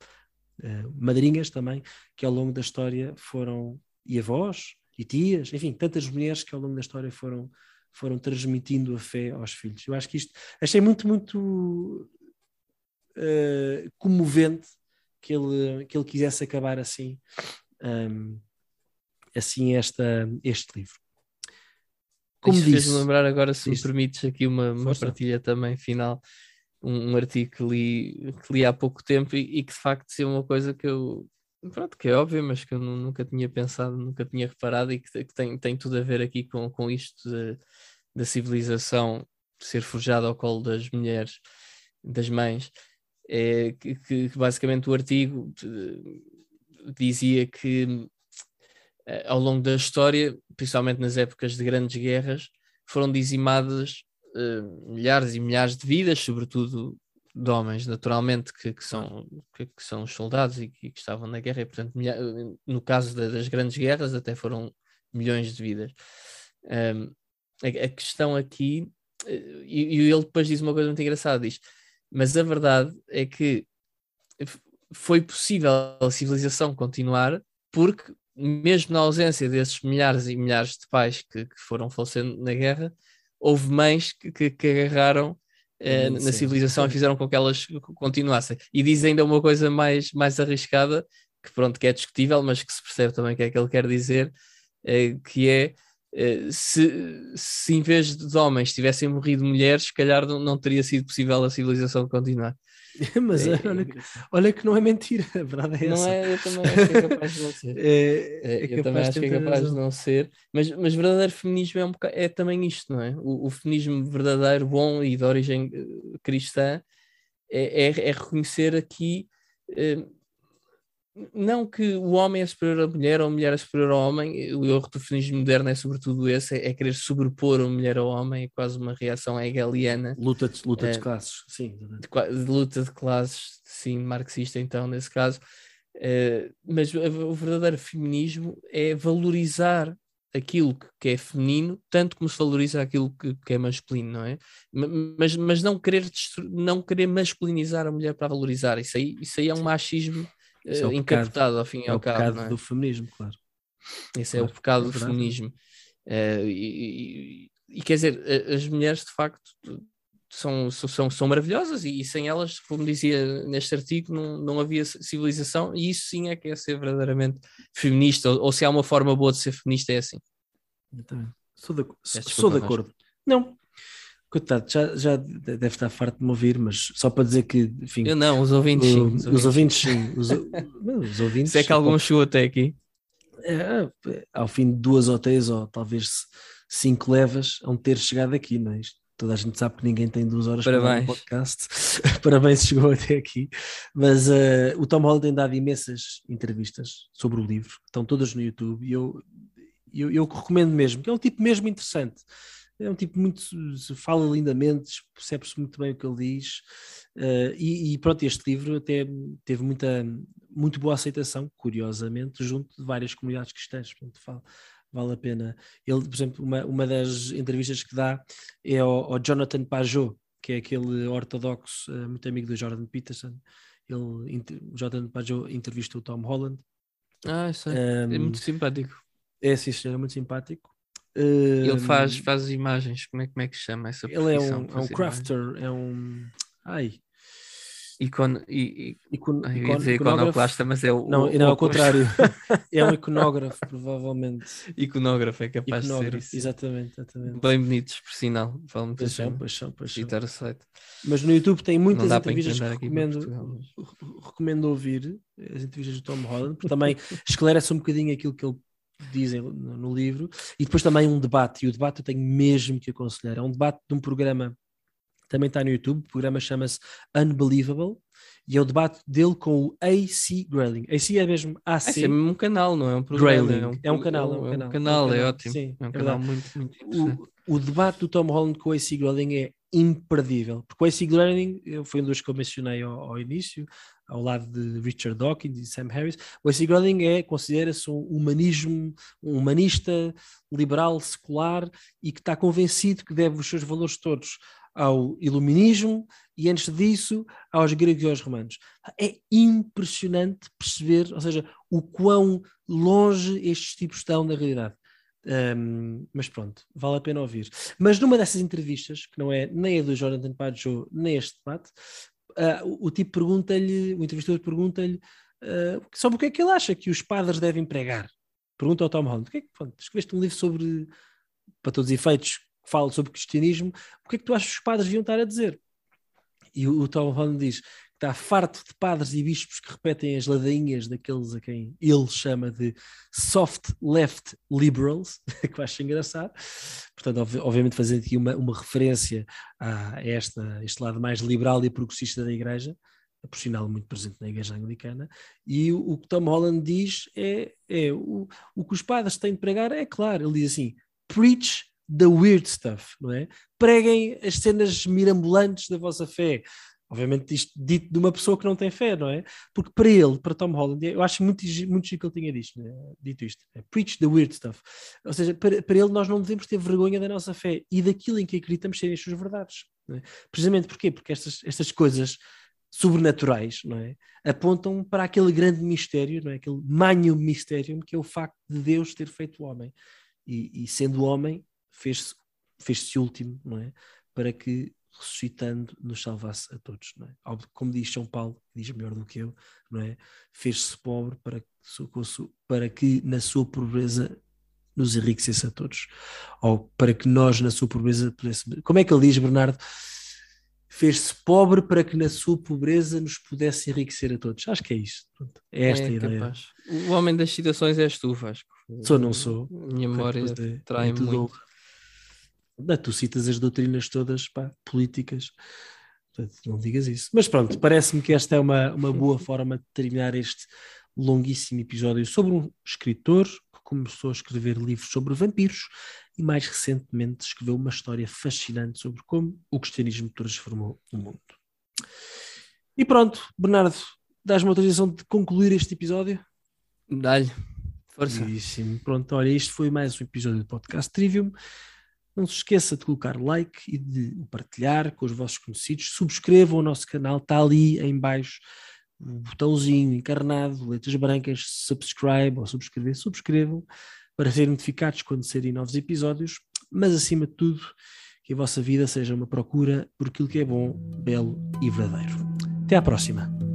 uh, madrinhas também, que ao longo da história foram, e avós, e tias, enfim, tantas mulheres que ao longo da história foram foram transmitindo a fé aos filhos. Eu acho que isto achei muito, muito uh, comovente que ele, que ele quisesse acabar assim, um, assim esta, este livro. Como Isso disse, lembrar agora, se me permites, aqui uma, uma partilha também final, um, um, artigo que li, que li há pouco tempo e, e que de facto é uma coisa que eu pronto, que é óbvio, mas que eu nunca tinha pensado, nunca tinha reparado e que, que tem, tem tudo a ver aqui com, com isto da civilização ser forjada ao colo das mulheres, das mães, é que, que basicamente o artigo dizia que eh, ao longo da história, principalmente nas épocas de grandes guerras, foram dizimadas uh, milhares e milhares de vidas, sobretudo de homens, naturalmente, que, que são, que, que, são os soldados e que, que, estavam na guerra, e portanto, no caso da, das grandes guerras, até foram milhões de vidas. Um, a, a, questão aqui, eh, e, e, ele depois diz uma coisa muito engraçada: diz, mas a verdade é que foi possível a civilização continuar porque, mesmo na ausência desses milhares e milhares de pais que, foram falecendo na guerra, houve mães que, que, que agarraram eh, na civilização e fizeram com que elas continuassem. E diz ainda uma coisa mais, mais arriscada, que pronto, que é discutível, mas que se percebe também o que é que ele quer dizer, eh, que é eh, se, se em vez de homens tivessem morrido mulheres, se calhar não, não teria sido possível a civilização continuar. Mas é, olha, que, olha, que, não é mentira, a verdade é não essa. É, eu também acho que é capaz de não ser. É, é, é eu também acho que é capaz de não ser, mas, mas verdadeiro feminismo é, um bocado, é também isto, não é? O, o, feminismo verdadeiro, bom e de origem eh, cristã é, é, é reconhecer aqui. Eh, não que o homem é superior à mulher ou a mulher é superior ao homem, o erro do feminismo moderno é sobretudo esse, é, é querer sobrepor a mulher ao homem, é quase uma reação hegeliana. Luta de, luta de é, classes, sim. De, de, luta de classes, sim, marxista então, nesse caso. É, mas o verdadeiro feminismo é valorizar aquilo que é feminino, tanto como se valoriza aquilo que, que é masculino, não é? Mas, mas não, querer não querer masculinizar a mulher para valorizar, isso aí, isso aí é um machismo é uh, encapotado ao fim e é ao cabo. É o pecado do feminismo, claro. Esse claro. é o pecado é do feminismo. Uh, e, e, e, quer dizer, as mulheres de facto são, são, são maravilhosas e, e, sem elas, como dizia neste artigo, não, não havia civilização e isso sim é que é ser verdadeiramente feminista, ou, ou se há uma forma boa de ser feminista é assim. Então, sou de, sou de acordo. Não, coitado, já, já deve estar farto de me ouvir, mas só para dizer que, enfim. Eu não, os ouvintes o, sim. Os ouvintes sim. Os, os ouvintes. Se é que algum chegou até aqui. É, ao fim de duas ou três, ou talvez cinco levas, vão ter chegado aqui, não é? Isto, toda a gente sabe que ninguém tem duas horas para um podcast. Parabéns, chegou até aqui. Mas uh, o Tom Holland tem dado imensas entrevistas sobre o livro, estão todas no YouTube, e eu, eu, eu recomendo mesmo, que é um tipo mesmo interessante é um tipo muito, fala lindamente, percebe-se muito bem o que ele diz, uh, e, e, pronto, este livro até teve muita, muito boa aceitação, curiosamente, junto de várias comunidades cristãs, portanto fala, vale a pena. Ele, por exemplo, uma, uma das entrevistas que dá é ao, ao Jonathan Pajot, que é aquele ortodoxo uh, muito amigo do Jordan Peterson, ele, o Jonathan Pajot entrevista o Tom Holland. Ah, isso é, um, é muito simpático. É, sim, é muito simpático. Ele faz, faz imagens, como é, como é que chama essa Ele é um, é um crafter, é um. Ai. Icon, i, icon, dizer iconoclasta, mas é o. Não, o, não, ao contrário. é um iconógrafo, provavelmente. Iconógrafo é capaz iconógrafo, de ser isso. Exatamente, exatamente. Bem bonitos, por sinal. Falam pois são, pois são, pois são. o site. Mas no YouTube tem muitas entrevistas que recomendo, recomendo ouvir, as entrevistas do Tom Holland, porque também esclarece um bocadinho aquilo que ele dizem no livro, e depois também um debate, e o debate eu tenho mesmo que aconselhar. É um debate de um programa, também está no YouTube, o programa chama-se Unbelievable, e é o debate dele com o AC Grayling. AC é mesmo AC. É mesmo um canal, não é um programa. Grayling. É, um, é um canal, é um, é canal. Um canal, é, ótimo. Sim, é um canal muito, muito o, o, debate do Tom Holland com o AC Grayling é imperdível, porque o AC Grayling foi um dos que eu mencionei ao, ao início, ao lado de Richard Dawkins e Sam Harris. O A.C. Gröning é, considera-se um humanismo, um humanista liberal, secular e que está convencido que deve os seus valores todos ao iluminismo e antes disso aos gregos e aos romanos. É impressionante perceber, ou seja, o quão longe estes tipos estão da realidade. Um, mas pronto, vale a pena ouvir. Mas numa dessas entrevistas, que não é nem a do Jonathan Pajo, nem este debate, uh, o, o, tipo pergunta-lhe, o entrevistador pergunta-lhe uh, sobre o que é que ele acha que os padres devem pregar. Pergunta ao Tom Holland, que é que, pronto, escreveste um livro sobre, para todos os efeitos, que fala sobre cristianismo, o que é que tu achas que os padres deviam estar a dizer? E o, o Tom Holland diz está farto de padres e bispos que repetem as ladainhas daqueles a quem ele chama de soft left liberals, que eu acho engraçado. Portanto, obviamente fazendo aqui uma, uma referência a esta, este lado mais liberal e progressista da igreja, por sinal muito presente na igreja anglicana, e o, o que Tom Holland diz é, é o, o que os padres têm de pregar é claro, ele diz assim, preach the weird stuff, não é? Preguem as cenas mirambulantes da vossa fé, Obviamente isto dito de uma pessoa que não tem fé, não é? Porque para ele, para Tom Holland, eu acho muito, muito chique que ele tinha dito, né? dito isto. É, Preach the weird stuff. Ou seja, para, para ele nós não devemos ter vergonha da nossa fé e daquilo em que acreditamos serem as suas verdades. É? Precisamente porquê? Porque estas, estas coisas sobrenaturais, não é? Apontam para aquele grande mistério, não é? Aquele magnum mistério que é o facto de Deus ter feito o homem. E, e sendo homem, fez-se fez último, não é? Para que ressuscitando, nos salvasse a todos. Não é? Como diz São Paulo, diz melhor do que eu, não é? Fez-se pobre para que, para que na sua pobreza nos enriquecesse a todos. Ou para que nós, na sua pobreza, pudéssemos. Como é que ele diz, Bernardo? Fez-se pobre para que na sua pobreza nos pudesse enriquecer a todos. Acho que é isto. É esta é, a ideia. Capaz. O homem das citações és tu, Vasco. Sou, não sou. Minha memória é, trai-me é muito. Tu citas as doutrinas todas pá, políticas, Portanto, não digas isso. Mas pronto, parece-me que esta é uma, uma boa forma de terminar este longuíssimo episódio sobre um escritor que começou a escrever livros sobre vampiros e mais recentemente escreveu uma história fascinante sobre como o cristianismo transformou o mundo. E pronto, Bernardo, dás-me autorização de concluir este episódio? Dá-lhe. Força. Pronto, olha, isto foi mais um episódio do podcast Trivium. Não se esqueça de colocar like e de partilhar com os vossos conhecidos. Subscrevam o nosso canal, está ali em baixo o botãozinho encarnado, letras brancas, subscribe ou subscrever, subscrevam para serem notificados quando saírem novos episódios, mas acima de tudo, que a vossa vida seja uma procura por aquilo que é bom, belo e verdadeiro. Até à próxima!